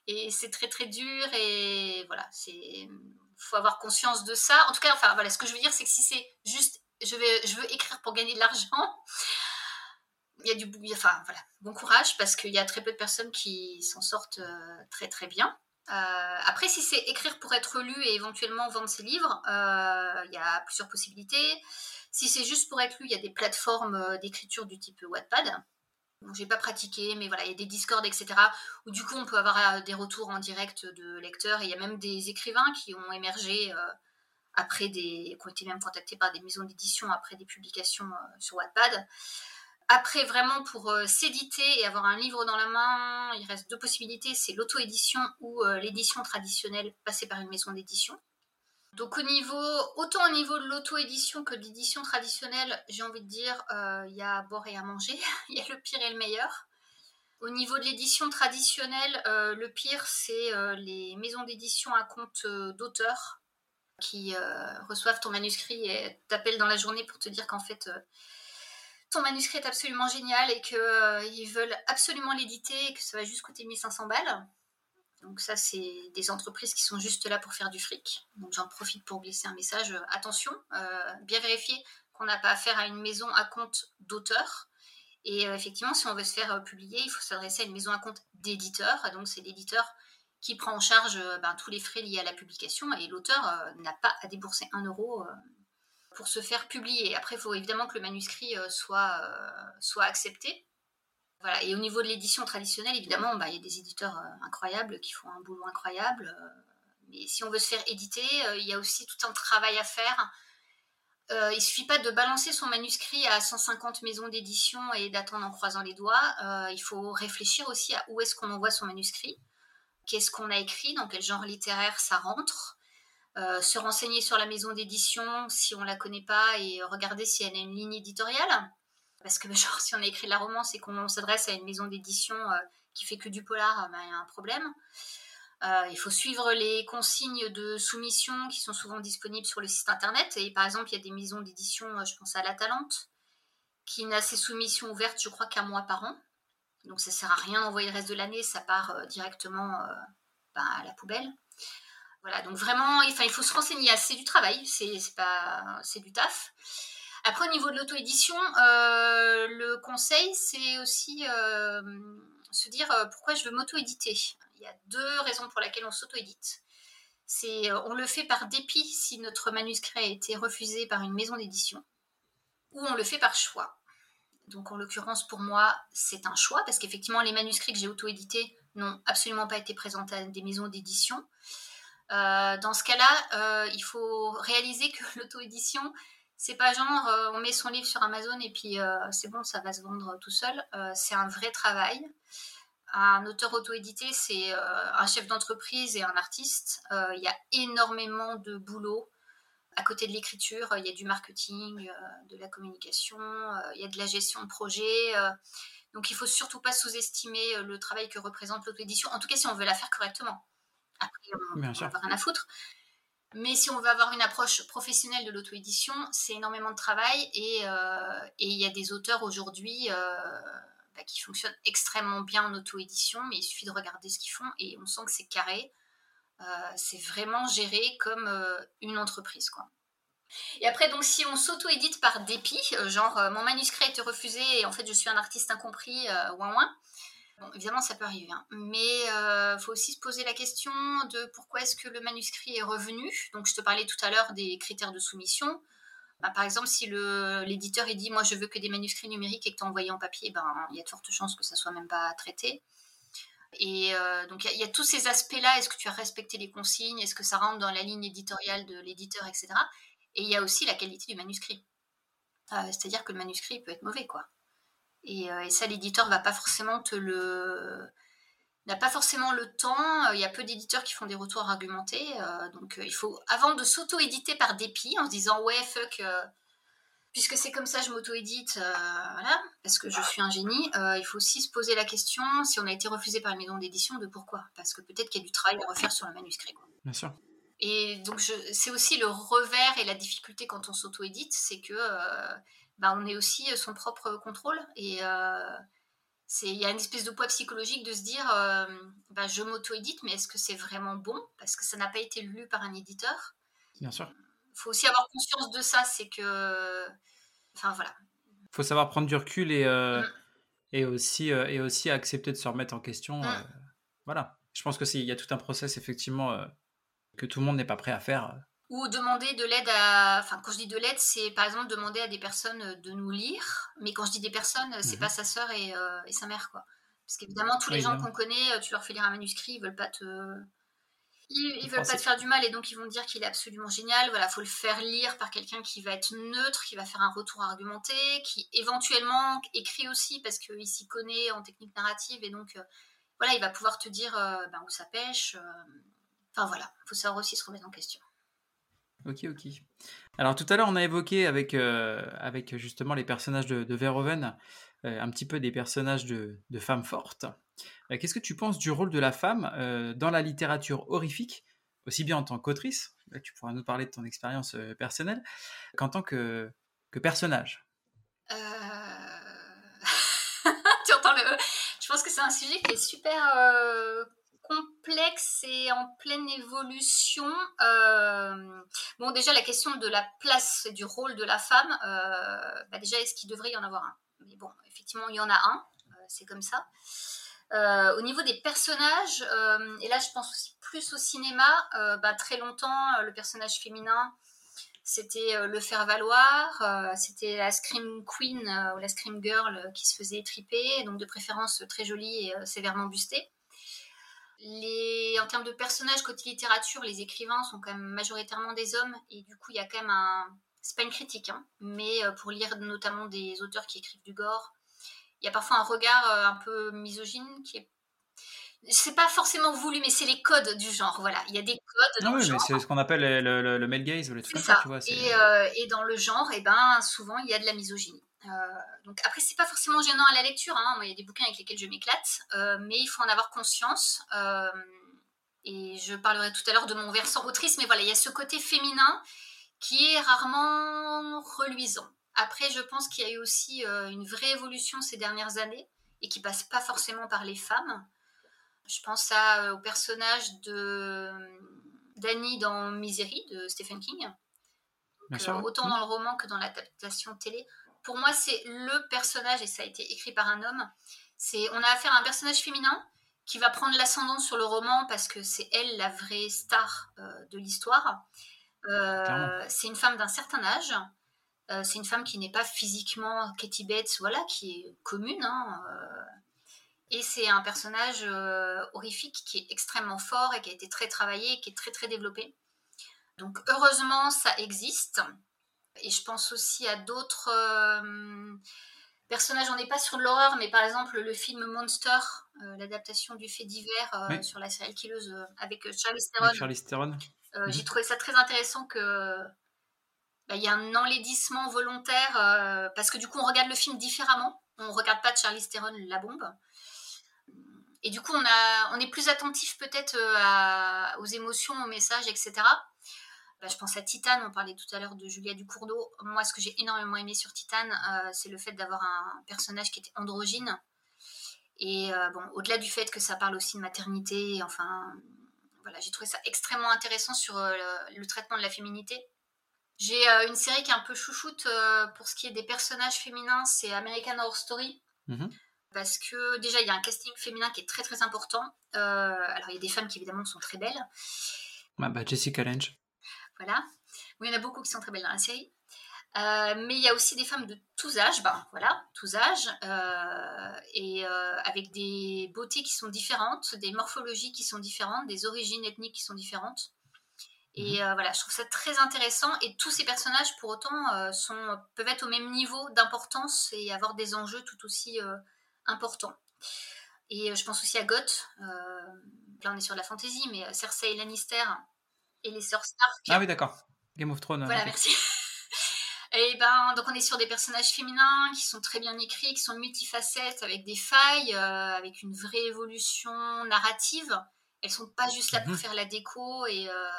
et c'est très très dur et voilà, c'est faut avoir conscience de ça. En tout cas, enfin voilà, ce que je veux dire, c'est que si c'est juste je vais je veux écrire pour gagner de l'argent, il y a du enfin voilà, bon courage parce qu'il y a très peu de personnes qui s'en sortent très très bien. Euh, après, si c'est écrire pour être lu et éventuellement vendre ses livres, euh, il y a plusieurs possibilités. Si c'est juste pour être lu, il y a des plateformes euh, d'écriture du type Wattpad. Donc, j'ai pas pratiqué, mais voilà, il y a des Discord, etc. Où du coup, on peut avoir des retours en direct de lecteurs. Et il y a même des écrivains qui ont émergé après des, qui ont été même contactés par des maisons d'édition après des publications sur Wattpad. Après, vraiment, pour euh, s'éditer et avoir un livre dans la main, il reste deux possibilités, c'est l'auto-édition ou euh, l'édition traditionnelle passée par une maison d'édition. Donc au niveau, autant au niveau de l'auto-édition que de l'édition traditionnelle, j'ai envie de dire, euh, il y a à boire et à manger, il y a le pire et le meilleur. Au niveau de l'édition traditionnelle, le pire, c'est les maisons d'édition à compte d'auteurs qui reçoivent ton manuscrit et t'appellent dans la journée pour te dire qu'en fait, ton manuscrit est absolument génial et qu'ils euh, veulent absolument l'éditer et que ça va juste coûter 1500 balles. Donc ça, c'est des entreprises qui sont juste là pour faire du fric. Donc j'en profite pour glisser un message. Euh, attention, euh, bien vérifier qu'on n'a pas affaire à une maison à compte d'auteur. Et effectivement, si on veut se faire publier, il faut s'adresser à une maison à compte d'éditeur. Donc c'est l'éditeur qui prend en charge ben, tous les frais liés à la publication et l'auteur n'a pas à débourser un euro pour se faire publier. Après, il faut évidemment que le manuscrit euh, soit, euh, soit accepté. Voilà. Et au niveau de l'édition traditionnelle, évidemment, bah, il y a des éditeurs euh, incroyables qui font un boulot incroyable. mais si on veut se faire éditer, il y a aussi tout un travail à faire. il suffit pas de balancer son manuscrit à 150 maisons d'édition et d'attendre en croisant les doigts. il faut réfléchir aussi à où est-ce qu'on envoie son manuscrit, qu'est-ce qu'on a écrit, dans quel genre littéraire ça rentre. Euh, se renseigner sur la maison d'édition si on la connaît pas et regarder si elle a une ligne éditoriale. Parce que genre si on a écrit la romance et qu'on s'adresse à une maison d'édition euh, qui fait que du polar, ben, il y a un problème. Euh, il faut suivre les consignes de soumission qui sont souvent disponibles sur le site internet. Et par exemple, il y a des maisons d'édition, je pense à La Talente, qui n'a ses soumissions ouvertes, je crois, qu'un mois par an. Donc ça sert à rien d'envoyer le reste de l'année, ça part directement ben, à la poubelle. Voilà, donc vraiment, il faut se renseigner. C'est du travail, c'est du taf. Après, au niveau de l'auto-édition, euh, le conseil, c'est aussi euh, se dire euh, pourquoi je veux m'auto-éditer. Il y a deux raisons pour lesquelles on s'auto-édite. C'est on le fait par dépit si notre manuscrit a été refusé par une maison d'édition, ou on le fait par choix. Donc en l'occurrence pour moi c'est un choix parce qu'effectivement les manuscrits que j'ai auto-édités n'ont absolument pas été présentés à des maisons d'édition. Euh, dans ce cas-là, euh, il faut réaliser que l'auto-édition, C'est pas genre on met son livre sur Amazon et puis c'est bon, ça va se vendre tout seul. c'est un vrai travail. Un auteur auto-édité, c'est un chef d'entreprise et un artiste. Il y a énormément de boulot à côté de l'écriture, il y a du marketing, de la communication, il y a de la gestion de projet. donc il faut surtout pas sous-estimer le travail que représente l'auto-édition, en tout cas si on veut la faire correctement. Après, on n'a rien à foutre. Mais si on veut avoir une approche professionnelle de l'auto-édition, c'est énormément de travail et il y a des auteurs aujourd'hui bah, qui fonctionnent extrêmement bien en auto-édition, mais il suffit de regarder ce qu'ils font et on sent que c'est carré. Euh, c'est vraiment géré comme euh, une entreprise, quoi. Et après, donc, si on s'auto-édite par dépit, euh, genre mon manuscrit a été refusé et en fait je suis un artiste incompris, ouin ouin. Bon, évidemment, ça peut arriver, hein. mais il faut aussi se poser la question de pourquoi est-ce que le manuscrit est revenu. Donc, je te parlais tout à l'heure des critères de soumission. Bah, par exemple, si l'éditeur dit moi je veux que des manuscrits numériques et que tu envoyé en papier, ben, il y a de fortes chances que ça soit même pas traité. Et euh, donc, il y, a tous ces aspects-là. Est-ce que tu as respecté les consignes? Est-ce que ça rentre dans la ligne éditoriale de l'éditeur, etc. Et il y a aussi la qualité du manuscrit. Euh, c'est-à-dire que le manuscrit peut être mauvais, quoi. Et, euh, et ça, l'éditeur va pas forcément te le n'a pas forcément le temps. Il y a peu d'éditeurs qui font des retours argumentés. donc, il faut, avant de s'auto-éditer par dépit, en se disant ouais, fuck, puisque c'est comme ça, je m'auto-édite, euh, voilà, parce que je suis un génie, euh, il faut aussi se poser la question, si on a été refusé par une maison d'édition, de pourquoi? Parce que peut-être qu'il y a du travail à refaire sur le manuscrit. Bien sûr. Et donc, c'est aussi le revers et la difficulté quand on s'auto-édite, c'est que euh, bah, on est aussi son propre contrôle. Et il y a une espèce de poids psychologique de se dire, bah, je m'auto-édite, mais est-ce que c'est vraiment bon? Parce que ça n'a pas été lu par un éditeur. Bien sûr faut aussi avoir conscience de ça, c'est que. Enfin voilà. faut savoir prendre du recul et, euh, mm. et, aussi, euh, et aussi accepter de se remettre en question. Mm. Euh, voilà. Je pense qu'il y a tout un process, effectivement, que tout le monde n'est pas prêt à faire. Ou demander de l'aide à. Enfin, quand je dis de l'aide, c'est par exemple demander à des personnes de nous lire. Mais quand je dis des personnes, c'est mhm. pas sa sœur et, et, sa mère, quoi. Parce qu'évidemment, tous les gens qu'on connaît, tu leur fais lire un manuscrit, ils veulent pas te ils, veulent pas te faire du mal et donc ils vont dire qu'il est absolument génial. Voilà, faut le faire lire par quelqu'un qui va être neutre, qui va faire un retour argumenté, qui éventuellement écrit aussi parce qu'il s'y connaît en technique narrative et donc euh, voilà, il va pouvoir te dire euh, ben, où ça pêche. Euh. Enfin voilà, faut savoir aussi se remettre en question. Ok, ok. Alors tout à l'heure, on a évoqué avec, avec justement les personnages de, de Verhoeven un petit peu des personnages de, femmes fortes. Euh, qu'est-ce que tu penses du rôle de la femme euh, dans la littérature horrifique, aussi bien en tant qu'autrice, tu pourras nous parler de ton expérience euh, personnelle, qu'en tant que, que personnage? Tu entends le... Je pense que c'est un sujet qui est super complexe et en pleine évolution. bon, déjà, la question de la place et du rôle de la femme, bah, déjà, est-ce qu'il devrait y en avoir un? Mais bon, effectivement, il y en a un, c'est comme ça. Euh, au niveau des personnages, euh, et là je pense aussi plus au cinéma, euh, bah, très longtemps le personnage féminin c'était le faire valoir, c'était la scream queen ou la scream girl qui se faisait étriper, donc de préférence très jolie et sévèrement bustée. Les, en termes de personnages côté littérature, les écrivains sont quand même majoritairement des hommes et du coup il y a quand même un, c'est pas une critique, hein, mais pour lire notamment des auteurs qui écrivent du gore, il y a parfois un regard euh, un peu misogyne qui est c'est pas forcément voulu, mais c'est les codes du genre. Voilà, il y a des codes. Dans oui, mais c'est ce qu'on appelle le, le, male gaze ou les trucs comme ça. tu vois. Et, euh, et, dans le genre, et eh ben, souvent, il y a de la misogynie. Euh, donc après, c'est pas forcément gênant à la lecture. Hein. Moi, il y a des bouquins avec lesquels je m'éclate, mais il faut en avoir conscience. et je parlerai tout à l'heure de mon versant autrice, mais voilà, il y a ce côté féminin qui est rarement reluisant. Après, je pense qu'il y a eu aussi euh, une vraie évolution ces dernières années et qui passe pas forcément par les femmes. Je pense à, euh, au personnage de d'Annie dans Misery de Stephen King. Euh, autant dans le roman que dans l'adaptation télé. Pour moi, c'est le personnage, et ça a été écrit par un homme. C'est, on a affaire à un personnage féminin qui va prendre l'ascendant sur le roman parce que c'est elle la vraie star de l'histoire. c'est une femme d'un certain âge euh, c'est une femme qui n'est pas physiquement Katie Bates, voilà, qui est commune. Hein, euh, et c'est un personnage euh, horrifique qui est extrêmement fort et qui a été très travaillé, qui est très très développé. Donc heureusement, ça existe. Et je pense aussi à d'autres euh, personnages. On n'est pas sur l'horreur, mais par exemple le film Monster, euh, l'adaptation du fait divers sur la série killeuse avec Charlie Theron. Charlie Theron. J'ai mhm. trouvé ça très intéressant que bah, il y a un enlaidissement volontaire parce que du coup on regarde le film différemment. On regarde pas Charlie Theron la bombe. Et du coup, on, est plus attentif peut-être aux émotions, aux messages, etc. Bah, je pense à Titane, on parlait tout à l'heure de Julia Ducourneau. Moi, ce que j'ai énormément aimé sur Titane, euh, c'est le fait d'avoir un personnage qui était androgyne. Et euh, bon, au-delà du fait que ça parle aussi de maternité, enfin, voilà, j'ai trouvé ça extrêmement intéressant sur euh, le, traitement de la féminité. J'ai une série qui est un peu chouchoute pour ce qui est des personnages féminins, c'est American Horror Story. Mhm. Parce que déjà, il y a un casting féminin qui est très très important. alors, il y a des femmes qui évidemment sont très belles. bah, Jessica Lange. Voilà. il y en a beaucoup qui sont très belles dans la série. Euh, mais il y a aussi des femmes de tous âges, ben voilà, tous âges, euh, et euh, avec des beautés qui sont différentes, des morphologies qui sont différentes, des origines ethniques qui sont différentes. Et mhm. voilà, je trouve ça très intéressant. Et tous ces personnages, pour autant, sont, peuvent être au même niveau d'importance et avoir des enjeux tout aussi importants. Et je pense aussi à Goth. là, on est sur la fantasy, mais Cersei Lannister, et les sœurs Stark. Ah oui, d'accord. Game of Thrones. Voilà, merci. Et ben, donc on est sur des personnages féminins qui sont très bien écrits, qui sont multifacettes, avec des failles, euh, avec une vraie évolution narrative. Elles sont pas juste là pour mhm. faire la déco et, euh,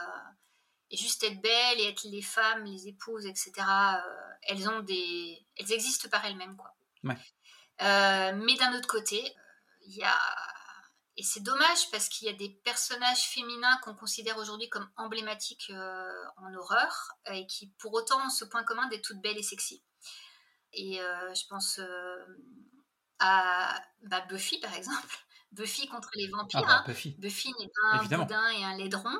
et, juste être belles et être les femmes, les épouses, etc. Euh, elles ont des, elles existent par elles-mêmes, quoi. Ouais. Mais d'un autre côté, il y a et c'est dommage parce qu'il y a des personnages féminins qu'on considère aujourd'hui comme emblématiques euh, en horreur et qui pour autant ont ce point commun d'être toutes belles et sexy. Et euh, je pense euh, à bah, Buffy par exemple. Buffy contre les vampires. Ah bah, Buffy, Buffy n'est pas un boudin et un laidron.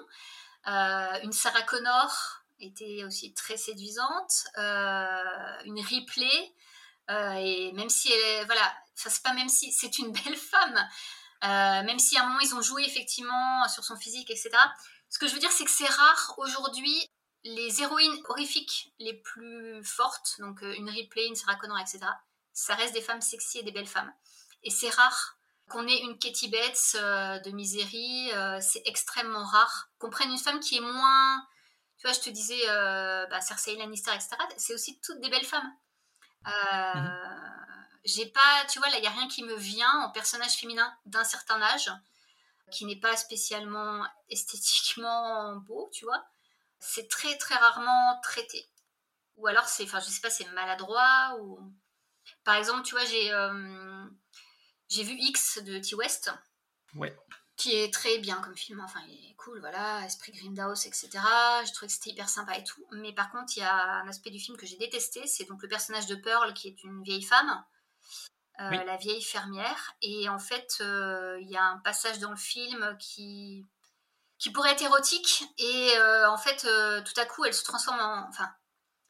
une Sarah Connor était aussi très séduisante. une Ripley. Et même si elle voilà, ça c'est pas même si c'est une belle femme, euh, même si à un moment ils ont joué effectivement sur son physique, etc. Ce que je veux dire, c'est que c'est rare aujourd'hui les héroïnes horrifiques les plus fortes, donc euh, une Ripley, une Sarah Connor, etc. Ça reste des femmes sexy et des belles femmes. Et c'est rare qu'on ait une Katie Bates euh, de Misery, c'est extrêmement rare. Qu'on prenne une femme qui est moins, tu vois, je te disais, bah, Cersei Lannister, etc. C'est aussi toutes des belles femmes. Mhm j'ai pas, tu vois, là, il n'y a rien qui me vient en personnage féminin d'un certain âge, qui n'est pas spécialement esthétiquement beau, tu vois. C'est très, très rarement traité. Ou alors, c'est, enfin, je sais pas, c'est maladroit, ou. Par exemple, tu vois, j'ai, euh, j'ai vu X de T. West. Ouais. Qui est très bien comme film, enfin, il est cool, voilà, esprit Grindhouse, etc. Je trouvais que c'était hyper sympa et tout. Mais par contre, il y a un aspect du film que j'ai détesté, c'est donc le personnage de Pearl, qui est une vieille femme, euh, la vieille fermière. Et en fait, euh, il y a un passage dans le film qui, qui pourrait être érotique. Et euh, en fait, tout à coup, elle se transforme en. Enfin,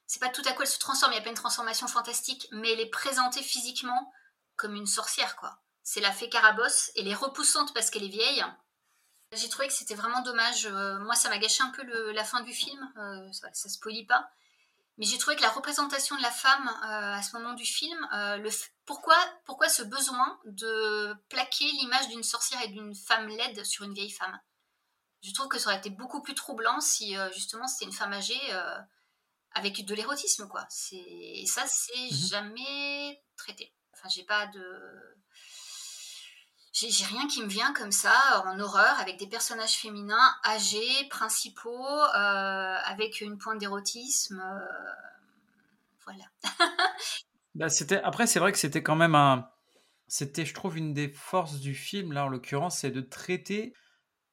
c'est pas tout à coup elle se transforme, il n'y a pas une transformation fantastique, mais elle est présentée physiquement comme une sorcière, quoi. C'est la fée Carabosse, elle est repoussante parce qu'elle est vieille. J'ai trouvé que c'était vraiment dommage. moi, ça m'a gâché un peu la fin du film. ça, ça se polie pas. Mais j'ai trouvé que la représentation de la femme euh, à ce moment du film, euh, le, pourquoi, pourquoi ce besoin de plaquer l'image d'une sorcière et d'une femme laide sur une vieille femme? Je trouve que ça aurait été beaucoup plus troublant si euh, justement c'était une femme âgée avec de l'érotisme, quoi. Et ça, c'est mhm. jamais traité. Enfin, j'ai pas de j'ai rien qui me vient comme ça en horreur avec des personnages féminins âgés, principaux, euh, avec une pointe d'érotisme. Euh, voilà. bah, c'était après c'est vrai que c'était quand même un c'était je trouve une des forces du film là en l'occurrence c'est de traiter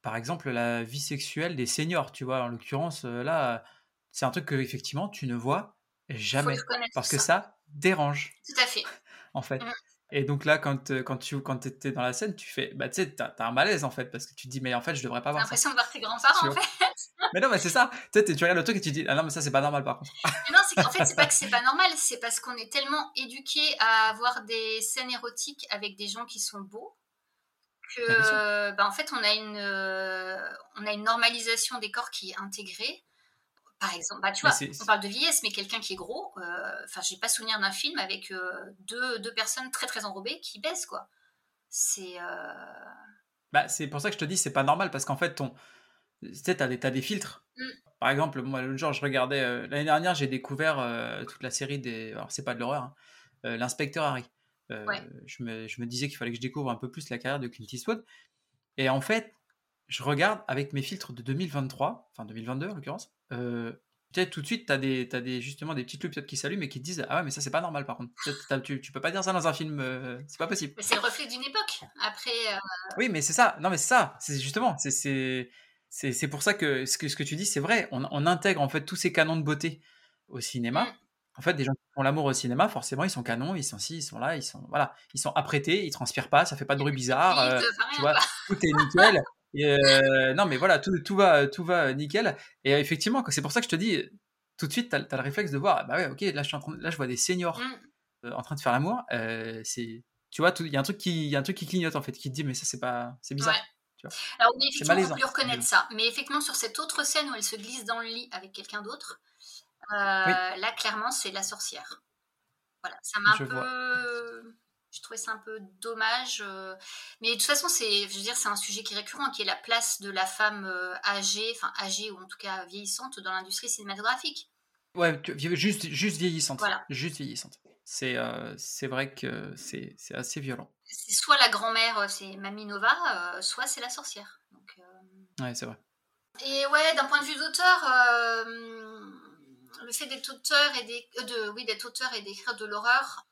par exemple la vie sexuelle des seniors, tu vois en l'occurrence euh, là c'est un truc que effectivement tu ne vois jamais parce que ça. dérange. Tout à fait. en fait. Mm. Et donc là, quand, euh, quand tu quand étais dans la scène, tu fais, bah tu sais, t'as as un malaise en fait, parce que tu te dis, mais en fait, je devrais pas voir ça. l'impression de voir tes grands-parents en fait. mais non, mais c'est ça. Tu sais, tu regardes le truc et tu dis, ah non, mais ça, c'est pas normal par contre. mais non, c'est qu'en fait, c'est pas que c'est pas normal, c'est parce qu'on est tellement éduqué à avoir des scènes érotiques avec des gens qui sont beaux que, bah, en fait, on a une, euh, on a une normalisation des corps qui est intégrée Par exemple, bah, tu vois, on parle de vieillesse, mais quelqu'un qui est gros, enfin, j'ai pas souvenir d'un film avec deux, deux, personnes très très enrobées qui baissent, quoi. C'est. Bah, c'est pour ça que je te dis, c'est pas normal, parce qu'en fait, ton. Tu sais, t'as des, as des filtres. Mmh. Par exemple, moi, l'autre jour, je regardais. L'année dernière, j'ai découvert toute la série des. Alors, c'est pas de l'horreur, hein, L'inspecteur Harry. je, me, je, me, disais qu'il fallait que je découvre un peu plus la carrière de Clint Eastwood. Et en fait, je regarde avec mes filtres de 2023, enfin 2022 en l'occurrence, euh, peut-être tout de suite, tu as, des, as des, justement des petites lumières qui s'allument et qui te disent Ah ouais, mais ça, c'est pas normal par contre. Tu, tu, peux pas dire ça dans un film, euh, c'est pas possible. C'est le reflet d'une époque. Après. Euh, oui, mais c'est ça. Non, mais c'est ça. C'est justement. C'est pour ça que ce, que ce que tu dis, c'est vrai. On, on, intègre en fait tous ces canons de beauté au cinéma. Mm. En fait, des gens qui font l'amour au cinéma, forcément, ils sont canons, ils sont ci, ils sont là, ils sont voilà, ils sont apprêtés, ils transpirent pas, ça fait pas de bruit bizarre, tu vois, tout est nickel. Euh, non, mais voilà, tout, tout, va, tout va nickel. Et effectivement, c'est pour ça que je te dis, tout de suite, tu as, le réflexe de voir, bah ouais, ok, là je, suis en train, là, je vois des seniors euh, en train de faire l'amour. Euh, c'est, tu vois, il y, a un truc qui, y a un truc qui clignote en fait, qui te dit, mais ça, c'est pas, c'est bizarre. Tu vois. Alors oui, effectivement, on peut reconnaître ça. Mais effectivement, sur cette autre scène où elle se glisse dans le lit avec quelqu'un d'autre, là, clairement, c'est la sorcière. Voilà, ça m'a un peu je trouvais ça un peu dommage. Euh. Mais de toute façon, c'est, je veux dire, c'est un sujet qui est récurrent, qui est la place de la femme euh, âgée, enfin âgée ou en tout cas vieillissante dans l'industrie cinématographique. Ouais, juste, juste vieillissante. Voilà. Juste vieillissante. C'est, euh, c'est vrai que c'est, c'est assez violent. C'est soit la grand-mère, c'est Mamie Nova, soit c'est la sorcière. Donc, ouais, c'est vrai. Et ouais, d'un point de vue d'auteur, le fait d'être auteur et de, oui, d'être auteur et d'écrire de l'horreur,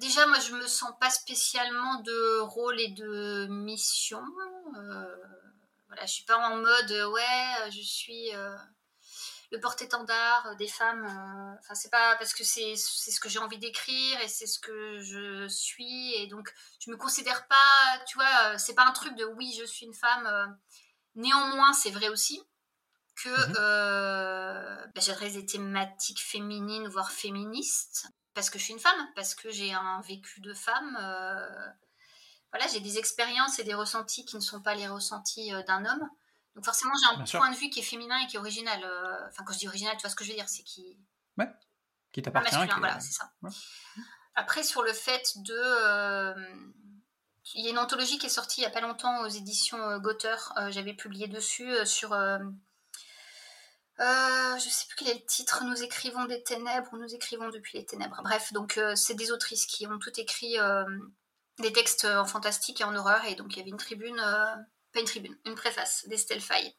déjà, moi, je me sens pas spécialement de rôle et de mission. Euh, voilà, je suis pas en mode ouais, je suis euh, le porte-étendard des femmes. Euh, enfin, c'est pas parce que c'est ce que j'ai envie d'écrire et c'est ce que je suis et donc je me considère pas, tu vois, c'est pas un truc de oui, je suis une femme. Néanmoins, c'est vrai aussi que mmh bah, j'adresse des thématiques féminines, voire féministes parce que je suis une femme, parce que j'ai un vécu de femme. Euh, voilà, j'ai des expériences et des ressentis qui ne sont pas les ressentis euh, d'un homme. Donc forcément, j'ai un point de vue qui est féminin et qui est original. Euh, enfin, quand je dis original, tu vois ce que je veux dire, c'est qui... Ouais, qui t'appartient. voilà, c'est ça. Après, sur le fait de... Il y a une anthologie qui est sortie il n'y a pas longtemps aux éditions Gother. J'avais publié dessus sur euh, je sais plus quel est le titre, Nous écrivons des ténèbres ou Nous écrivons depuis les ténèbres. Bref, donc euh, c'est des autrices qui ont toutes écrit euh, des textes en fantastique et en horreur. Et donc il y avait une tribune, pas une tribune, une préface d'Estelle Faye.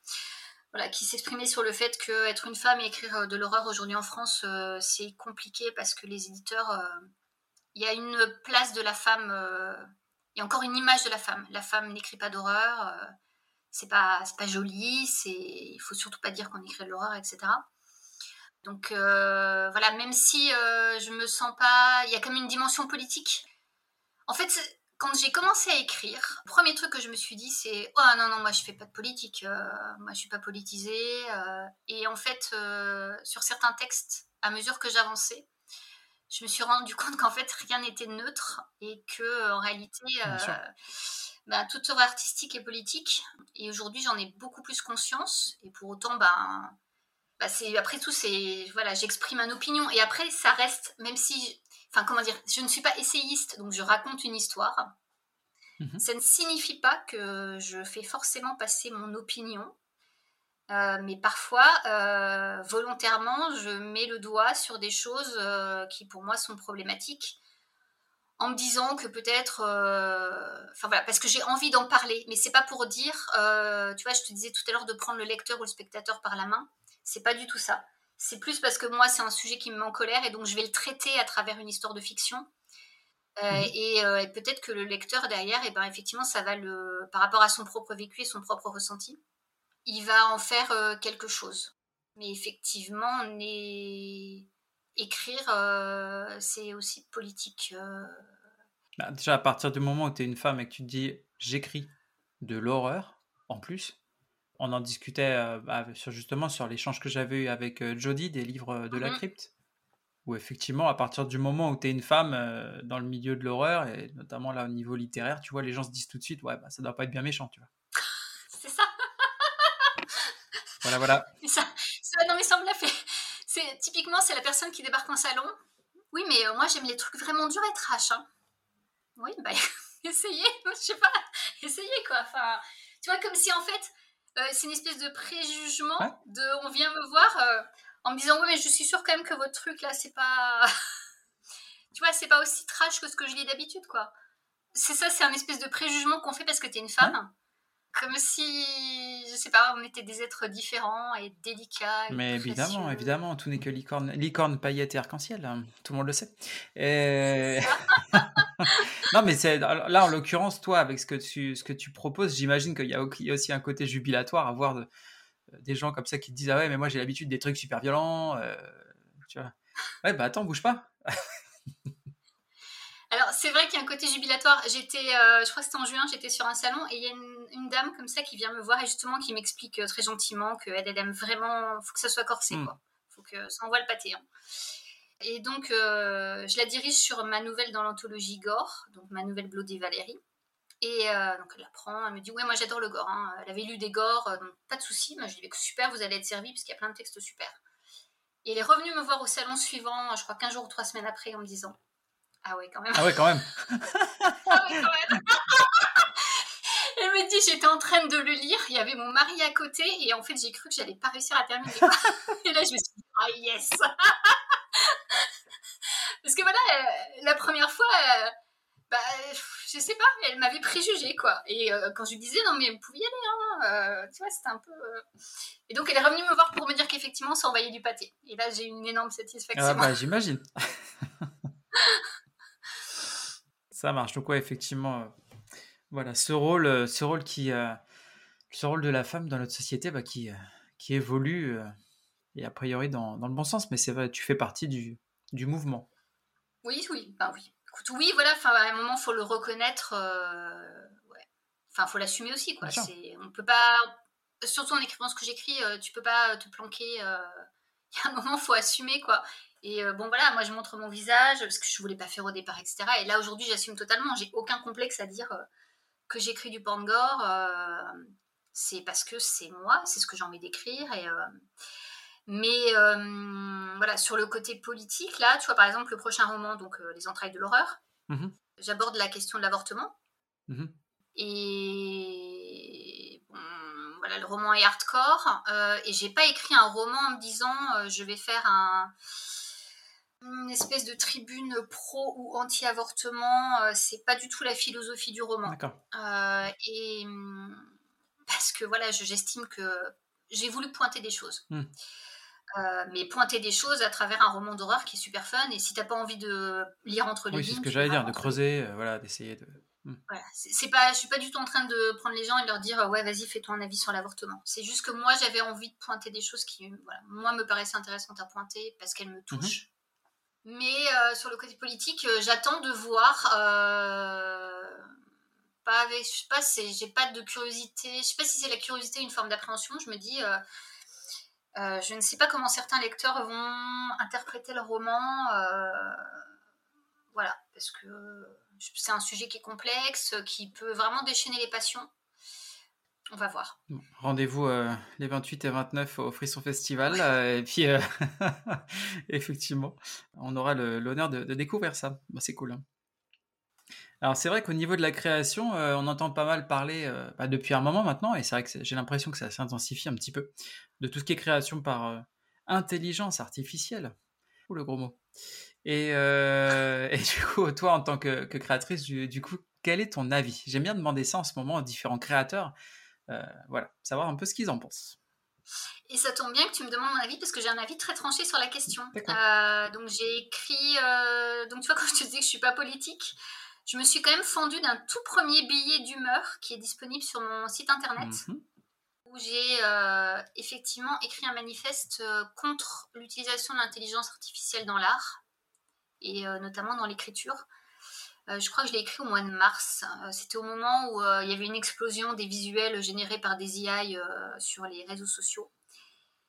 Voilà, qui s'exprimait sur le fait que être une femme et écrire de l'horreur aujourd'hui en France, c'est compliqué parce que les éditeurs, il y a une place de la femme, il y a encore une image de la femme. La femme n'écrit pas d'horreur, c'est pas, pas joli, c'est, il faut surtout pas dire qu'on écrit de l'horreur, etc. Donc euh, voilà, même si euh, je me sens pas, il y a quand même une dimension politique. En fait, quand j'ai commencé à écrire, le premier truc que je me suis dit, c'est oh non non moi je fais pas de politique, euh, moi je suis pas politisée. et en fait, sur certains textes, à mesure que j'avançais, je me suis rendu compte qu'en fait rien n'était neutre et que en réalité bah, toute œuvre artistique et politique. Et aujourd'hui, j'en ai beaucoup plus conscience. Et pour autant, ben, bah, c'est après tout, c'est voilà, j'exprime une opinion. Et après, ça reste, même si, enfin, comment dire, je ne suis pas essayiste, donc je raconte une histoire. Mhm. Ça ne signifie pas que je fais forcément passer mon opinion. Euh, mais parfois, euh, volontairement, je mets le doigt sur des choses euh, qui pour moi sont problématiques en me disant que peut-être, euh, enfin voilà, parce que j'ai envie d'en parler, mais c'est pas pour dire, euh, tu vois, je te disais tout à l'heure de prendre le lecteur ou le spectateur par la main, c'est pas du tout ça. C'est plus parce que moi c'est un sujet qui me met en colère et donc je vais le traiter à travers une histoire de fiction. Euh, mhm. et, peut-être que le lecteur derrière, et eh ben effectivement, ça va le, par rapport à son propre vécu et son propre ressenti, il va en faire quelque chose. Mais effectivement, on est écrire, euh, c'est aussi politique. Euh. Bah, déjà, à partir du moment où tu es une femme et que tu te dis j'écris de l'horreur, en plus, on en discutait euh, bah, sur, justement sur l'échange que j'avais eu avec Jodie des livres de la mmh crypte, où effectivement, à partir du moment où tu es une femme dans le milieu de l'horreur, et notamment là au niveau littéraire, tu vois, les gens se disent tout de suite, ouais, bah, ça doit pas être bien méchant, tu vois. c'est ça. voilà, voilà. C'est ça non, mais ça me l'a fait. C'est, typiquement, c'est la personne qui débarque en salon. Oui, mais moi, j'aime les trucs vraiment durs et trash. Hein. Oui, bah, essayez, je sais pas, essayez quoi. Enfin, tu vois, comme si en fait, c'est une espèce de préjugement de on vient me voir en me disant, oui, mais je suis sûre quand même que votre truc là, c'est pas. tu vois, c'est pas aussi trash que ce que je lis d'habitude, quoi. C'est ça, c'est un espèce de préjugement qu'on fait parce que t'es une femme. Comme si, je sais pas, on était des êtres différents et délicats. mais évidemment, évidemment, tout n'est que licorne, licorne, paillettes et arc-en-ciel, hein. tout le monde le sait. Et... non, mais c'est là en l'occurrence, toi, avec ce que tu, ce que tu proposes, j'imagine qu'il y, y, a aussi un côté jubilatoire à voir de, des gens comme ça qui te disent ah ouais mais moi j'ai l'habitude des trucs super violents euh, tu vois ouais bah attends bouge pas alors c'est vrai qu'il y a un côté jubilatoire j'étais euh, je crois que c'était en juin j'étais sur un salon et il y a une, dame comme ça qui vient me voir et justement qui m'explique euh, très gentiment qu'elle elle aime vraiment faut que ça soit corsé hmm. quoi faut que ça envoie le pâté hein. et donc je la dirige sur ma nouvelle dans l'anthologie Gore donc ma nouvelle Bloody Valérie et euh, donc elle la prend, elle me dit ouais moi j'adore le gore. Hein. Elle avait lu des gores, euh, donc pas de souci. Moi je lui dis super, vous allez être servi parce qu'il y a plein de textes super. Et elle est revenue me voir au salon suivant, je crois 15 jours ou 3 semaines après, en me disant ah ouais quand même. Ah ouais quand même. ah ouais quand même. elle me dit j'étais en train de le lire, il y avait mon mari à côté et en fait j'ai cru que j'allais pas réussir à terminer. et là je me suis dit ah yes. parce que voilà euh, la première fois bah, je sais pas, elle m'avait préjugé quoi. Et euh, quand je lui disais non mais vous pouviez y aller, hein, euh, tu vois, c'était un peu. Euh. Et donc elle est revenue me voir pour me dire qu'effectivement ça envoyait du pâté. Et là j'ai une énorme satisfaction. Ah bah j'imagine. Ça marche. Donc ouais effectivement, voilà ce rôle, ce rôle qui, ce rôle de la femme dans notre société, bah, qui, qui évolue et a priori dans, dans le bon sens. Mais c'est vrai, tu fais partie du, du mouvement. Oui, oui, bah oui oui, voilà, à un moment, faut le reconnaître. Euh, ouais. Enfin, faut l'assumer aussi, quoi. C'est, on peut pas, surtout en écrivant ce que j'écris, euh, tu peux pas te planquer. Euh, il y a un moment, faut assumer, quoi. Et bon, voilà, moi, je montre mon visage parce que je voulais pas faire au départ, etc. Et là, aujourd'hui, j'assume totalement. J'ai aucun complexe à dire que j'écris du porn gore. c'est parce que c'est moi, c'est ce que j'ai envie d'écrire. Et mais euh, voilà, sur le côté politique, là, tu vois, par exemple, le prochain roman, donc euh, Les entrailles de l'horreur, mmh j'aborde la question de l'avortement. Mmh et voilà, le roman est hardcore. Euh, et j'ai pas écrit un roman en me disant je vais faire un, une espèce de tribune pro ou anti-avortement. c'est pas du tout la philosophie du roman. et parce que voilà, j'estime que j'ai voulu pointer des choses. Mmh. Euh, mais pointer des choses à travers un roman d'horreur qui est super fun. Et si t'as pas envie de lire entre les oui, lignes, c'est ce que j'allais dire, de creuser, euh, voilà, d'essayer de. Hmm. Voilà, c'est pas, je suis pas du tout en train de prendre les gens et de leur dire ouais vas-y fais-toi un avis sur l'avortement. C'est juste que moi j'avais envie de pointer des choses qui, voilà, moi me paraissaient intéressantes à pointer parce qu'elles me touchent. Mhm. Mais euh, sur le côté politique, j'attends de voir. avec, je sais pas, j'ai pas de curiosité. Je sais pas si c'est la curiosité une forme d'appréhension. Je me dis euh, je ne sais pas comment certains lecteurs vont interpréter le roman. Euh, voilà, parce que c'est un sujet qui est complexe, qui peut vraiment déchaîner les passions. On va voir. Rendez-vous euh, les 28 et 29 au Frisson Festival. et puis, effectivement, on aura l'honneur de, découvrir ça. Bah, c'est cool. Hein. Alors c'est vrai qu'au niveau de la création, on entend pas mal parler bah, depuis un moment maintenant, et c'est vrai que j'ai l'impression que ça s'intensifie un petit peu de tout ce qui est création par euh, intelligence artificielle. Ou le gros mot. Et, euh, et, du coup, toi, en tant que, créatrice, du, coup, quel est ton avis? J'aime bien demander ça en ce moment aux différents créateurs. Euh, voilà, savoir un peu ce qu'ils en pensent. Et ça tombe bien que tu me demandes mon avis parce que j'ai un avis très tranché sur la question. donc j'ai écrit, donc tu vois quand je te dis que je suis pas politique, je me suis quand même fendue d'un tout premier billet d'humeur qui est disponible sur mon site internet. Mhm où j'ai euh, effectivement écrit un manifeste euh, contre l'utilisation de l'intelligence artificielle dans l'art, et euh, notamment dans l'écriture. Je crois que je l'ai écrit au mois de mars. C'était au moment où il y avait une explosion des visuels générés par des AI sur les réseaux sociaux.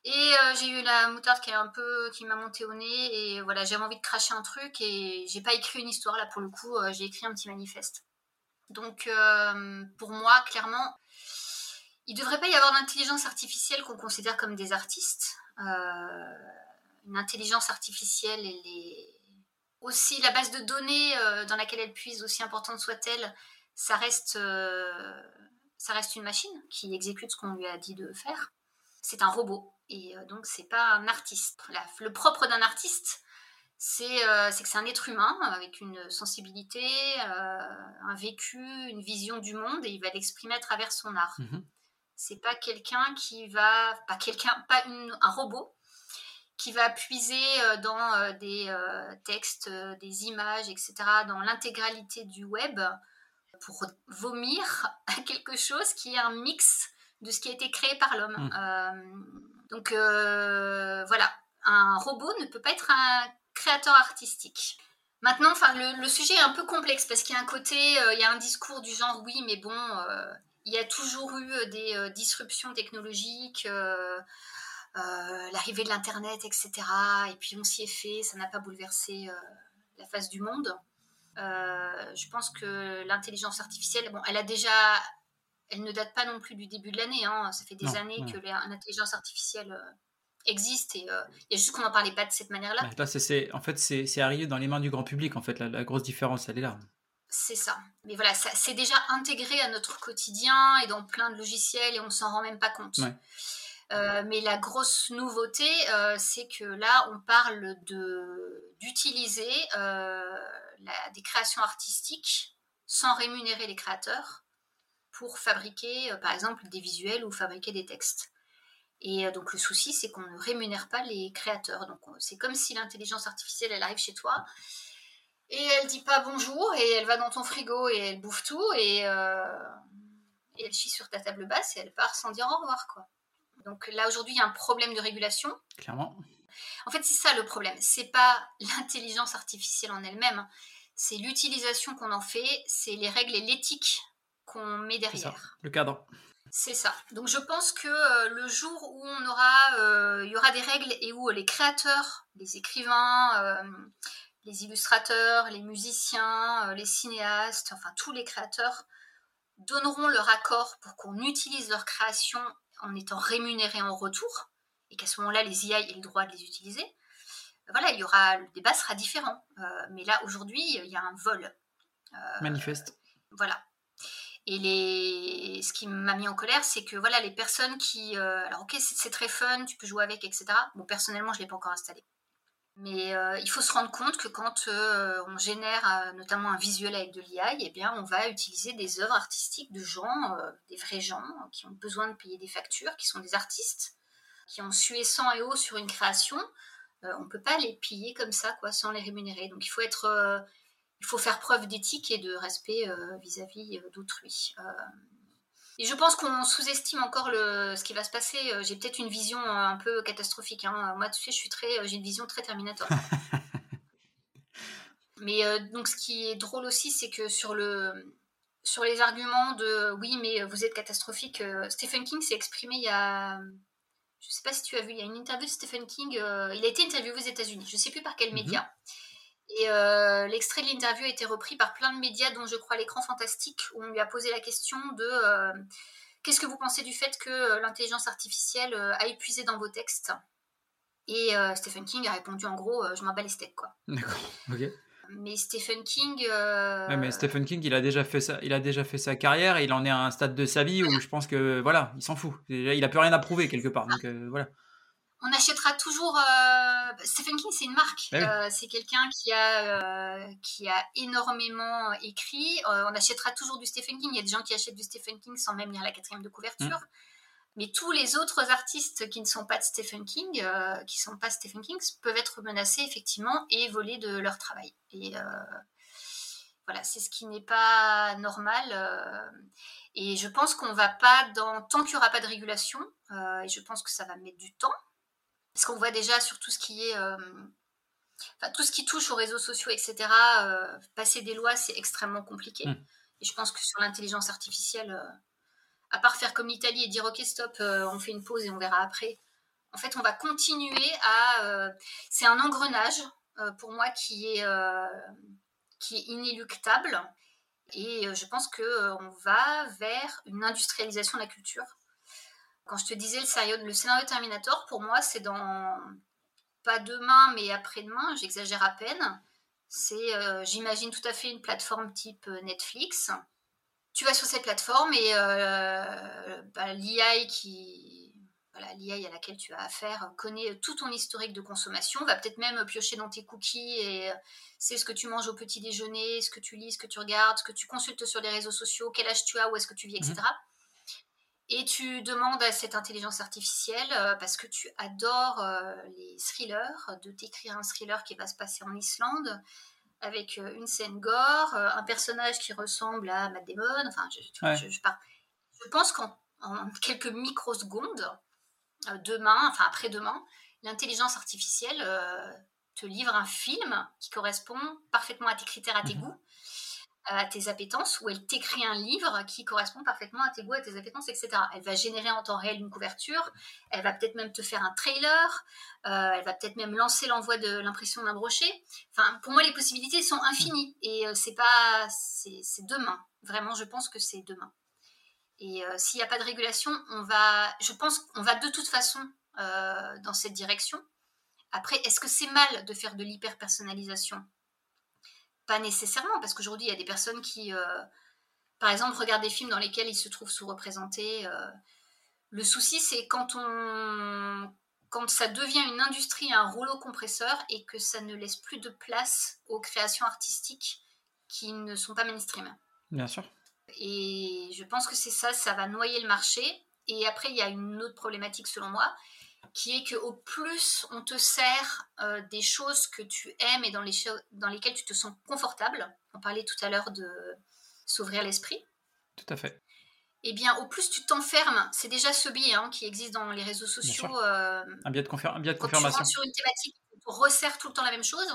Et j'ai eu la moutarde qui est un peu qui m'a monté au nez et voilà j'avais envie de cracher un truc et j'ai pas écrit une histoire là pour le coup j'ai écrit un petit manifeste. Donc pour moi clairement il ne devrait pas y avoir d'intelligence artificielle qu'on considère comme des artistes. une intelligence artificielle, elle est aussi la base de données dans laquelle elle puise, aussi importante soit-elle, ça reste, ça reste une machine qui exécute ce qu'on lui a dit de faire. C'est un robot et donc c'est pas un artiste. le propre d'un artiste, euh, c'est que c'est un être humain avec une sensibilité, euh, un vécu, une vision du monde et il va l'exprimer à travers son art. Mhm. C'est pas quelqu'un qui va, pas quelqu'un, pas un robot qui va puiser euh, dans des textes, des images, etc., dans l'intégralité du web pour vomir quelque chose qui est un mix de ce qui a été créé par l'homme. Mhm. donc voilà, un robot ne peut pas être un créateur artistique. Maintenant, enfin, le, sujet est un peu complexe parce qu'il y a un côté, euh, il y a un discours du genre oui, mais bon, euh, il y a toujours eu euh, des disruptions technologiques, l'arrivée de l'internet, etc. Et puis on s'y est fait, ça n'a pas bouleversé la face du monde. je pense que l'intelligence artificielle, bon, elle a déjà, elle ne date pas non plus du début de l'année. Hein. ça fait des années que l'intelligence artificielle existe et euh, il y a juste qu'on n'en parlait pas de cette manière-là. là, c'est, en fait, c'est arrivé dans les mains du grand public, en fait, la, grosse différence, elle est là. C'est ça. Mais voilà, c'est déjà intégré à notre quotidien et dans plein de logiciels et on s'en rend même pas compte. Euh, mais la grosse nouveauté, euh, c'est que là, on parle d'utiliser des créations artistiques sans rémunérer les créateurs pour fabriquer, par exemple, des visuels ou fabriquer des textes. Et euh, donc le souci, c'est qu'on ne rémunère pas les créateurs. Donc c'est comme si l'intelligence artificielle, elle arrive chez toi et elle dit pas bonjour et elle va dans ton frigo et elle bouffe tout et, euh, elle chie sur ta table basse et elle part sans dire au revoir quoi. Donc là aujourd'hui, il y a un problème de régulation. Clairement. En fait, c'est ça le problème. C'est pas l'intelligence artificielle en elle-même, c'est l'utilisation qu'on en fait, c'est les règles et l'éthique qu'on met derrière. le cadre. C'est ça. Donc je pense que euh, le jour où on aura, euh, il y aura des règles et où les créateurs, les écrivains, euh, les illustrateurs, les musiciens, les cinéastes, enfin tous les créateurs donneront leur accord pour qu'on utilise leur création en étant rémunérés en retour, et qu'à ce moment-là les IA aient le droit de les utiliser. Voilà, il y aura, le débat sera différent. mais là aujourd'hui, il y a un vol. Manifeste. Voilà. Et les... ce qui m'a mis en colère, c'est que voilà, les personnes qui. Euh, alors, ok, c'est très fun, tu peux jouer avec, etc. Bon, personnellement, je ne l'ai pas encore installé. Mais euh, il faut se rendre compte que quand euh, on génère notamment un visuel avec de l'IA, eh bien, on va utiliser des œuvres artistiques de gens, des vrais gens, qui ont besoin de payer des factures, qui sont des artistes, qui ont sué sang et eau sur une création. on ne peut pas les piller comme ça, quoi, sans les rémunérer. Donc, il faut être il faut faire preuve d'éthique et de respect euh, vis-à-vis euh, d'autrui. Euh, et je pense qu'on sous-estime encore le, ce qui va se passer. J'ai peut-être une vision un peu catastrophique. Hein. Moi, tu sais, je suis très, j'ai une vision très Terminator. mais donc, ce qui est drôle aussi, c'est que sur le, sur les arguments de oui, mais vous êtes catastrophique, Stephen King s'est exprimé il y a, je sais pas si tu as vu, il y a une interview de Stephen King. il a été interviewé aux États-Unis. Je sais plus par quel mhm. média. Et euh, l'extrait de l'interview a été repris par plein de médias, dont je crois l'écran fantastique, où on lui a posé la question de euh, qu'est-ce que vous pensez du fait que euh, l'intelligence artificielle a épuisé dans vos textes? Et Stephen King a répondu en gros, je m'en bats les steaks quoi. D'accord, ok. Mais Stephen King. mais Stephen King, il a déjà fait ça, il a déjà fait sa carrière et il en est à un stade de sa vie où je pense que voilà, il s'en fout. Il a plus rien à prouver quelque part, donc voilà on achètera toujours. Euh, Stephen King, c'est une marque. Eh euh, c'est quelqu'un qui a euh, qui a énormément écrit. on achètera toujours du Stephen King. Il y a des gens qui achètent du Stephen King sans même lire la quatrième de couverture. Mm. Mais tous les autres artistes qui ne sont pas de Stephen King, qui sont pas Stephen King, peuvent être menacés effectivement et volés de leur travail. Et voilà, c'est ce qui n'est pas normal. et je pense qu'on va pas dans tant qu'il n'y aura pas de régulation. et je pense que ça va mettre du temps parce qu'on voit déjà sur tout ce qui est. Euh, tout ce qui touche aux réseaux sociaux, etc., euh, passer des lois, c'est extrêmement compliqué. Hmm. Et je pense que sur l'intelligence artificielle, euh, à part faire comme l'Italie et dire ok, stop, on fait une pause et on verra après, en fait, on va continuer à. c'est un engrenage, pour moi, qui est, qui est inéluctable. Et je pense qu'on va vers une industrialisation de la culture quand je te disais le scénario, le scénario Terminator, pour moi, c'est dans pas demain, mais après-demain, j'exagère à peine. C'est, euh, j'imagine tout à fait une plateforme type euh, Netflix. Tu vas sur cette plateforme et euh, bah, l'IA qui, l'IA à laquelle tu as affaire connaît tout ton historique de consommation, va peut-être même piocher dans tes cookies et c'est ce que tu manges au petit déjeuner, ce que tu lis, ce que tu regardes, ce que tu consultes sur les réseaux sociaux, quel âge tu as, où est-ce que tu vis, etc. Et tu demandes à cette intelligence artificielle, euh, parce que tu adores euh, les thrillers, de t'écrire un thriller qui va se passer en Islande, avec euh, une scène gore, un personnage qui ressemble à Matt Damon. Enfin, je, je, pense qu'en quelques microsecondes, demain, enfin après-demain, l'intelligence artificielle te livre un film qui correspond parfaitement à tes critères, à tes mhm. goûts à tes appétences, ou elle t'écrit un livre qui correspond parfaitement à tes goûts, à tes appétences, etc. Elle va générer en temps réel une couverture, elle va peut-être même te faire un trailer, euh, elle va peut-être même lancer l'envoi de l'impression d'un brochet. Enfin, pour moi, les possibilités sont infinies et euh, c'est pas, c'est demain. Vraiment, je pense que c'est demain. Et euh, s'il n'y a pas de régulation, on va, je pense qu'on va de toute façon dans cette direction. Après, est-ce que c'est mal de faire de l'hyper-personnalisation? Pas nécessairement, parce qu'aujourd'hui, il y a des personnes qui, euh, par exemple, regardent des films dans lesquels ils se trouvent sous-représentés. Euh. Le souci, c'est quand on quand ça devient une industrie, un rouleau compresseur, et que ça ne laisse plus de place aux créations artistiques qui ne sont pas mainstream. Bien sûr. Et je pense que c'est ça, ça va noyer le marché. Et après, il y a une autre problématique selon moi, qui est qu'au plus on te sert euh, des choses que tu aimes et dans, les dans lesquelles tu te sens confortable, on parlait tout à l'heure de s'ouvrir l'esprit. Tout à fait. Eh bien, au plus tu t'enfermes, c'est déjà ce biais hein, qui existe dans les réseaux sociaux. Euh, un biais de, un biais de confirmation. Quand tu sur une thématique, on resserre tout le temps la même chose.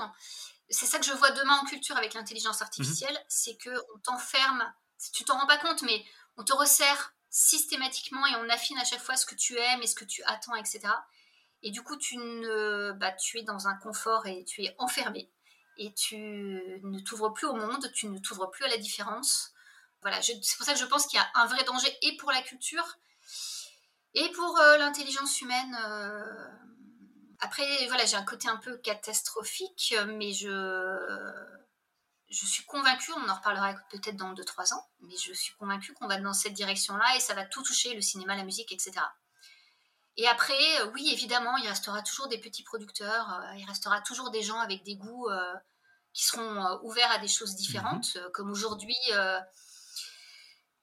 C'est ça que je vois demain en culture avec l'intelligence artificielle, mhm. c'est que on t'enferme. Tu t'en rends pas compte, mais on te resserre systématiquement et on affine à chaque fois ce que tu aimes et ce que tu attends, etc. Et du coup, bah, tu es dans un confort et tu es enfermé. Et tu ne t'ouvres plus au monde, tu ne t'ouvres plus à la différence. Voilà, c'est pour ça que je pense qu'il y a un vrai danger et pour la culture et pour euh, l'intelligence humaine. Euh. Après, voilà, j'ai un côté un peu catastrophique, mais je je suis convaincue, on en reparlera peut-être dans 2-3 ans, mais je suis convaincue qu'on va dans cette direction-là et ça va tout toucher, le cinéma, la musique, etc. Et après, euh, oui, évidemment, il restera toujours des petits producteurs, euh, il restera toujours des gens avec des goûts euh, qui seront ouverts à des choses différentes, mhm. comme aujourd'hui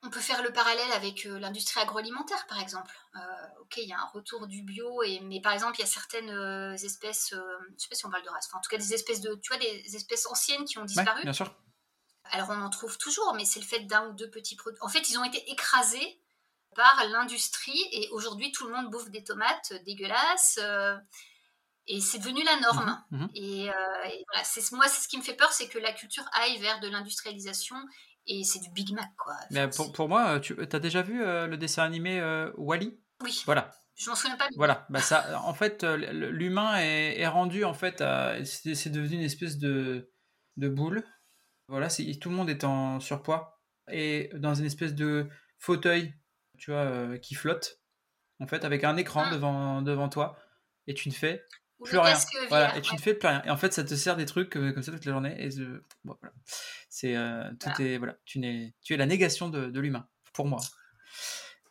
on peut faire le parallèle avec euh, l'industrie agroalimentaire, par exemple. Euh, ok, il y a un retour du bio, et, mais par exemple, il y a certaines euh, espèces, je ne sais pas si on parle de race, en tout cas des espèces de, tu vois, des espèces anciennes qui ont disparu. bien sûr. Alors on en trouve toujours, mais c'est le fait d'un ou deux petits produits. En fait, ils ont été écrasés par l'industrie, et aujourd'hui, tout le monde bouffe des tomates dégueulasses. et c'est devenu la norme. Mhm, mhm. Et, voilà, moi, c'est ce qui me fait peur, c'est que la culture aille vers de l'industrialisation et c'est du Big Mac, quoi. Mais pour, pour, moi, tu as déjà vu euh, le dessin animé euh, Wally Oui. Voilà. Je m'en souviens pas. Voilà. Bah ça, en fait, euh, l'humain est, est, rendu, en fait, c'est devenu une espèce de, de boule. Voilà, tout le monde est en surpoids et dans une espèce de fauteuil, tu vois, qui flotte, en fait, avec un écran ah. devant, devant toi. Et tu ne fais plus rien. voilà, et tu ne fais plus rien. Et en fait, ça te sert des trucs euh, comme ça toute la journée. Et voilà. C'est euh, tout est voilà. Tu n'es, tu es la négation de, de l'humain pour moi.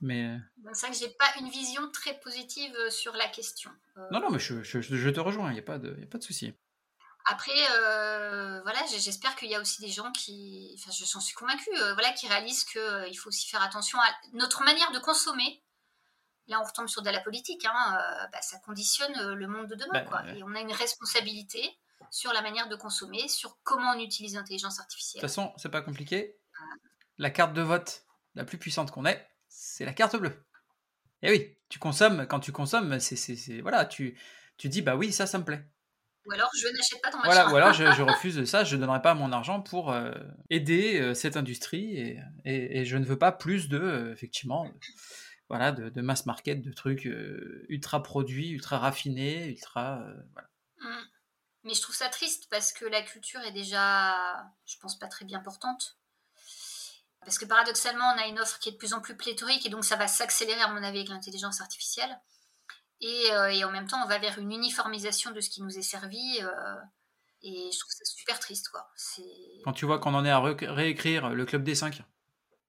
Mais euh, c'est vrai que j'ai pas une vision très positive sur la question. Non, non, mais je, je, je te rejoins. Il n'y a pas de, y a pas de souci. Après, voilà, j'espère qu'il y a aussi des gens qui, enfin, je suis convaincue, voilà, qui réalisent qu'il faut aussi faire attention à notre manière de consommer là on retombe sur de la politique, hein, euh, bah, ça conditionne euh, le monde de demain. Bah, Et on a une responsabilité sur la manière de consommer, sur comment on utilise l'intelligence artificielle. De toute façon, c'est pas compliqué. La carte de vote la plus puissante qu'on ait, c'est la carte bleue. Et oui, tu consommes, quand tu consommes, c'est, voilà, tu, tu dis, bah oui, ça, ça me plaît. Ou alors je n'achète pas ton machin. Voilà, ou alors je, je, refuse ça, je ne donnerai pas mon argent pour euh, aider cette industrie et, et, et, je ne veux pas plus de, effectivement, voilà, de, mass market, de trucs euh, ultra produits, ultra raffinés, ultra. Euh, voilà. Mmh. Mais je trouve ça triste parce que la culture est déjà, je pense, pas très bien portante. Parce que paradoxalement, on a une offre qui est de plus en plus pléthorique et donc ça va s'accélérer, à mon avis, avec l'intelligence artificielle. Et, euh, et, en même temps, on va vers une uniformisation de ce qui nous est servi. Et je trouve ça super triste. Quoi. Quand tu vois qu'on en est à réécrire le Club des 5,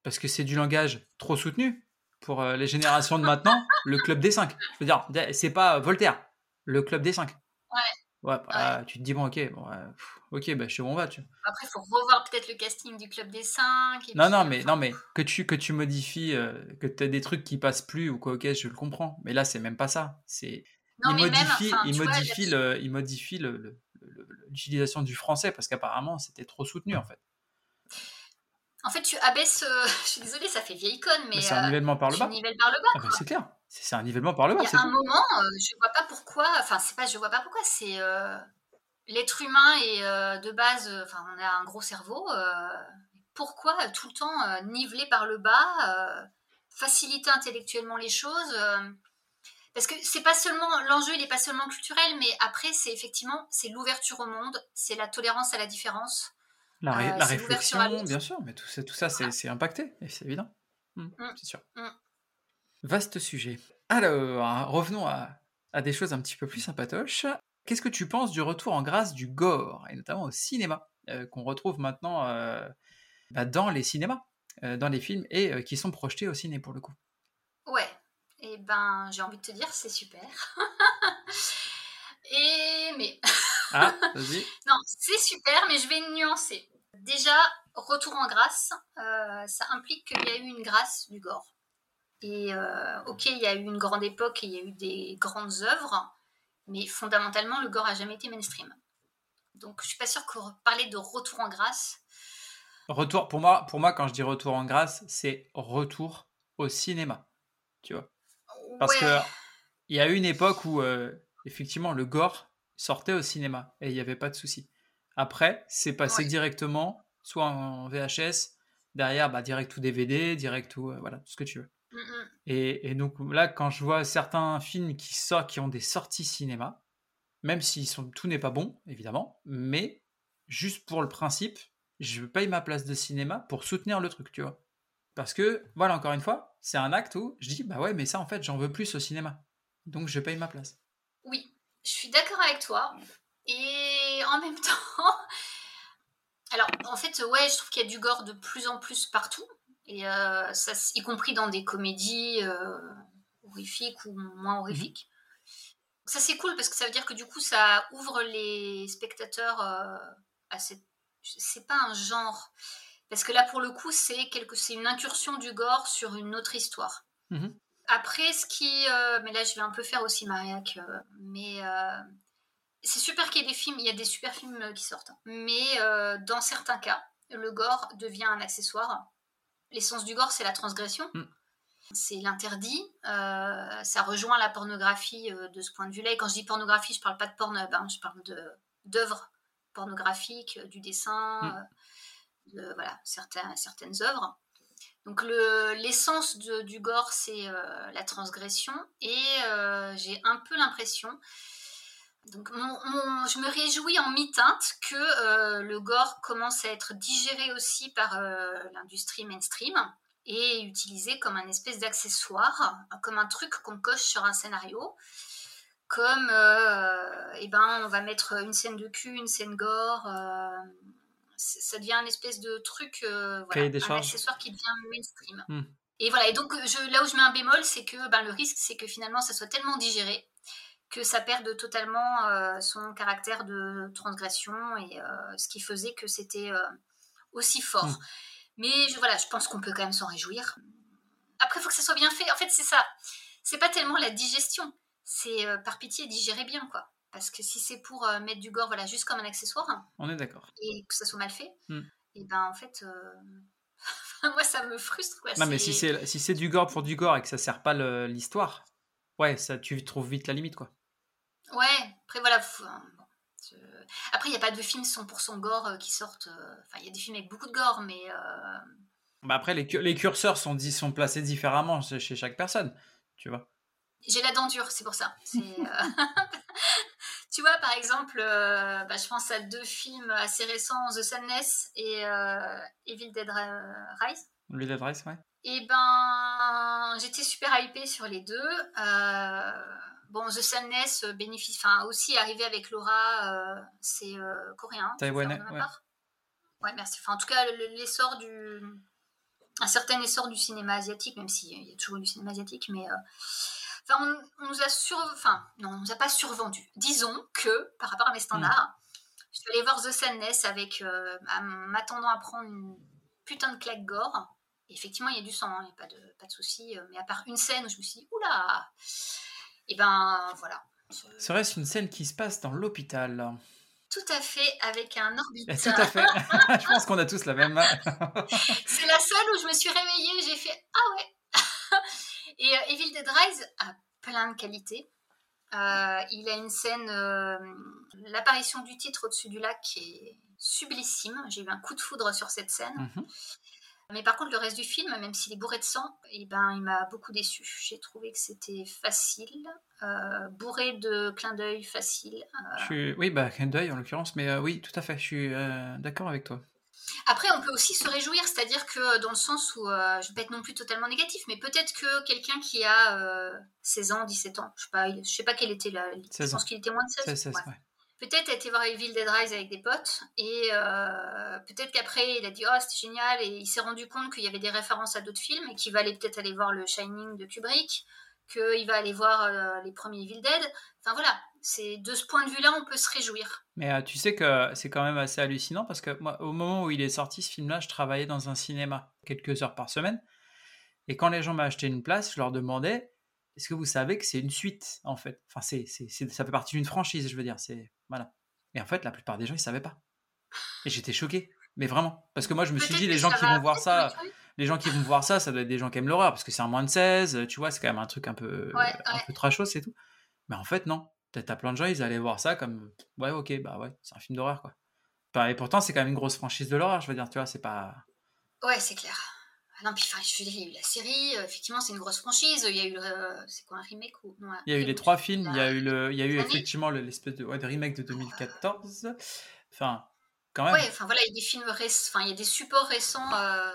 parce que c'est du langage trop soutenu pour euh, les générations de maintenant, le Club des 5. Je veux dire, c'est pas Voltaire, le Club des 5. Ouais. Ouais, bah, tu te dis, bon, ok, bon, ok, bah, je sais où on va. Tu... Après, il faut revoir peut-être le casting du Club des 5. non, non, mais, non, mais que tu, que tu modifies, euh, que tu as des trucs qui passent plus ou quoi, ok, je le comprends. Mais là, c'est même pas ça. C'est. Il modifie, il, modifie le, il modifie l'utilisation du français parce qu'apparemment, c'était trop soutenu, en fait. En fait, tu abaisses. Euh, je suis désolée, ça fait vieille conne, mais. c'est un nivellement par le bas. par le bas. Ah bah, c'est clair. C'est un nivellement par le bas. Il y a un moment, euh, je vois pas pourquoi. Enfin, c'est pas, je vois pas pourquoi. C'est euh, l'être humain est de base. Enfin, on a un gros cerveau. pourquoi tout le temps niveler par le bas, faciliter intellectuellement les choses parce que c'est pas seulement l'enjeu, il est pas seulement culturel, mais après c'est effectivement c'est l'ouverture au monde, c'est la tolérance à la différence. La, euh, réflexion, bien sûr, mais tout ça, tout ça c'est impacté, c'est évident. Mmh, mmh. c'est sûr. Mmh. Vaste sujet. Alors, revenons à, des choses un petit peu plus sympatoches. Qu'est-ce que tu penses du retour en grâce du gore, et notamment au cinéma, euh, qu'on retrouve maintenant euh, bah, dans les cinémas, dans les films, et qui sont projetés au ciné pour le coup? Ouais, et eh ben j'ai envie de te dire, c'est super. et mais. ah, vas-y. non, c'est super, mais je vais nuancer. Déjà, retour en grâce, euh, ça implique qu'il y a eu une grâce du gore. Et euh, ok, il y a eu une grande époque et il y a eu des grandes œuvres, mais fondamentalement, le gore a jamais été mainstream. Donc, je suis pas sûre que parler de retour en grâce. Retour, pour moi, pour moi, quand je dis retour en grâce, c'est retour au cinéma, tu vois. Parce que il y a eu une époque où euh, effectivement le gore sortait au cinéma et il n'y avait pas de souci. Après, c'est passé directement, soit en VHS, derrière, bah, direct ou DVD, direct ou euh, voilà, tout ce que tu veux. Mmh. Et, donc là, quand je vois certains films qui sortent, qui ont des sorties cinéma, même si sont, tout n'est pas bon, évidemment, mais juste pour le principe, je paye ma place de cinéma pour soutenir le truc, tu vois. Parce que, voilà, encore une fois, c'est un acte où je dis, bah ouais, mais ça, en fait, j'en veux plus au cinéma. Donc, je paye ma place. Oui, je suis d'accord avec toi. Et en même temps, alors en fait, ouais, je trouve qu'il y a du gore de plus en plus partout, et euh, ça, y compris dans des comédies euh, horrifiques ou moins horrifiques. Ça c'est cool parce que ça veut dire que du coup ça ouvre les spectateurs euh, à cette. C'est pas un genre. Parce que là pour le coup c'est quelque... c'est une incursion du gore sur une autre histoire. Mmh Après, ce qui. mais là, je vais un peu faire aussi Mariac. mais c'est super qu'il y ait des films, il y a des super films euh, qui sortent. Mais euh, dans certains cas, le gore devient un accessoire. L'essence du gore, c'est la transgression. Mm. C'est l'interdit. Euh, ça rejoint la pornographie de ce point de vue-là. Et quand je dis pornographie, je ne parle pas de porno, hein, je parle d'œuvres pornographiques, du dessin, mm. de voilà, certains, certaines œuvres. Donc l'essence du gore, c'est la transgression. Et j'ai un peu l'impression donc je me réjouis en mi-teinte que euh, le gore commence à être digéré aussi par euh, l'industrie mainstream et utilisé comme un espèce d'accessoire, comme un truc qu'on coche sur un scénario, comme euh, eh ben on va mettre une scène de cul, une scène gore, ça devient un espèce de truc, voilà, un accessoire qui devient mainstream. Hmm. Et voilà, et donc je, là où je mets un bémol, c'est que ben, le risque, c'est que finalement ça soit tellement digéré que ça perde totalement euh, son caractère de transgression et euh, ce qui faisait que c'était euh, aussi fort. Mm. Mais je, voilà, je pense qu'on peut quand même s'en réjouir. Après, il faut que ça soit bien fait. En fait, c'est ça. C'est pas tellement la digestion. C'est par pitié digérer bien, quoi. Parce que si c'est pour mettre du gore, voilà, juste comme un accessoire. On est d'accord. Et que ça soit mal fait, mm. et ben en fait. moi, ça me frustre. Quoi. Non, mais si c'est si du gore pour du gore et que ça sert pas l'histoire, ouais, ça tu trouves vite la limite, quoi. Ouais, après voilà. après, il n'y a pas de films 100% gore euh, qui sortent. Euh, enfin, il y a des films avec beaucoup de gore, mais. Euh, bah après, les, les curseurs sont, sont placés différemment chez chaque personne, tu vois. J'ai la dent dure, c'est pour ça. Tu vois, par exemple, euh, bah, je pense à deux films assez récents, The Sadness et euh, Evil Dead Rise. Evil Dead Rise, ouais. Et ben, j'étais super hypée sur les deux. Euh, bon, The Sadness bénéficie, enfin aussi arrivé avec Laura, c'est coréen. Taïwanais, ouais. ouais. merci. Enfin, en tout cas, l'essor du, un certain essor du cinéma asiatique, même s'il y a toujours du cinéma asiatique, mais Enfin, on, nous a sur... enfin, non, on nous a pas survendu. Disons que, par rapport à mes standards, je suis allée voir The Sadness avec, euh, m'attendant à prendre une putain de claque gore. Et effectivement, il y a du sang, il hein, n'y a pas de, pas de souci. Euh, mais à part une scène où je me suis dit, oula Et ben voilà. Serait-ce une scène qui se passe dans l'hôpital tout à fait, avec un orbital. Tout à fait. je pense qu'on a tous la même. c'est la seule où je me suis réveillée, j'ai fait ah ouais. Et euh, Evil Dead Rise a plein de qualités. Euh, il a une scène, euh, l'apparition du titre au-dessus du lac est sublissime. J'ai eu un coup de foudre sur cette scène. Mhm. Mais par contre, le reste du film, même s'il est bourré de sang, eh ben, il m'a beaucoup déçu. J'ai trouvé que c'était facile, bourré de clins d'œil facile. Oui, bah, clin d'œil en l'occurrence, mais oui, tout à fait, je suis d'accord avec toi. Après, on peut aussi se réjouir, c'est-à-dire que dans le sens où, euh, je ne vais pas être non plus totalement négatif, mais peut-être que quelqu'un qui a 16 euh, ans, 17 ans, je ne sais, pas, sais pas quel était la. Je pense qu'il était moins de 16. Peut-être a été voir Evil Dead Rise avec des potes, et euh, peut-être qu'après il a dit Oh, c'était génial, et il s'est rendu compte qu'il y avait des références à d'autres films, et qu'il va peut-être aller voir le Shining de Kubrick, qu'il va aller voir les premiers Evil Dead. Enfin voilà, c'est de ce point de vue-là, on peut se réjouir. Mais euh, tu sais que c'est quand même assez hallucinant parce que moi, au moment où il est sorti ce film-là, je travaillais dans un cinéma quelques heures par semaine. Et quand les gens m'achetaient une place, je leur demandais est-ce que vous savez que c'est une suite en fait? Enfin, c'est, ça fait partie d'une franchise, je veux dire. C'est voilà. Et en fait, la plupart des gens, ils savaient pas. Et j'étais choqué, mais vraiment, parce que moi, je me suis dit les gens qui vont voir ça, les gens qui vont voir ça, ça doit être des gens qui aiment l'horreur parce que c'est un moins de 16, tu vois, c'est quand même un truc un peu, un peu trashos et tout. Mais en fait, non. T'as plein de gens, ils allaient voir ça comme ouais, ok, bah ouais, c'est un film d'horreur quoi. et pourtant, c'est quand même une grosse franchise de l'horreur, je veux dire, tu vois, c'est pas. Ouais, c'est clair. Non, puis je il y a eu la série, euh, effectivement, c'est une grosse franchise. Il y a eu, c'est quoi un remake ou Il y a eu les trois films. Il y a eu le, il y a eu effectivement l'espèce de, de remake de 2014. Enfin, quand même. Ouais, enfin voilà, il y a des films récents, enfin il y a des supports récents. Euh.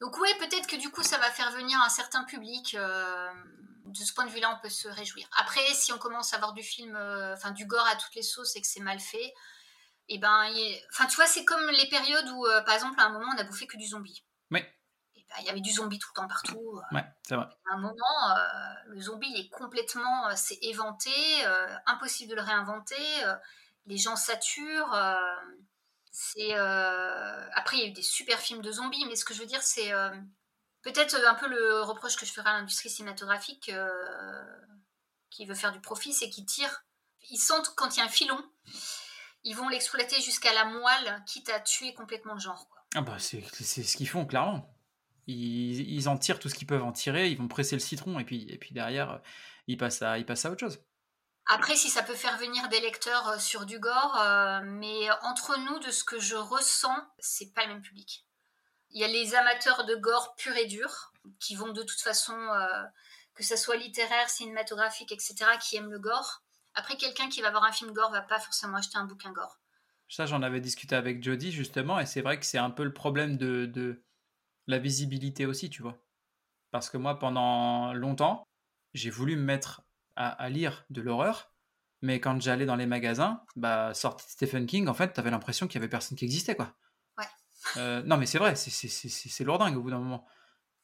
Donc ouais, peut-être que du coup, ça va faire venir un certain public. Euh, de ce point de vue-là, on peut se réjouir. Après, si on commence à voir du film, euh, enfin du gore à toutes les sauces et que c'est mal fait, et eh ben, enfin tu vois, c'est comme les périodes où, euh, par exemple, à un moment, on a bouffé que du zombie. Ben, il y avait du zombie tout le temps partout. Euh. Ouais, c'est vrai. À un moment, le zombie est complètement, c'est éventé, impossible de le réinventer. les gens saturent. c'est après, il y a eu des super films de zombies, mais ce que je veux dire, c'est Peut-être un peu le reproche que je ferai à l'industrie cinématographique euh, qui veut faire du profit, c'est qu'ils tirent. Ils sentent quand il y a un filon, ils vont l'exploiter jusqu'à la moelle, quitte à tuer complètement le genre. Ah bah c'est ce qu'ils font clairement. Ils, en tirent tout ce qu'ils peuvent en tirer, ils vont presser le citron et puis, et puis derrière, ils passent, à, ils passent à autre chose. Après, si ça peut faire venir des lecteurs euh, sur du gore, euh, mais entre nous, de ce que je ressens, c'est pas le même public. Il y a les amateurs de gore pur et dur, qui vont de toute façon, euh, que ce soit littéraire, cinématographique, etc., qui aiment le gore. Après, quelqu'un qui va voir un film gore va pas forcément acheter un bouquin gore. Ça, j'en avais discuté avec Jody justement, et c'est vrai que c'est un peu le problème de, de la visibilité aussi, tu vois. Parce que moi, pendant longtemps, j'ai voulu me mettre à, lire de l'horreur, mais quand j'allais dans les magasins, bah, sorti Stephen King, en fait, t'avais l'impression qu'il y avait personne qui existait, quoi. Euh, non, mais c'est vrai, c'est lourdingue au bout d'un moment.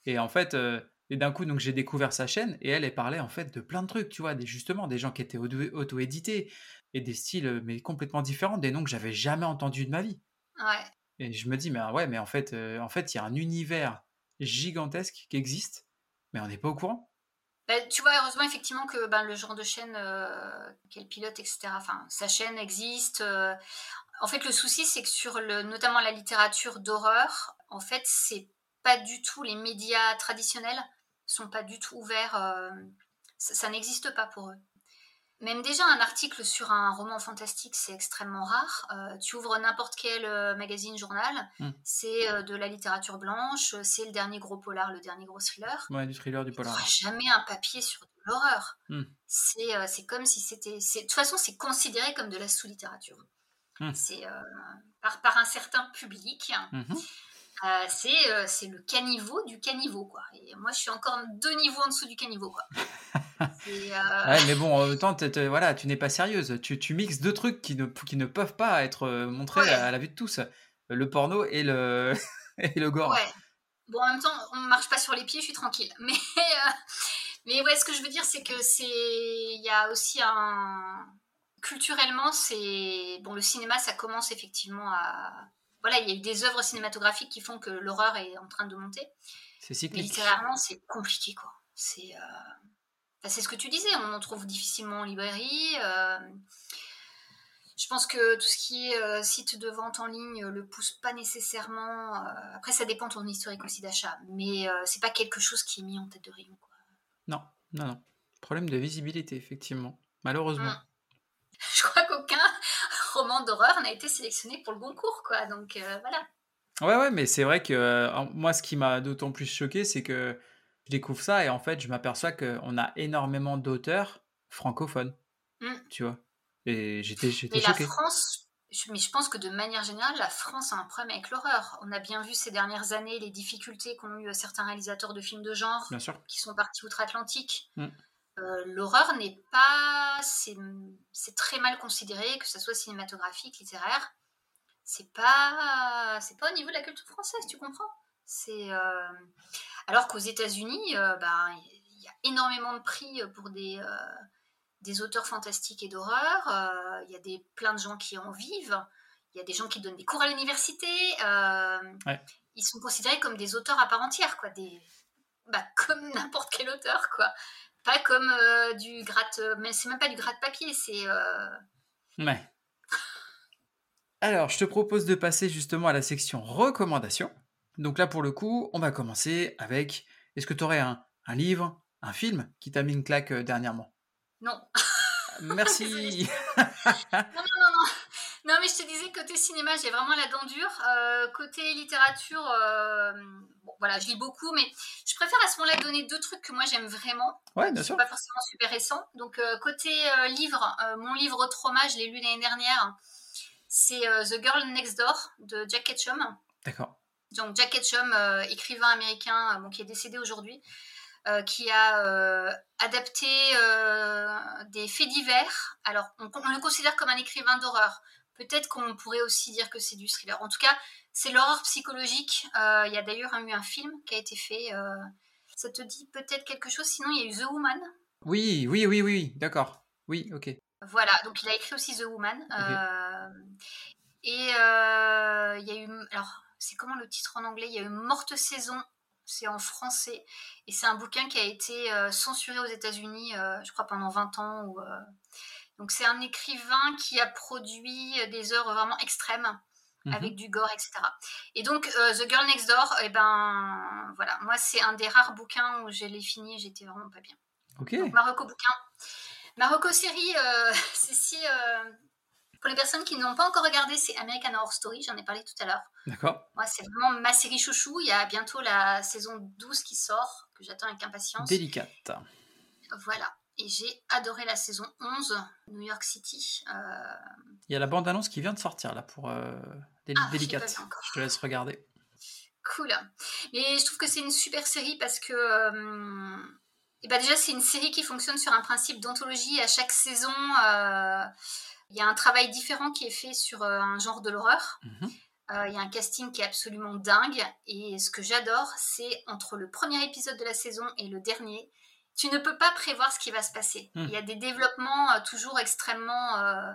Et en fait, euh, et d'un coup, donc j'ai découvert sa chaîne et elle, elle parlait en fait de plein de trucs, tu vois, des, justement des gens qui étaient auto-édités et des styles euh, mais complètement différents, des noms que j'avais jamais entendus de ma vie. Ouais. Et je me dis, mais ouais, mais en fait, en fait, il y a un univers gigantesque qui existe, mais on n'est pas au courant. Bah, tu vois, heureusement, effectivement, que ben, le genre de chaîne qu'elle pilote, etc., enfin, sa chaîne existe. En fait, le souci, c'est que sur le, notamment la littérature d'horreur, en fait, c'est pas du tout les médias traditionnels sont pas du tout ouverts. Euh, ça, n'existe pas pour eux. Même déjà un article sur un roman fantastique, c'est extrêmement rare. Euh, tu ouvres n'importe quel euh, magazine, journal, Mm. c'est euh, de la littérature blanche, c'est le dernier gros polar, le dernier gros thriller. Ouais, du thriller, du polar. jamais un papier sur de l'horreur. Mm. C'est comme si c'était... De toute façon, c'est considéré comme de la sous-littérature. Mm. C'est par, par un certain public. Mhm. Euh, c'est euh, c'est le caniveau du caniveau, quoi. Et moi, je suis encore deux niveaux en dessous du caniveau, quoi. C'est, euh, Ouais, mais bon, en même temps, t'es- t'es- voilà, tu n'es pas sérieuse. Tu, tu mixes deux trucs qui ne, qui ne peuvent pas être montrés Ouais. à la vue de tous. Le porno et le, et le gore. Ouais. Bon, en même temps, on marche pas sur les pieds, je suis tranquille. Mais, mais ouais, ce que je veux dire, c'est que c'est, il y a aussi un, culturellement, c'est bon. Le cinéma, ça commence effectivement à, voilà, il y a eu des œuvres cinématographiques qui font que l'horreur est en train de monter. C'est Mais cyclique. littéralement, c'est compliqué, quoi. C'est, euh, enfin, ce que tu disais. On en trouve difficilement en librairie. euh, Je pense que tout ce qui est euh, site de vente en ligne euh, le pousse pas nécessairement. Après, ça dépend de ton historique aussi d'achat, mais c'est pas quelque chose qui est mis en tête de rayon. Quoi. Non, non, non. Problème de visibilité, effectivement. Malheureusement. Mm. Je crois qu'aucun roman d'horreur n'a été sélectionné pour le Goncourt, quoi. Donc euh, voilà. Ouais, ouais, mais c'est vrai que euh, moi, ce qui m'a d'autant plus choqué, c'est que je découvre ça et en fait, je m'aperçois qu'on a énormément d'auteurs francophones. Mm. Tu vois? Et j'étais Mais la choqué. France, je- mais je pense que de manière générale, la France a un problème avec l'horreur. On a bien vu ces dernières années les difficultés qu'ont eu certains réalisateurs de films de genre Bien sûr. qui sont partis outre-Atlantique. Mm. Euh, L'horreur n'est pas. C'est très mal considéré, que ce soit cinématographique, littéraire. C'est pas. Pas au niveau de la culture française, tu comprends? C'est. euh, Alors qu'aux États-Unis, euh, ben, il y a énormément de prix pour des. des auteurs fantastiques et d'horreur, il y a des, plein de gens qui en vivent, il y a des gens qui donnent des cours à l'université, Ouais. ils sont considérés comme des auteurs à part entière, quoi, des, bah, comme n'importe quel auteur, quoi. Pas comme euh, du gratte, mais c'est même pas du gratte-papier, c'est... euh, Ouais. Alors, je te propose de passer justement à la section recommandations. Donc là, pour le coup, on va commencer avec est-ce que tu aurais un, un livre, un film qui t'a mis une claque euh, dernièrement? Non. Merci. Non, non, non, non. Non, mais je te disais, côté cinéma, j'ai vraiment la dent dure. Euh, côté littérature, euh, bon, voilà, je lis beaucoup, mais je préfère à ce moment-là donner deux trucs que moi j'aime vraiment. ouais, bien sûr. pas forcément super récents. Donc, euh, côté livre, mon livre Trauma, je l'ai lu l'année dernière. C'est The Girl Next Door de Jack Ketchum. D'accord. Donc, Jack Ketchum, écrivain américain bon, qui est décédé aujourd'hui, euh, qui a euh, adapté euh, des faits divers. Alors, on, on le considère comme un écrivain d'horreur. Peut-être qu'on pourrait aussi dire que c'est du thriller. En tout cas, c'est l'horreur psychologique. Euh, Il y a d'ailleurs eu un film qui a été fait. euh, ça te dit peut-être quelque chose? Sinon, il y a eu The Woman. Oui, oui, oui, oui, d'accord. Oui, ok. Voilà, donc il a écrit aussi The Woman. Euh, et euh, il y a eu. Alors, c'est comment le titre en anglais? Il y a eu Morte Saison, c'est en français. Et c'est un bouquin qui a été euh, censuré aux États-Unis, euh, je crois, pendant 20 ans. Donc, c'est un écrivain qui a produit des œuvres vraiment extrêmes. Mhm. Avec du gore, etc. Et donc, euh, The Girl Next Door, eh ben, voilà, moi, c'est un des rares bouquins où je l'ai fini et j'étais vraiment pas bien. Ok. Donc, Marocco bouquin. Marocco série, euh, c'est si. euh, pour les personnes qui n'ont pas encore regardé, c'est American Horror Story, j'en ai parlé tout à l'heure. D'accord. Moi, c'est vraiment ma série chouchou. Il y a bientôt la saison 12 qui sort, que j'attends avec impatience. Délicate. Voilà. Et j'ai adoré la saison 11, New York City. Euh, Il y a la bande-annonce qui vient de sortir là pour euh, Ah, Délicate. Je te laisse regarder. Cool. Et je trouve que c'est une super série parce que. euh, et ben déjà, c'est une série qui fonctionne sur un principe d'anthologie. À chaque saison, euh, il y a un travail différent qui est fait sur un genre de l'horreur. Mhm. Il y a un casting qui est absolument dingue. Et ce que j'adore, c'est entre le premier épisode de la saison et le dernier, tu ne peux pas prévoir ce qui va se passer. Mhm. Il y a des développements euh, toujours extrêmement. euh,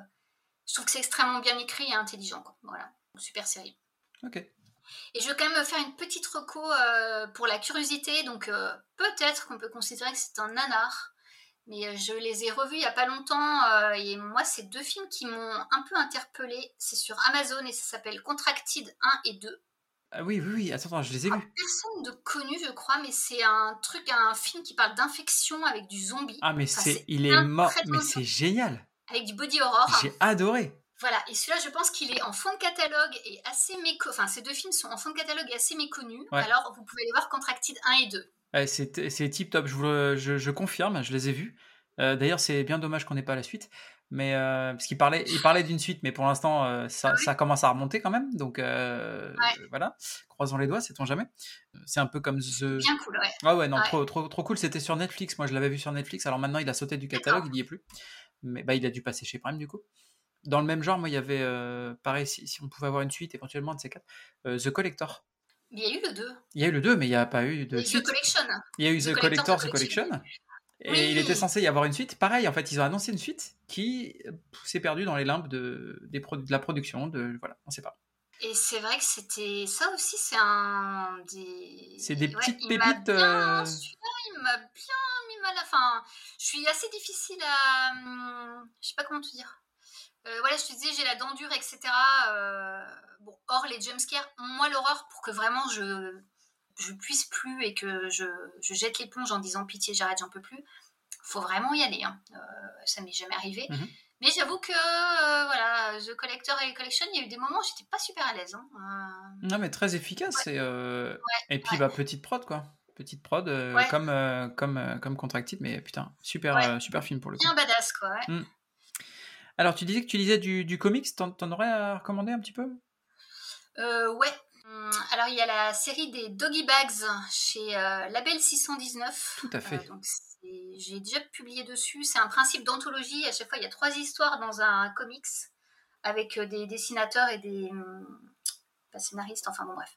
je trouve que c'est extrêmement bien écrit et intelligent. quoi. Voilà, super série. Ok. Et je vais quand même faire une petite reco euh, pour la curiosité. Donc peut-être qu'on peut considérer que c'est un nanar. Mais je les ai revus il n'y a pas longtemps. et moi, c'est deux films qui m'ont un peu interpellée. C'est sur Amazon et ça s'appelle Contracted 1 et 2. Ah oui, oui, oui, attends, attends, je les ai Ah, vus. Personne de connu, je crois, mais c'est un truc, un film qui parle d'infection avec du zombie, Ah, mais Enfin, c'est, il est mort, mais c'est génial. avec du body horror. J'ai adoré. Voilà, et celui-là, je pense qu'il est en fond de catalogue et assez méconnu. Enfin, ces deux films sont en fond de catalogue et assez méconnus. Ouais. Alors, vous pouvez aller voir Contracted 1 et 2. Ouais, c'est, c'est tip top, je, vous le- je, je confirme, je les ai vus. Euh, d'ailleurs, c'est bien dommage qu'on n'ait pas la suite. Mais euh, parce qu'il parlait, il parlait d'une suite, mais pour l'instant, euh, ça, Ah ça commence à remonter quand même. Donc Ouais. voilà, croisons les doigts, sait-on jamais. C'est un peu comme The. Bien cool, ouais. Ah ouais, non, Ouais. Trop, trop, trop cool. C'était sur Netflix. Moi, je l'avais vu sur Netflix. Alors maintenant, il a sauté du catalogue, il n'y est plus. Mais bah, il a dû passer chez Prime du coup. Dans le même genre, moi, il y avait, pareil, si, si on pouvait avoir une suite éventuellement de ces quatre, The Collector. Il y a eu le 2. Il y a eu le 2, mais il n'y a pas eu de Il y a eu The. Collection. Il y a eu The, The Collector, Collector, The The Collection. Collection. Et Oui. il était censé y avoir une suite. Pareil, en fait, ils ont annoncé une suite qui euh, s'est perdue dans les limbes de, des pro- de la production. De, voilà, on sait pas. Et c'est vrai que c'était. Ça aussi, c'est un. Des... C'est des Ouais, petites il m'a pépites, bien- euh, il m'a bien mis mal à. Enfin, je suis assez difficile à. hum, Je sais pas comment te dire. Euh, voilà, je te disais, j'ai la dent dure, etc. Euh, bon, hors les jumpscares, moi, l'horreur, pour que vraiment je. Je puisse plus et que je, je jette l'éponge en disant pitié, j'arrête, j'en peux plus. Faut vraiment y aller. Hein. Euh, ça m'est jamais arrivé. Mhm. Mais j'avoue que euh, voilà, The Collector et Collection, il y a eu des moments où j'étais pas super à l'aise. hein. Euh, Non, mais très efficace. Et, et puis, ouais. bah, petite prod, quoi. Petite prod, comme, comme, comme Contracted, mais putain, super, super film pour le coup. bien badass, quoi. ouais. Alors, tu disais que tu lisais du, du comics, t'en, t'en aurais à recommander un petit peu? Euh, ouais. Hum, Alors, il y a la série des Doggy Bags chez euh, Label 619. Tout à fait. Euh, donc, j'ai déjà publié dessus. C'est un principe d'anthologie. À chaque fois, il y a trois histoires dans un comics avec euh, des dessinateurs et des hum, pas scénaristes, enfin bon, bref.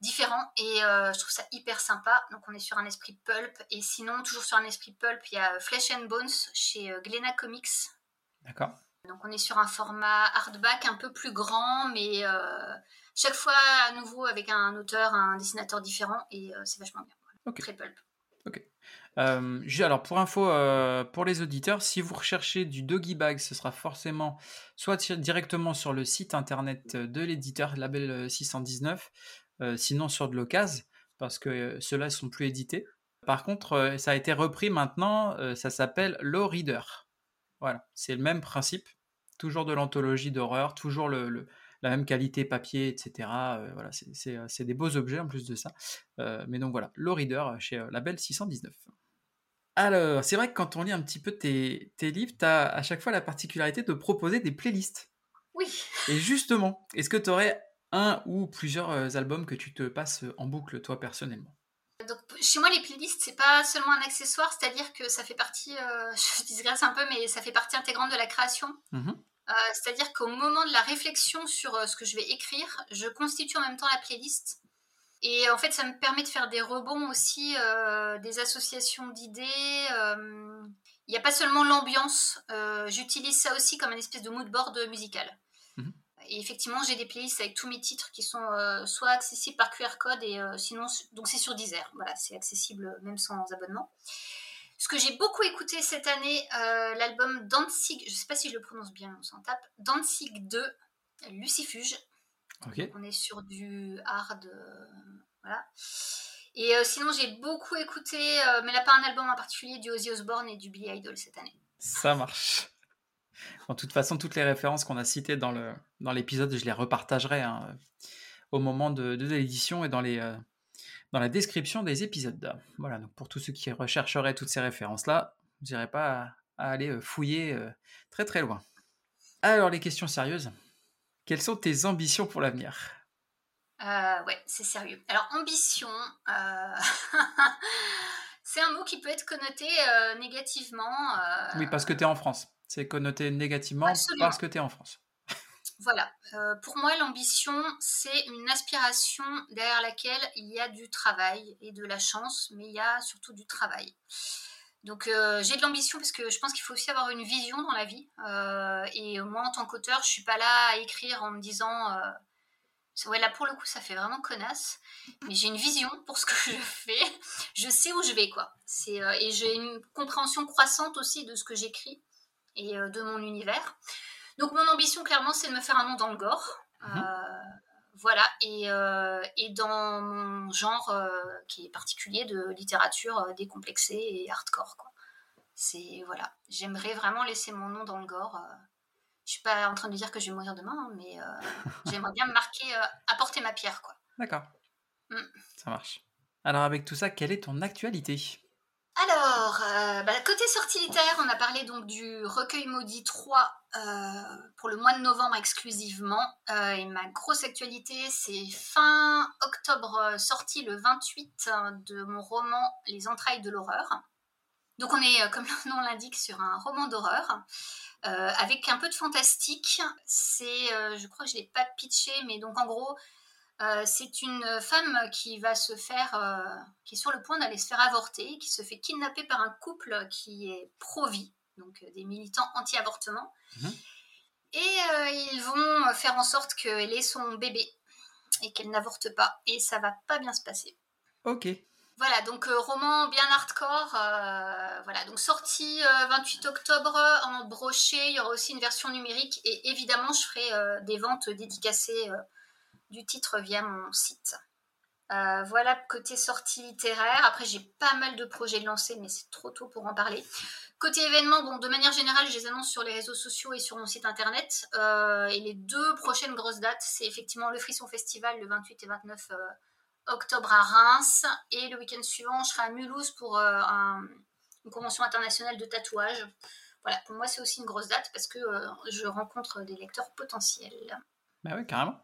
Différents. Et euh, je trouve ça hyper sympa. Donc, on est sur un esprit pulp. Et sinon, toujours sur un esprit pulp, il y a Flesh and Bones chez Glénat Comics. D'accord. Donc on est sur un format hardback un peu plus grand, mais chaque fois à nouveau avec un auteur, un dessinateur différent, et euh, c'est vachement bien. Voilà. Ok. Très pulp. Euh, ju- alors pour info, euh, pour les auditeurs, si vous recherchez du doggy bag, ce sera forcément soit directement sur le site internet de l'éditeur Label euh, 619, euh, sinon sur de l'occasion, parce que euh, ceux-là ne sont plus édités. Par contre, euh, ça a été repris maintenant, euh, ça s'appelle Low Reader. Voilà, c'est le même principe, toujours de l'anthologie d'horreur, toujours le, le- la même qualité papier, etc. Euh, voilà, c'est- euh, c'est des beaux objets en plus de ça. Euh, mais donc voilà, Low Reader chez Label 619. Alors, c'est vrai que quand on lit un petit peu tes, tes livres, tu as à chaque fois la particularité de proposer des playlists. Oui. Et justement, est-ce que tu aurais un ou plusieurs albums que tu te passes en boucle, toi, personnellement? Donc chez moi les playlists c'est pas seulement un accessoire, c'est-à-dire que ça fait partie, euh, je digresse un peu, mais ça fait partie intégrante de la création. Mhm. Euh, c'est-à-dire qu'au moment de la réflexion sur euh, ce que je vais écrire, je constitue en même temps la playlist. Et en fait, ça me permet de faire des rebonds aussi, euh, des associations d'idées. Il n'y a pas seulement l'ambiance, j'utilise ça aussi comme une espèce de mood board musical. Mhm. Et effectivement, j'ai des playlists avec tous mes titres qui sont soit accessibles par QR code et sinon, donc c'est sur Deezer. Voilà, c'est accessible même sans abonnement. Ce que j'ai beaucoup écouté cette année, euh, l'album Danzig, je sais pas si je le prononce bien, on s'en tape, Danzig 2, Lucifuge. Ok. On est sur du hard, euh, voilà. Et euh, sinon, j'ai beaucoup écouté, mais là pas un album en particulier, du Ozzy Osbourne et du Billy Idol cette année. Ça marche. En toute façon, toutes les références qu'on a citées dans le dans l'épisode, je les repartagerai hein, au moment de, de l'édition et dans les dans la description des épisodes. Voilà. Donc pour tous ceux qui rechercheraient toutes ces références là, vous n'irez pas à, à aller euh, fouiller euh, très très loin. Alors les questions sérieuses. Quelles sont tes ambitions pour l'avenir? Euh, ouais, c'est sérieux. Alors, ambition, euh, c'est un mot qui peut être connoté négativement. Oui, parce que tu es en France. C'est connoté négativement Absolument. parce que tu es en France. Voilà. Euh, pour moi, l'ambition, c'est une aspiration derrière laquelle il y a du travail et de la chance, mais il y a surtout du travail. Donc, euh, j'ai de l'ambition parce que je pense qu'il faut aussi avoir une vision dans la vie. Euh, et moi, en tant qu'auteur, je suis pas là à écrire en me disant. là pour le coup, ça fait vraiment connasse. Mais j'ai une vision pour ce que je fais. Je sais où je vais, quoi. Et j'ai une compréhension croissante aussi de ce que j'écris et de mon univers. Donc mon ambition, clairement, c'est de me faire un nom dans le gore. Mhm. Euh, voilà, et, euh, et, dans mon genre euh, qui est particulier de littérature décomplexée et hardcore. Quoi. C'est voilà, j'aimerais vraiment laisser mon nom dans le gore. je suis pas en train de dire que je vais mourir demain, hein, mais j'aimerais bien me marquer, apporter ma pierre, quoi. D'accord. Mm. Ça marche. Alors avec tout ça, quelle est ton actualité? Alors, euh, bah, côté sortie littéraire, on a parlé donc du recueil maudit 3 euh, pour le mois de novembre exclusivement. Euh, et ma grosse actualité, c'est fin octobre, sorti le 28 de mon roman Les entrailles de l'horreur. Donc on est, comme le nom l'indique, sur un roman d'horreur. avec un peu de fantastique. C'est, je crois que je l'ai pas pitché, mais donc en gros, euh, c'est une femme qui va se faire, euh, qui est sur le point d'aller se faire avorter, qui se fait kidnapper par un couple qui est pro-vie, donc euh, des militants anti-avortement. Mhm. Et ils vont faire en sorte qu'elle ait son bébé et qu'elle n'avorte pas. Et ça va pas bien se passer. Ok. Voilà, donc roman bien hardcore. voilà, donc sorti 28 octobre en brochet. Il y aura aussi une version numérique. Et évidemment, je ferai des ventes dédicacées du titre via mon site. Euh, voilà côté sortie littéraire. Après, j'ai pas mal de projets de lancer, mais c'est trop tôt pour en parler. Côté événements, bon, de manière générale, je les annonce sur les réseaux sociaux et sur mon site internet. Euh, et les deux prochaines grosses dates, c'est effectivement le Frisson Festival le 28 et 29 euh, octobre à Reims. Et le week-end suivant, je serai à Mulhouse pour une convention internationale de tatouage. Voilà, pour moi, c'est aussi une grosse date parce que je rencontre des lecteurs potentiels. Bah oui, carrément.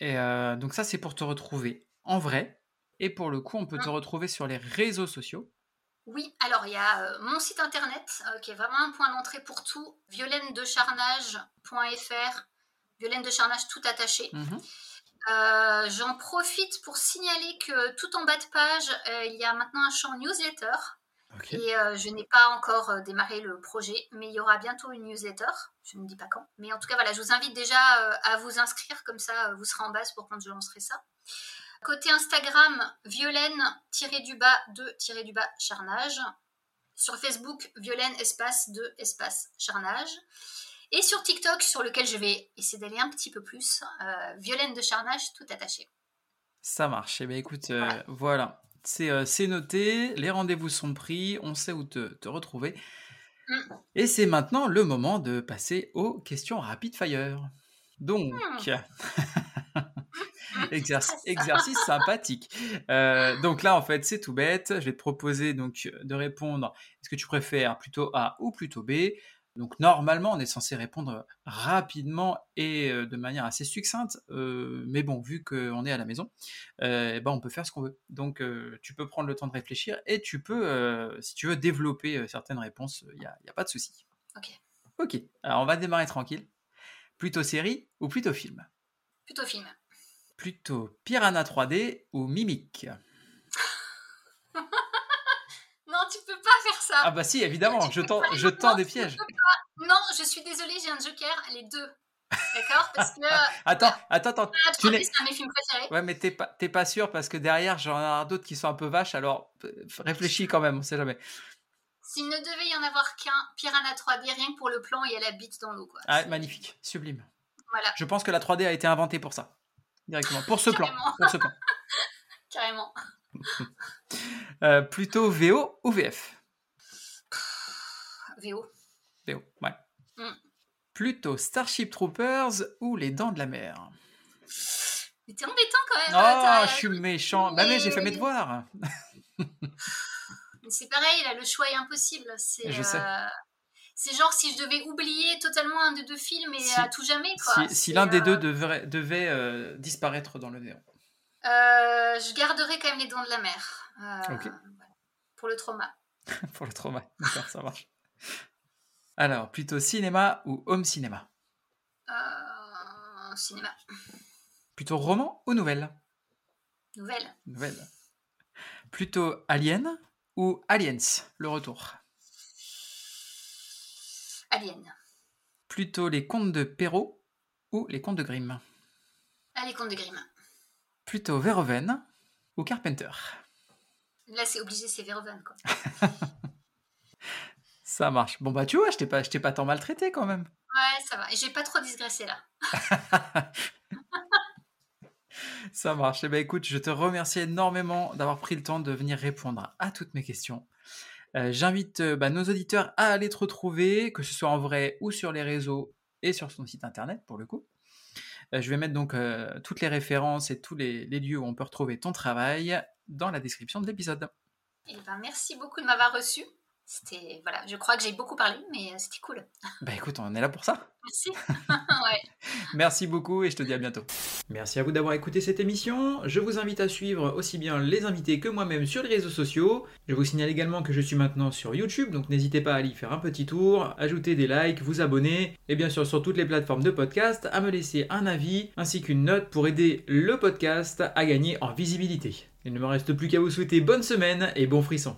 Et donc ça, c'est pour te retrouver en vrai. Et pour le coup, on peut te mmh. retrouver sur les réseaux sociaux. Oui, alors il y a euh, mon site internet euh, qui est vraiment un point d'entrée pour tout, violenedecharnage.fr, violaine de charnage tout attaché. Mmh j'en profite pour signaler que tout en bas de page, il y a maintenant un champ newsletter et euh, je n'ai pas encore euh, démarré le projet, mais il y aura bientôt une newsletter. Je ne dis pas quand. Mais en tout cas, voilà, je vous invite déjà euh, à vous inscrire, comme ça vous serez en base pour quand je lancerai ça. Côté Instagram, Violaine-du-bas de-du-bas charnage. Sur Facebook, Violaine espace de espace charnage. Et sur TikTok, sur lequel je vais essayer d'aller un petit peu plus, Violaine de charnage tout attaché. Ça marche. Eh bien, écoute, voilà. Euh, c'est noté, les rendez-vous sont pris, on sait où te, retrouver. Mm. Et c'est maintenant le moment de passer aux questions rapid fire. Donc, mm. exercice, sympathique. Euh, donc là, en fait, c'est tout bête. Je vais te proposer donc de répondre. Est-ce que tu préfères plutôt A ou plutôt B? Donc normalement, on est censé répondre rapidement et euh, de manière assez succincte, euh, mais bon, vu qu'on est à la maison, euh, eh ben on peut faire ce qu'on veut. Donc tu peux prendre le temps de réfléchir et tu peux, si tu veux, développer certaines réponses, il n'y a, a, pas de souci. Ok. Ok, alors on va démarrer tranquille. Plutôt série ou plutôt film? Plutôt film. Plutôt Piranha 3D ou Mimic tu peux pas faire ça. Ah bah si, évidemment, je tends, je tends des pièges. Non, je suis désolée, j'ai un joker, les deux. D'accord Parce que. attends, attends, attends. Tu c'est un de mes films préférés. Ouais, mais t'es pas, pas sûr parce que derrière, j'en ai d'autres qui sont un peu vaches, alors réfléchis quand même, on sait jamais. S'il ne devait y en avoir qu'un, Piranha 3D, rien que pour le plan, il y a la bite dans l'eau. Ah, magnifique, sublime. Voilà. Je pense que la 3D a été inventée pour ça. Directement. Pour ce plan. Pour ce plan. Carrément. Euh, plutôt VO ou VF VO. VO, ouais. Mm. Plutôt Starship Troopers ou Les Dents de la Mer? Mais t'es embêtant quand même. Oh, je suis méchant. Bah mais j'ai fait mes devoirs. c'est pareil, là, le choix est impossible. C'est, je sais. Euh, c'est genre si je devais oublier totalement un des deux films et à tout jamais. Quoi. Si, l'un des deux euh, devrait, devait disparaître dans le néant. Euh, je garderai quand même les dents de la mer. Euh, pour le trauma. pour le trauma, d'accord, ça marche. Alors, plutôt cinéma ou home cinéma? Euh, Cinéma. Plutôt roman ou nouvelle? Nouvelle. Nouvelle. Plutôt Alien ou Aliens, le retour? Alien. Plutôt les contes de Perrault ou les contes de Grimm Ah, les contes de Grimm. Plutôt Verhoeven ou Carpenter Là, c'est obligé, c'est Verhoeven, quoi. ça marche. Bon, bah, tu vois, je t'ai pas, pas tant maltraité quand même. Ouais, ça va. J'ai pas trop digressé là. Ça marche. Eh ben, écoute, je te remercie énormément d'avoir pris le temps de venir répondre à toutes mes questions. Euh, j'invite euh, bah, nos auditeurs à aller te retrouver, que ce soit en vrai ou sur les réseaux et sur son site internet pour le coup. Euh, je vais mettre donc toutes les références et tous les, lieux où on peut retrouver ton travail dans la description de l'épisode. Eh ben, merci beaucoup de m'avoir reçu. C'était voilà, je crois que j'ai beaucoup parlé, mais c'était cool. Bah écoute, on est là pour ça. Merci. Merci beaucoup et je te dis à bientôt. Merci à vous d'avoir écouté cette émission. Je vous invite à suivre aussi bien les invités que moi-même sur les réseaux sociaux. Je vous signale également que je suis maintenant sur YouTube, donc n'hésitez pas à aller faire un petit tour, ajouter des likes, vous abonner, et bien sûr sur toutes les plateformes de podcast, à me laisser un avis ainsi qu'une note pour aider le podcast à gagner en visibilité. Il ne me reste plus qu'à vous souhaiter bonne semaine et bon frisson.